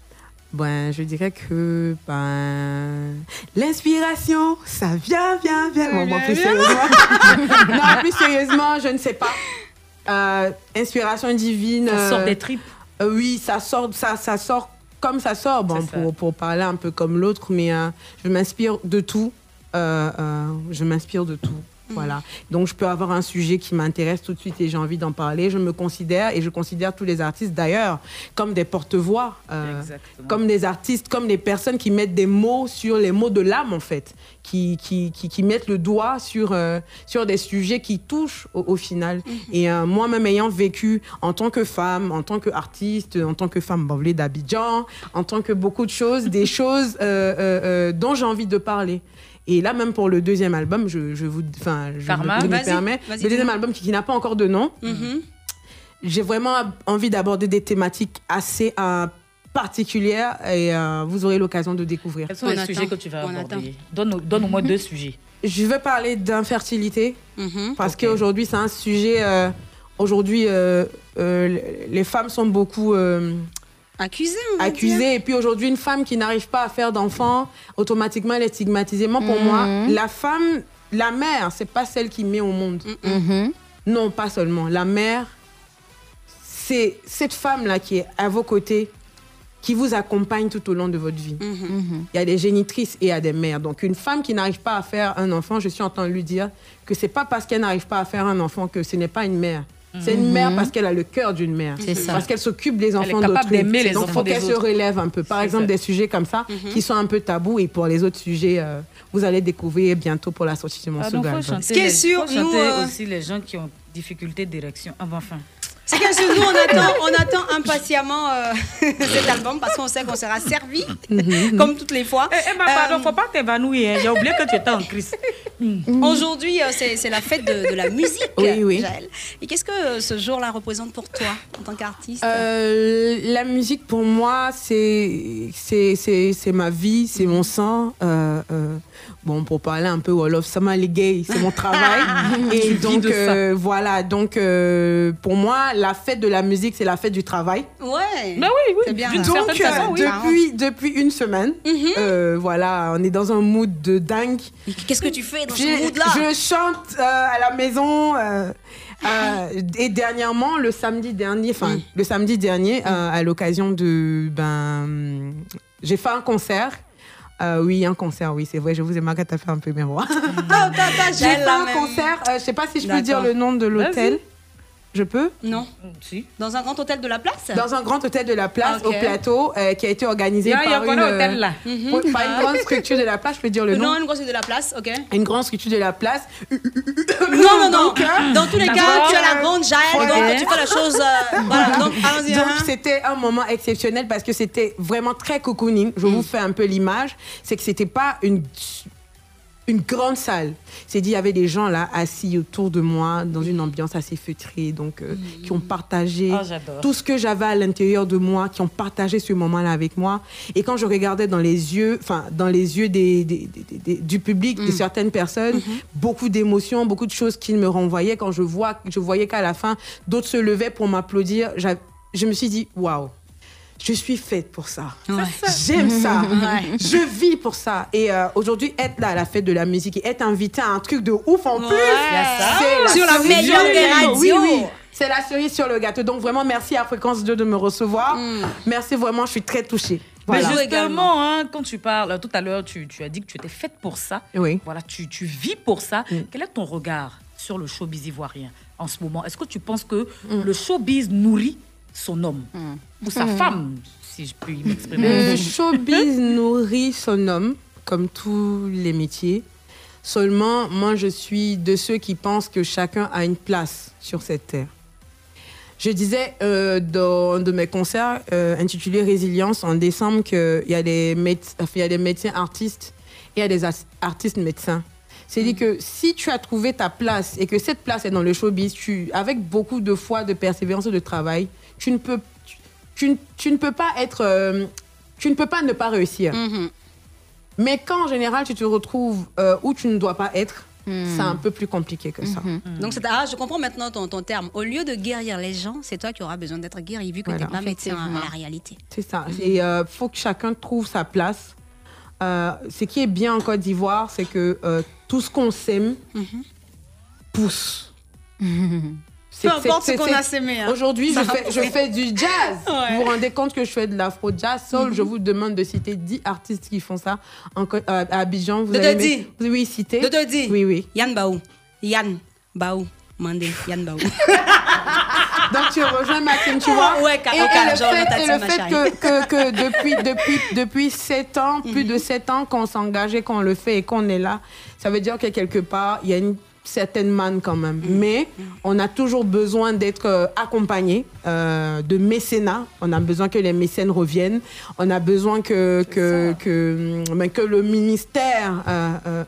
Ben, je dirais que ben, l'inspiration, ça vient, vient, vient. Bon, bon, plus sérieusement. non, plus sérieusement, je ne sais pas. Euh, inspiration divine. Ça sort euh, des tripes. euh, oui, ça sort, ça, ça sort comme ça sort. Bon, ça. pour, pour parler un peu comme l'autre, mais euh, je m'inspire de tout. Je m'inspire de tout. Voilà. Donc, je peux avoir un sujet qui m'intéresse tout de suite et j'ai envie d'en parler. Je me considère et je considère tous les artistes d'ailleurs comme des porte-voix, euh, comme des artistes, comme des personnes qui mettent des mots sur les mots de l'âme en fait, qui, qui, qui, qui mettent le doigt sur, euh, sur des sujets qui touchent au, au final. Et euh, moi-même ayant vécu en tant que femme, en tant qu'artiste, en tant que femme bablée d'Abidjan, en tant que beaucoup de choses, des choses dont j'ai envie de parler. Et là, même pour le deuxième album, je, je vous, enfin, je, Karma. me permets, le deuxième album qui, qui n'a pas encore de nom, Mhm. j'ai vraiment envie d'aborder des thématiques assez euh, particulières et euh, vous aurez l'occasion de découvrir. Quels sont les sujets que tu vas aborder? Donne, donne au moins deux sujets. Je veux parler d'infertilité Mhm. parce qu'aujourd'hui c'est un sujet. euh, aujourd'hui, euh, euh, les femmes sont beaucoup on accusées. dire. Et puis aujourd'hui, une femme qui n'arrive pas à faire d'enfant, automatiquement elle est stigmatisée. Moi, pour Mhm. moi, la femme, la mère, c'est pas celle qui met au monde. Non, pas seulement. La mère, c'est cette femme-là qui est à vos côtés, qui vous accompagne tout au long de votre vie. Mhm. Il y a des génitrices et il y a des mères. Donc, une femme qui n'arrive pas à faire un enfant, je suis en train de lui dire que c'est pas parce qu'elle n'arrive pas à faire un enfant que ce n'est pas une mère. C'est une Mhm. mère parce qu'elle a le cœur d'une mère. C'est ça. Parce qu'elle s'occupe des Elle est enfants capable d'autrui. d'aimer les Donc, enfants faut qu'elle se relève un peu. Par exemple, ça. des sujets comme ça Mhm. qui sont un peu tabous. Et pour les autres sujets, euh, vous allez découvrir bientôt pour la sortie de mon Ah, Ce qui est sûr, nous, euh, aussi les gens qui ont difficulté d'érection. Ah, bon, enfin. C'est bien sûr, nous, on attend, on attend impatiemment euh, cet album parce qu'on sait qu'on sera servi, comme toutes les fois. Eh, eh, ma pardon, faut pas t'évanouir. hein. J'ai oublié que tu étais en crise. Aujourd'hui, euh, c'est c'est la fête de, de la musique, Oui, oui. Jaël. Et qu'est-ce que euh, ce jour-là représente pour toi en tant qu'artiste? Euh, la musique pour moi c'est c'est c'est c'est ma vie c'est mon sang euh, euh, bon pour parler un peu wolof sama gay c'est mon travail Tu et vis donc euh, voilà donc euh, pour moi la fête de la musique c'est la fête du travail Ouais. Ben oui, oui. C'est bien. Donc certaine façon, euh, oui. depuis depuis une semaine euh, voilà on est dans un mood de dingue Qu'est-ce que tu fais dans ce mood-là? Je chante euh, à la maison. euh, euh, et dernièrement, le samedi dernier, enfin, le samedi dernier, euh, à l'occasion de. Ben, j'ai fait un concert. Euh, oui, un concert, oui, c'est vrai. Je vous ai marqué, t'as fait un peu mémoire. T'as J'ai fait un concert. euh, je sais pas si je peux dire le nom de l'hôtel. Je peux Non. Si. Dans un grand hôtel de la place Dans un grand hôtel de la place, Ok. au plateau, euh, qui a été organisé par une, dans l'hôtel, là Mhm. pour- par une grande structure de la place. Je peux dire le nom Non, une grosse de la place, ok. Une grande structure de la place. Non, non, non. Donc, euh, Dans tous les cas, tu as la euh, grande Jaël, ok. donc tu fais la chose. euh, voilà, donc allons-y. Donc hein. c'était un moment exceptionnel parce que c'était vraiment très cocooning. Je vous fais un peu l'image. C'est que c'était pas une une grande salle. C'est dit, il y avait des gens là assis autour de moi dans une ambiance assez feutrée, donc euh, qui ont partagé Ah, tout ce que j'avais à l'intérieur de moi, qui ont partagé ce moment-là avec moi. Et quand je regardais dans les yeux, enfin dans les yeux des, des- des- des- du public, de certaines personnes, beaucoup d'émotions, beaucoup de choses qui me renvoyaient. Quand je vois, je voyais qu'à la fin, d'autres se levaient pour m'applaudir. Je me suis dit, waouh. Je suis faite pour ça. J'aime ça. Ouais. Je vis pour ça. Et euh, aujourd'hui, être là à la fête de la musique et être invité à un truc de ouf en plus, c'est Sur la cerise meilleure sur le des gâteau. Oui. C'est la cerise sur le gâteau. Donc vraiment, merci à Fréquence 2 de me recevoir. Merci vraiment, je suis très touchée. Voilà. Mais justement, hein, quand tu parles, tout à l'heure, tu, tu as dit que tu étais faite pour ça. Oui. Voilà, tu, tu vis pour ça. Quel est ton regard sur le showbiz ivoirien en ce moment? Est-ce que tu penses que le showbiz nourrit son homme? Ou sa Mm. femme, si je puis m'exprimer Le showbiz nourrit son homme, comme tous les métiers. Seulement, moi, je suis de ceux qui pensent que chacun a une place sur cette terre. Je disais euh, dans un de mes concerts euh, intitulé Résilience en décembre qu'il y, a des y a des médecins artistes et il y a des artistes médecins. C'est-à-dire que si tu as trouvé ta place et que cette place est dans le showbiz, tu, avec beaucoup de foi, de persévérance et de travail, tu ne peux, tu, tu ne- peux pas être... euh, tu ne peux pas ne pas réussir. Mais quand en général tu te retrouves euh, où tu ne dois pas être, c'est un peu plus compliqué que ça. Donc, c'est- ah, je comprends maintenant ton, ton terme. Au lieu de guérir les gens, c'est toi qui auras besoin d'être guéri, vu que Voilà. tu n'es pas médecin à la réalité. C'est ça. Et il faut que chacun trouve sa place. Euh, ce qui est bien en Côte d'Ivoire, c'est que euh, tout ce qu'on sème pousse. C'est- Peu importe ce qu'on a sémé, hein. Aujourd'hui, je fais, je pousser. fais du jazz. Ouais. Vous vous rendez compte que je fais de l'afro-jazz, soul. Je vous demande de citer 10 artistes qui font ça en euh, à Abidjan. Vous De allez Dodi. me- Oui, citer? De Dodi. Oui, oui. Yann Baou. Yann Baou. Mandé, Yann Baou. Donc tu rejoins Maxime, tu vois? Ouais, et, et le fait, et le fait que, que, que depuis, depuis, depuis 7 ans, plus de 7 ans qu'on s'engage et qu'on le fait et qu'on est là, ça veut dire que quelque part, il y a une certaine manne quand même. Mhm. Mais on a toujours besoin d'être euh, accompagné euh, de mécénat. On a besoin que les mécènes reviennent. On a besoin que, que, que, hum, ben, que le ministère euh,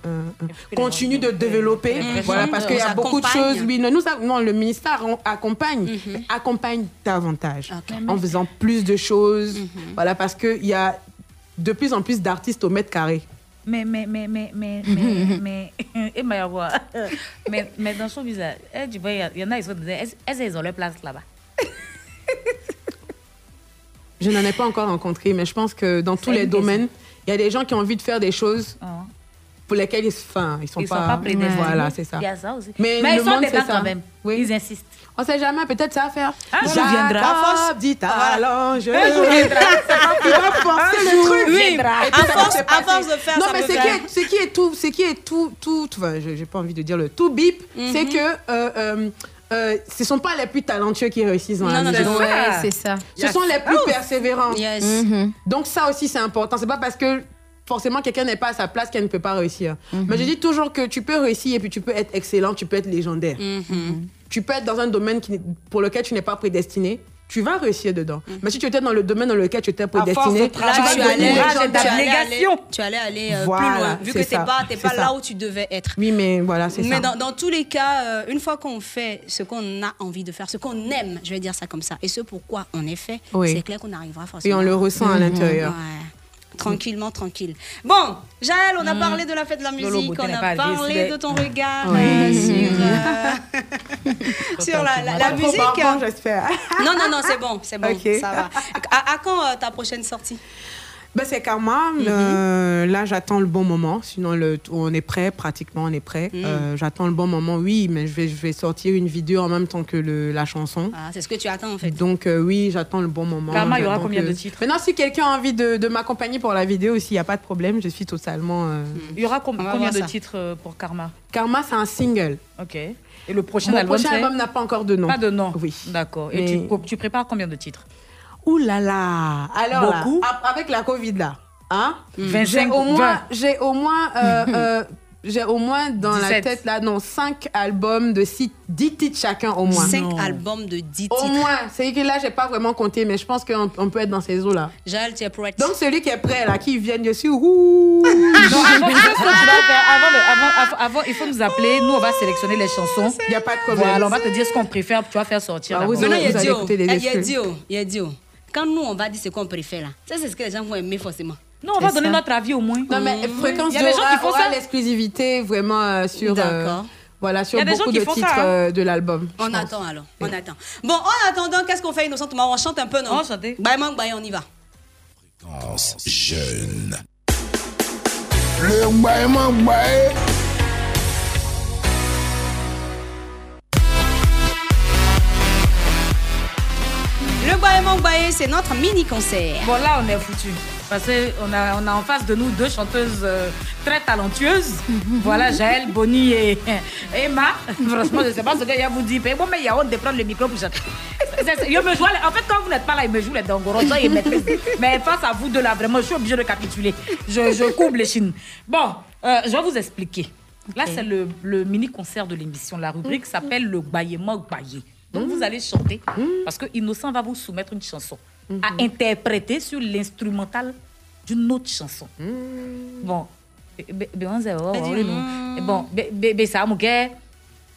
continue de développer. Voilà, parce qu'il y a beaucoup de choses. Oui, non, nous, non, le ministère accompagne, mais accompagne davantage en faisant plus de choses. Voilà, parce qu'il y a de plus en plus d'artistes au mètre carré. Mais, mais, mais, mais, mais, mais, mais, et Mayawa, mais, mais dans son visage, tu vois, il y il y en a, ils sont, est-ce est-ce qu'ils ont leur place là-bas? Je n'en ai pas encore rencontré, mais je pense que dans tous les domaines, il y a des gens qui ont envie de faire des choses Ah. Pour lesquelles ils ne ils sont, Ils sont pas, pas prédestinés. Voilà, c'est ça. Il y a ça aussi. Mais, Mais le ils sont monde, dedans c'est ça. quand même. Ils insistent. On sait jamais, peut-être ça va faire. Un jour viendra. À force, dit talent, je Un jour viendra. Il va forcer Un le jour truc. puis À force- à de faire, Non, ça mais peut ce qui, est, ce qui est tout, ce qui est tout, tout, enfin, je- j'ai pas envie de dire le tout bip, c'est que euh, euh, euh, ce sont pas les plus talentueux qui réussissent dans la Non, non, musique. non, ouais, c'est ça. Ce sont les plus persévérants. Yes. Mhm. Donc ça aussi c'est important. C'est pas parce que forcément quelqu'un n'est pas à sa place qu'elle ne peut pas réussir. Mhm. Mais je dis toujours que tu peux réussir et puis tu peux être excellent, tu peux être légendaire. Mhm. Tu peux être dans un domaine qui, pour lequel tu n'es pas prédestiné. Tu vas réussir dedans. Mais si tu étais dans le domaine dans lequel tu étais prédestiné, de tu vas tu devenir tu allais aller- tu allais aller euh, Voilà, plus loin, vu que t'es ça, pas, t'es pas ça. là où tu devais être. Oui, mais voilà, c'est Mais ça. dans, dans tous les cas, euh, une fois qu'on fait ce qu'on a envie de faire, ce qu'on aime, je vais dire ça comme ça, et ce pourquoi on est fait, Oui. c'est clair qu'on arrivera forcément. Et on le ressent à Mhm. l'intérieur. Ouais. Tranquillement, tranquille. Bon, Jaël, on a Mhm. parlé de la fête de la musique, on a parlé de ton regard euh, sur, euh, sur la, musique. j'espère. Non, non, non, c'est bon, c'est bon, Ok. ça va. À, à quand euh, ta prochaine sortie? Ben, c'est Karma. Mhm. Euh, là, j'attends le bon moment. Sinon, le, on est prêt, pratiquement, on est prêt. Mhm. Euh, j'attends le bon moment, oui, mais je vais, je vais sortir une vidéo en même temps que le, la chanson. Ah, C'est ce que tu attends en fait. Donc, euh, oui, j'attends le bon moment. Karma, il y aura combien euh, de titres Maintenant, si quelqu'un a envie de, de m'accompagner pour la vidéo aussi, il n'y a pas de problème. Je suis totalement. euh, Il y aura com- combien de ça. titres pour Karma? Karma, c'est un single. Ok. Et le prochain Mon album, prochain album n'a pas encore de nom. Pas de nom. Oui. D'accord. Et Mais- tu, tu prépares combien de titres? Ouh là là Alors là, Beaucoup. ap- avec la Covid là, hein? 25, J'ai au moins, 20. j'ai au moins, euh, euh, j'ai au moins dans la 17. tête là, non, 5 albums de 10 titres chacun au moins. 5 albums de 10 Au titres. moins, c'est que là j'ai pas vraiment compté, mais je pense qu'on on peut être dans ces eaux là. Jaël, tu es prête Donc celui qui est prêt là, qui vient dessus, ouh. Non, avant, tu sais ce que tu vas faire avant, il faut nous appeler. Nous, on va sélectionner les chansons. Il n'y a pas de problème. Voilà, on va te dire ce qu'on préfère. Tu vas faire sortir. Ah, vous Maintenant, il y a allez Dio. Eh, Il y a. Dio. Il y a Dio. Quand nous, on va dire ce qu'on préfère là, ça, c'est ce que les gens vont aimer forcément. Non, on va donner ça. notre avis au moins. Non mais fréquence Il y a des gens qui font ça. l'exclusivité vraiment euh, sur, euh, voilà, Il y sur a des gens beaucoup qui de font ça, titres hein. euh, de l'album. On pense. attend alors. On attend. Bon, en attendant, qu'est-ce qu'on fait, Innocent Thomas On chante un peu, non? On. Bye, man, bye, on y va. Fréquence jeune. Le Baye, c'est notre mini-concert. Bon, là, on est foutu. Parce qu'on a, on a en face de nous deux chanteuses euh, très talentueuses. voilà, Jaël, Bonnie et Emma. Franchement, je ne sais pas ce que je vous dis. Mais bon, mais il y a honte de prendre le micro pour chanter. Il me joue en fait, quand vous n'êtes pas là, il me joue les maîtrise. Mais face à vous deux là, vraiment, je suis obligée de capituler. Je, je coupe les chines. Bon, euh, je vais vous expliquer. Là, c'est le, le mini-concert de l'émission. La rubrique s'appelle le Bayement Bayé. Donc, vous allez chanter parce que Innocent va vous soumettre une chanson à interpréter sur l'instrumental d'une autre chanson. Bon. Be- be- be- on sait, oh, oh, Bon, ça, mon gars.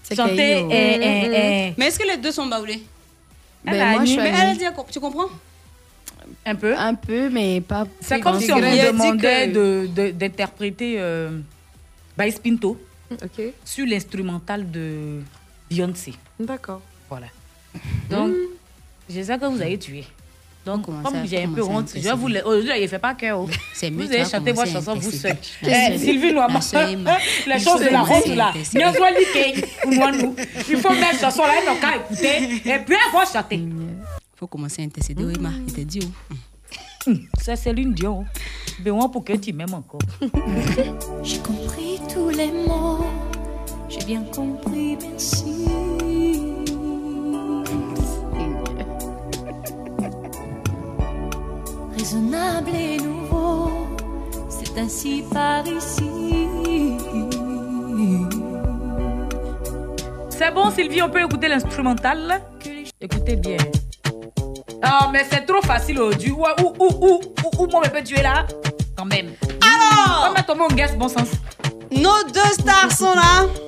C'est Chanter. Eh, eh, eh. Mais est-ce que les deux sont baoulés? Ben, Elle a moi, je suis animé. Mais allée- elle dit, tu comprends? Un peu. Un peu, mais pas. C'est comme si on dit demandait que- de- de- d'interpréter euh, Baïs Pinto sur l'instrumental de Beyoncé. d'accord. Voilà. Donc, je sais que vous avez tué. Donc, comme j'ai un peu honte, je vais vous le. Aujourd'hui, il ne fait pas cœur. oh. C'est mieux, Vous allez chanter votre chanson vous seul. Eh, Sylvie Emma. les Il choses faut de la honte là. Bien moi nous. Il faut mettre chanson là, n'ont qu'à écouter. Et puis, elle va chanter. faut commencer à intercéder, oui. Il t'a dit où Ça, c'est l'une Dion. Mais moi, pour que tu m'aimes encore. J'ai compris tous les mots, J'ai bien compris, merci. Raisonnable et nouveau, c'est ainsi par ici. C'est bon, Sylvie, on peut écouter l'instrumental? Écoutez bien. Non, mais c'est trop facile aujourd'hui. Où, où, où, où, où, où mon bébé tu es là Quand même. Alors On va tomber en gaz, bon sens. Nos deux stars sont là.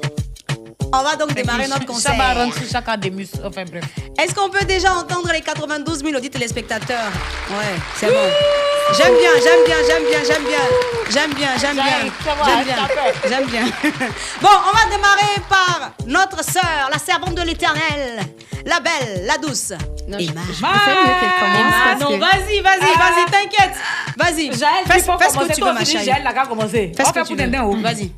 On va donc démarrer notre concert. Chabaron, chacun des mus. Enfin bref. Est-ce qu'on peut déjà entendre les 92 000 audits téléspectateurs Ouais, c'est bon. J'aime bien, j'aime bien, j'aime bien, j'aime bien. J'aime bien, j'aime bien. J'aime bien. J'aime bien. Bon, on va démarrer par notre sœur, la servante de l'éternel. La belle, la douce. Emma. Ah, non, vas-y, vas-y, Ah. vas-y, t'inquiète. Vas-y. Fais, ce que tu toi veux, ma aussi, chérie. Jaël, la gars, commencer. Fais ce On que fait tu pour Dindin, veux. Vas-y.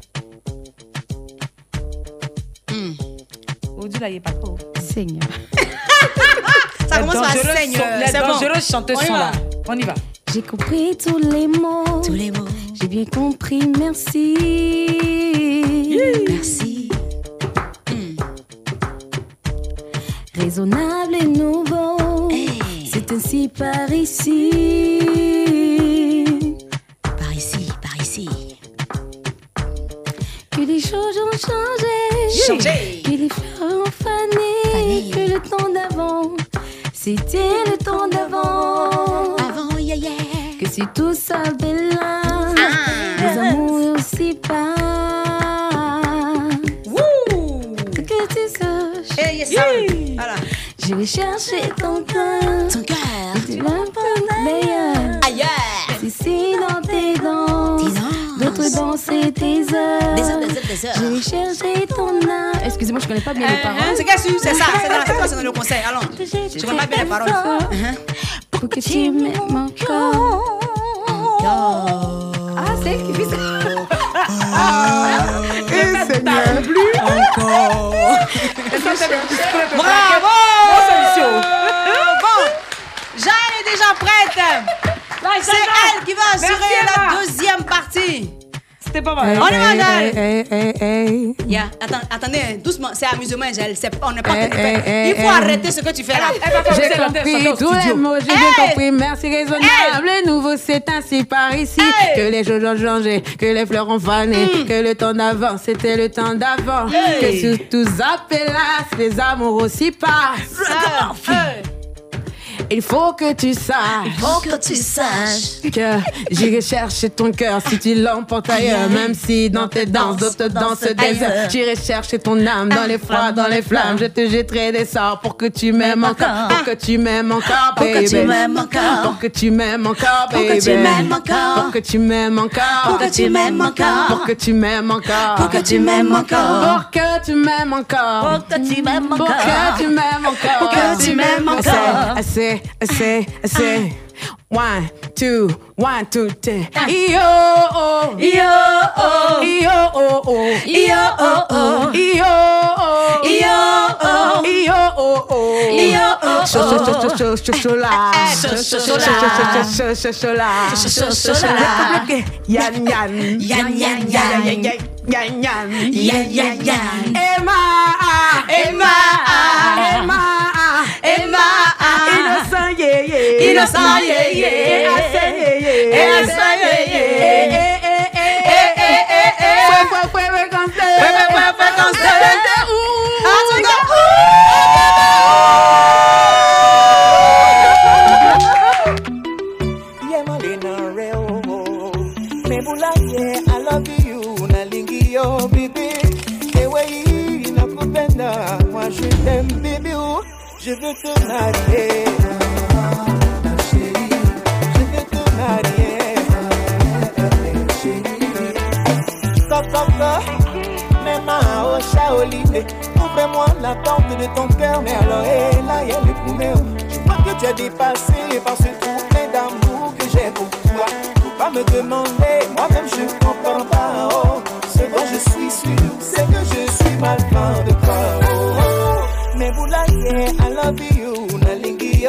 Aujourd'hui, là, il est pas trop. Seigneur. Ça commence par Seigneur. Les dangereuses chanteuses On y sont va. là. On y va. J'ai compris tous les mots. Tous les mots. J'ai bien compris, merci. Merci. Raisonnable et nouveau. C'est ainsi par ici. Choses ont changé. Changé. Que les fleurs ont fané. Que le temps d'avant, c'était le temps d'avant. Avant, yeah, yeah. Que si tout ça bella. Ah. Les amours aussi pas. Que tu saches. Hey, yes, sir. Voilà. Je vais chercher ton cœur. Ton cœur. Tu l'importes d'ailleurs. Ailleurs. Si si dans tes danses. D'autres danses et tes heures. Des heures, des heures, des heures. Je vais chercher ton âme. Excusez-moi, je connais pas bien les paroles. Hein, C'est qu'est-ce que c'est ça, c'est dans, c'est toi, c'est dans le concert. Allons. Je connais pas bien les paroles. Pour que tu m'aimes encore. Ah, c'est elle qui fait ça? Eh, Seigneur. Encore. Bravo. Bon, Jeanne est déjà prête. C'est elle qui va assurer la deuxième partie. C'était pas Hey, mal. On y va, hey, hey, hey, hey. Yeah, attends, attendez, doucement, c'est amusement, Angèle. C'est- On n'est pas Eh, eh, Il faut eh. arrêter ce que tu fais là. J'ai compris tous les mots, j'ai bien compris. Merci raisonnable. Le nouveau, c'est ainsi par ici. Que les choses ont changé, que les fleurs ont fané, que le temps d'avant, c'était le temps d'avant. Hey. Que sous tous appelassent, les amours aussi passent. Il faut que tu saches. Il faut que tu saches. que j'irai chercher ton cœur si tu l'emportes ailleurs. Même si dans tes danses, d'autres dansent des heures. J'irai chercher ton âme dans les froids, dans les flammes. Je te jetterai des sorts pour que tu m'aimes encore. Pour que tu m'aimes encore, Pour que tu m'aimes encore. Pour que tu m'aimes encore, Pour que tu m'aimes encore. Pour que tu m'aimes encore. Pour que tu m'aimes encore. Pour que tu m'aimes encore. Pour que tu m'aimes encore. Pour que tu m'aimes encore. Pour que tu m'aimes Pour encore. que tu m'aimes encore. Pour que tu m'aimes encore. Assez, assez, assez. One, two, one, two, ten. Yo, oh. Yo, oh. Yo, oh, oh. Yo, oh, oh. Yo, oh. Yo, oh. Yo, oh, oh. Yo, oh, Cho- cho- cho- cho- cho- cho- cho- la. Cho- cho- cho- Cho- cho- cho- cho- cho- cho- la. Cho- cho- cho- cho- la. Yan, yan. Yan, yan, yan. Yan, yan, yan. Yan, yan. Yan, yan, yan. Emma, Emma, Emma, Emma, innocent, yeah, yeah. Innocent, yeah, yeah. Assez, yeah, yeah. Innocent, yeah, yeah. Eh, eh, eh, eh, eh, Eh, eh, eh, eh. Fue, fue, fue, fue, conste. Fue, fue, fue, fue, conste. Ouh. Ah, tu je oh. Veux te marier. Je veux te marier. Stop, stop, stop. Mes. Ouvre-moi la porte de ton cœur. Mais alors, hé, là, il y a le premier. Je vois que tu as dépassé par ce trou plein d'amour que j'ai pour toi. Faut pas me demander, moi-même je comprends pas. Oh, ce dont je suis sûr, c'est que je suis mal fan de toi. Oh, oh. Mais vous là,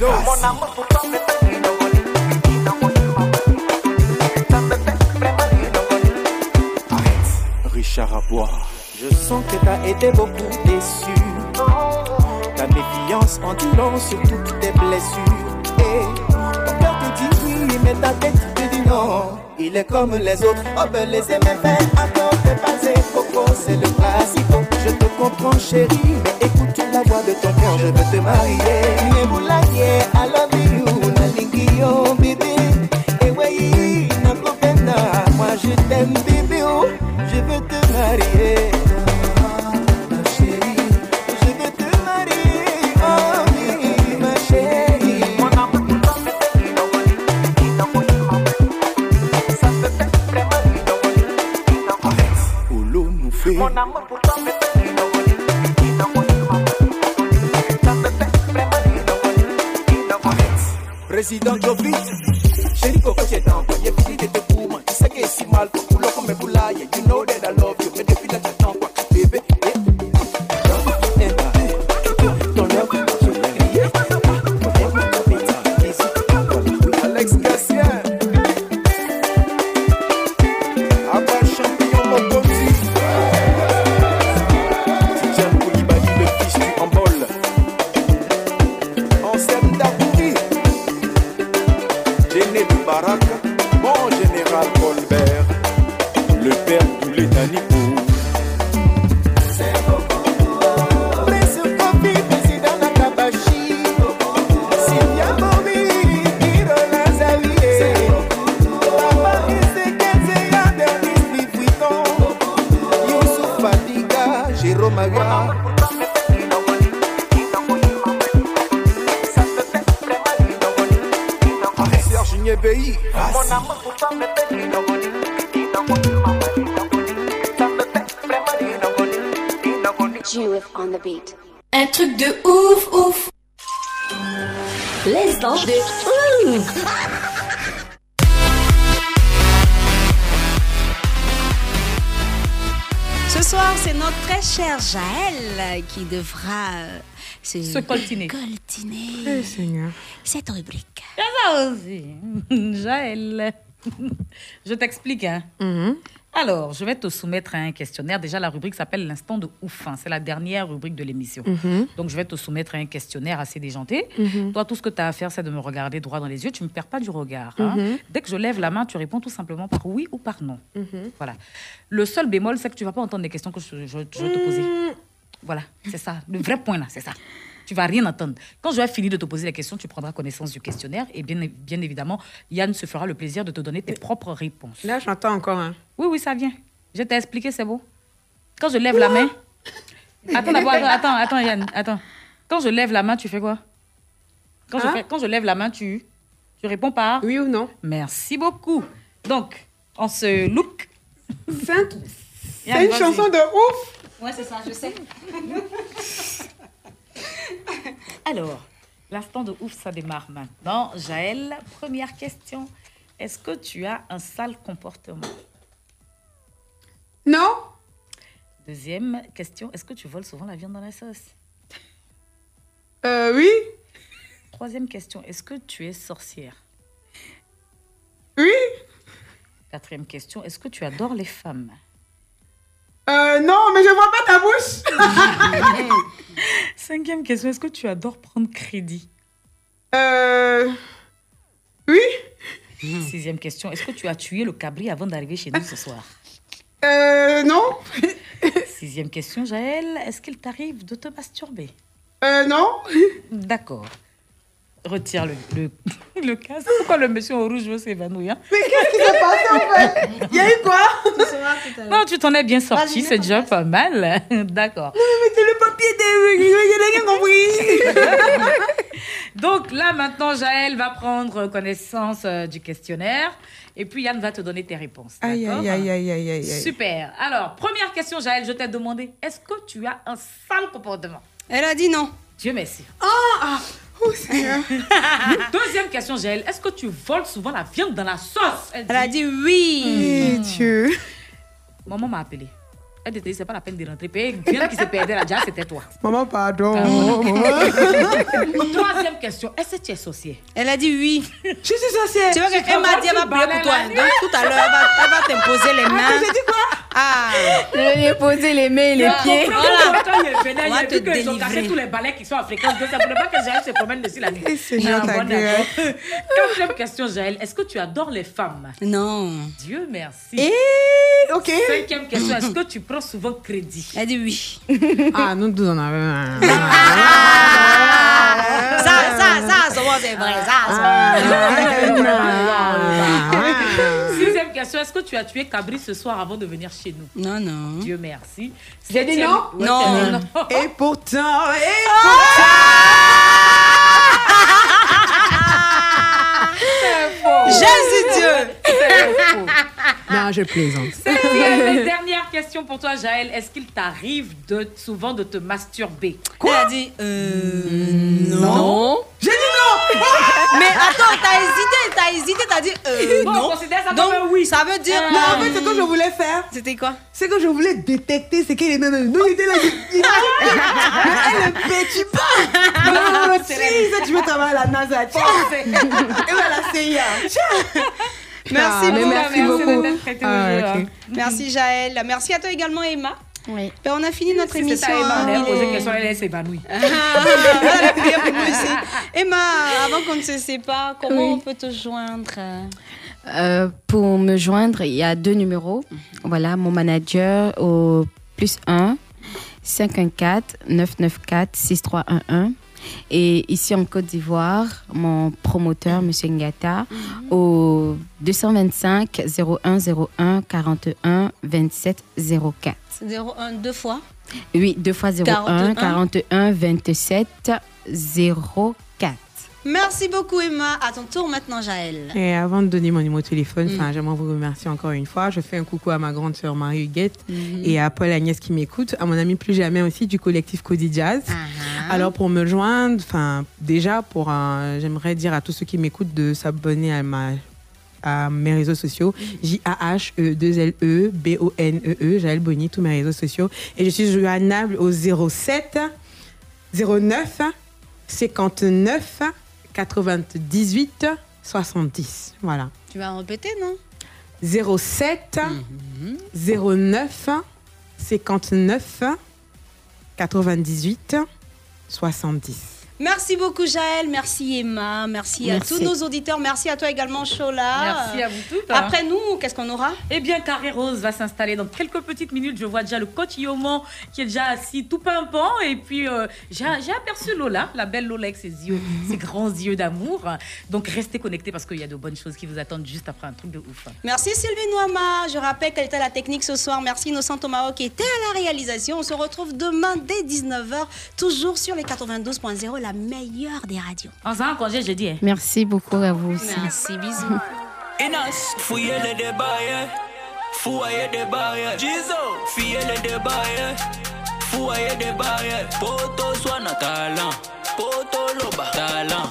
Mon amour pour Richard Abois. Je sens que t'as été beaucoup déçu. Ta méfiance en long sur toutes tes blessures. Et ton cœur te dit oui, mais ta tête te dit non. Il est comme les autres, oh ben les aimer faire encore t'es passé coco, c'est le classico. Je te comprends chérie, mais écoute la voix de ton cœur, je veux te marier. Ne vous laguiez, I love you, nalingi yo bébé. Et ouais, n'a pas peine, moi je t'aime bébé, oh, je veux te marier. Qui devra euh, se, Se coltiner. coltiner Seigneur. cette rubrique. Ça aussi. Jaël. Je t'explique. Hein. Alors, je vais te soumettre à un questionnaire. Déjà, la rubrique s'appelle l'instant de ouf. hein. C'est la dernière rubrique de l'émission. Mhm. Donc, je vais te soumettre à un questionnaire assez déjanté. Mhm. Toi, tout ce que tu as à faire, c'est de me regarder droit dans les yeux. Tu ne me perds pas du regard. hein. Dès que je lève la main, tu réponds tout simplement par oui ou par non. Voilà. Le seul bémol, c'est que tu vas pas entendre les questions que je, je- je vais te poser. Voilà, c'est ça. Le vrai point, là, c'est ça. Tu vas rien entendre. Quand je vais finir de te poser les questions, tu prendras connaissance du questionnaire et bien, bien évidemment, Yann se fera le plaisir de te donner tes propres réponses. Là, j'entends encore un. Oui, oui, ça vient. Je t'ai expliqué, c'est bon. Quand je lève la main. Attends, d'abord, attends, attends, attends, Yann, attends. Quand je lève la main, tu fais quoi? Quand, je Hein? fais- quand je lève la main, tu, tu réponds par? Oui ou non? Merci beaucoup. Donc, on se look. C'est une chanson de ouf. Ouais, c'est ça, je sais. Alors, l'instant de ouf, ça démarre maintenant. Jaël, première question. Est-ce que tu as un sale comportement? Non. Deuxième question. Est-ce que tu voles souvent la viande dans la sauce? Euh, oui. Troisième question. Est-ce que tu es sorcière? Oui. Quatrième question. Est-ce que tu adores les femmes? Euh, non, mais je vois pas ta bouche. Cinquième question. Est-ce que tu adores prendre crédit? Euh. Oui. Sixième question. Est-ce que tu as tué le cabri avant d'arriver chez nous ce soir? Euh, non. Sixième question, Jaël. Est-ce qu'il t'arrive de te masturber? Euh, non. D'accord. Retire le, le, le casque. Pourquoi le monsieur au rouge veut s'évanouir Mais qu'est-ce qui s'est passé en fait? Il y a eu quoi? Non, tu t'en es bien sorti, c'est déjà pas mal. D'accord. Mais c'est le papier de. Je n'ai rien compris. Donc là, maintenant, Jaël va prendre connaissance euh, du questionnaire et puis Yann va te donner tes réponses. Aïe, d'accord? aïe, aïe, aïe, aïe, aïe. aïe. Super. Alors, première question, Jaël, je t'ai demandé est-ce que tu as un sale comportement Elle a dit non. Dieu merci. Ah Oh, Seigneur. Deuxième question, Jaël est-ce que tu voles souvent la viande dans la sauce? Elle a dit oui. Eh, Dieu. Maman m'a appelé. Elle dit, c'est pas la peine de rentrer. Bien qui se perdait là, déjà, c'était toi. Maman, pardon. Troisième question. Est-ce que tu es sorcière? Elle a dit oui. Je suis sorcière. Tu vois qu'elle m'a dit, elle va prier pour toi. Donc tout à l'heure, elle va, va t'imposer les mains. Attends, j'ai dit quoi? Ah. Je lui ai posé les mains et les pieds. Voilà. Quand il est venu, il a te vu qu'ils ont cassé tous les balais qui sont à fréquence. Donc, ça ne voulait pas que Jaël se promène dessus la nuit. Seigneur, Ah, bon. Quatrième question, Jaël. Est-ce que tu adores les femmes? Non. Dieu merci. Et ok. Cinquième question. Est-ce que tu prends souvent crédit? Elle dit oui. Ah, nous deux, on avait un. Ça, ça, ça, souvent c'est vrai. Ça, Sixième question. Est-ce que tu as tué Cabri ce soir avant de venir chez nous Non, non. Dieu merci. J'ai dit non Ouais, Non. non. Et pourtant, et Jésus Dieu. C'est. Non, je plaisante. Dernière question pour toi, Jaël. Est-ce qu'il t'arrive de, souvent de te masturber? Elle a dit euh, non. J'ai dit non Mais attends, t'as hésité, t'as hésité, t'as dit euh, Bon, non. on considère ça Donc, comme un oui. Ça veut dire. Non, euh, en fait, ce que je voulais faire, C'était quoi? c'est que je voulais détecter ce qu'elle est dans le. Nous, il était là, il elle ne pète pas. Non, non, non, tu veux travailler à la NASA, tiens. Et voilà, la CIA. Merci Ah, beaucoup. merci beaucoup. Ah, jeu, ok. hein. Merci Jaël. Merci à toi également Emma. Oui. Ben, on a fini notre Si émission. à Emma, hein. est- une question, elle elle s'évanouit. Ah, elle a prié pour nous ici. Emma, avant qu'on ne se sépare, comment Oui. on peut te joindre? Euh, pour me joindre, il y a deux numéros. Voilà, mon manager au plus 1 514 994 6311. Et ici en Côte d'Ivoire, mon promoteur, M. Ngata, au 225 0101 41 27 04. 01 deux fois? Oui, deux fois 01 41. 41 27 04. Merci beaucoup Emma. À ton tour maintenant Jaël. Et avant de donner mon numéro de téléphone, Mm. j'aimerais vous remercier encore une fois. Je fais un coucou à ma grande sœur Marie-Huguette Mhm. et à Paul Agnès qui m'écoute, à mon ami plus jamais aussi du collectif Cody Jazz. Ah. Alors pour me joindre, enfin déjà pour j'aimerais dire à tous ceux qui m'écoutent de s'abonner à ma à mes réseaux sociaux J A H E 2 L E B O N E E Jaël Bonny tous mes réseaux sociaux et je suis joignable au 07 09 59 98 70 voilà. Tu vas répéter non? 07 09 59 98 70. Merci beaucoup Jaël, merci Emma, merci, Merci. à tous nos auditeurs, merci à toi également Chola. Merci à vous toutes. Après nous, qu'est-ce qu'on aura? Eh bien, Carré Rose va s'installer dans quelques petites minutes. Je vois déjà le coach Yoman qui est déjà assis tout pimpant. Et puis, euh, j'ai aperçu Lola, la belle Lola avec ses yeux, ses grands yeux d'amour. Donc, restez connectés parce qu'il y a de bonnes choses qui vous attendent juste après un truc de ouf. Merci Sylvie Noama, je rappelle qu'elle était à la technique ce soir. Merci Innocent Tomao qui était à la réalisation. On se retrouve demain dès 19h, toujours sur les 92.0, la meilleure des radios. En faisant un congé, j'ai dit. hein. Merci beaucoup à vous aussi. Merci, bisous. Inas, fouiller le débat. Fouiller le débat. Jizo, fouiller le débat, yeah. Fouiller le débat, yeah. Poto talent, poto loba talent.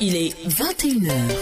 Il est 21h.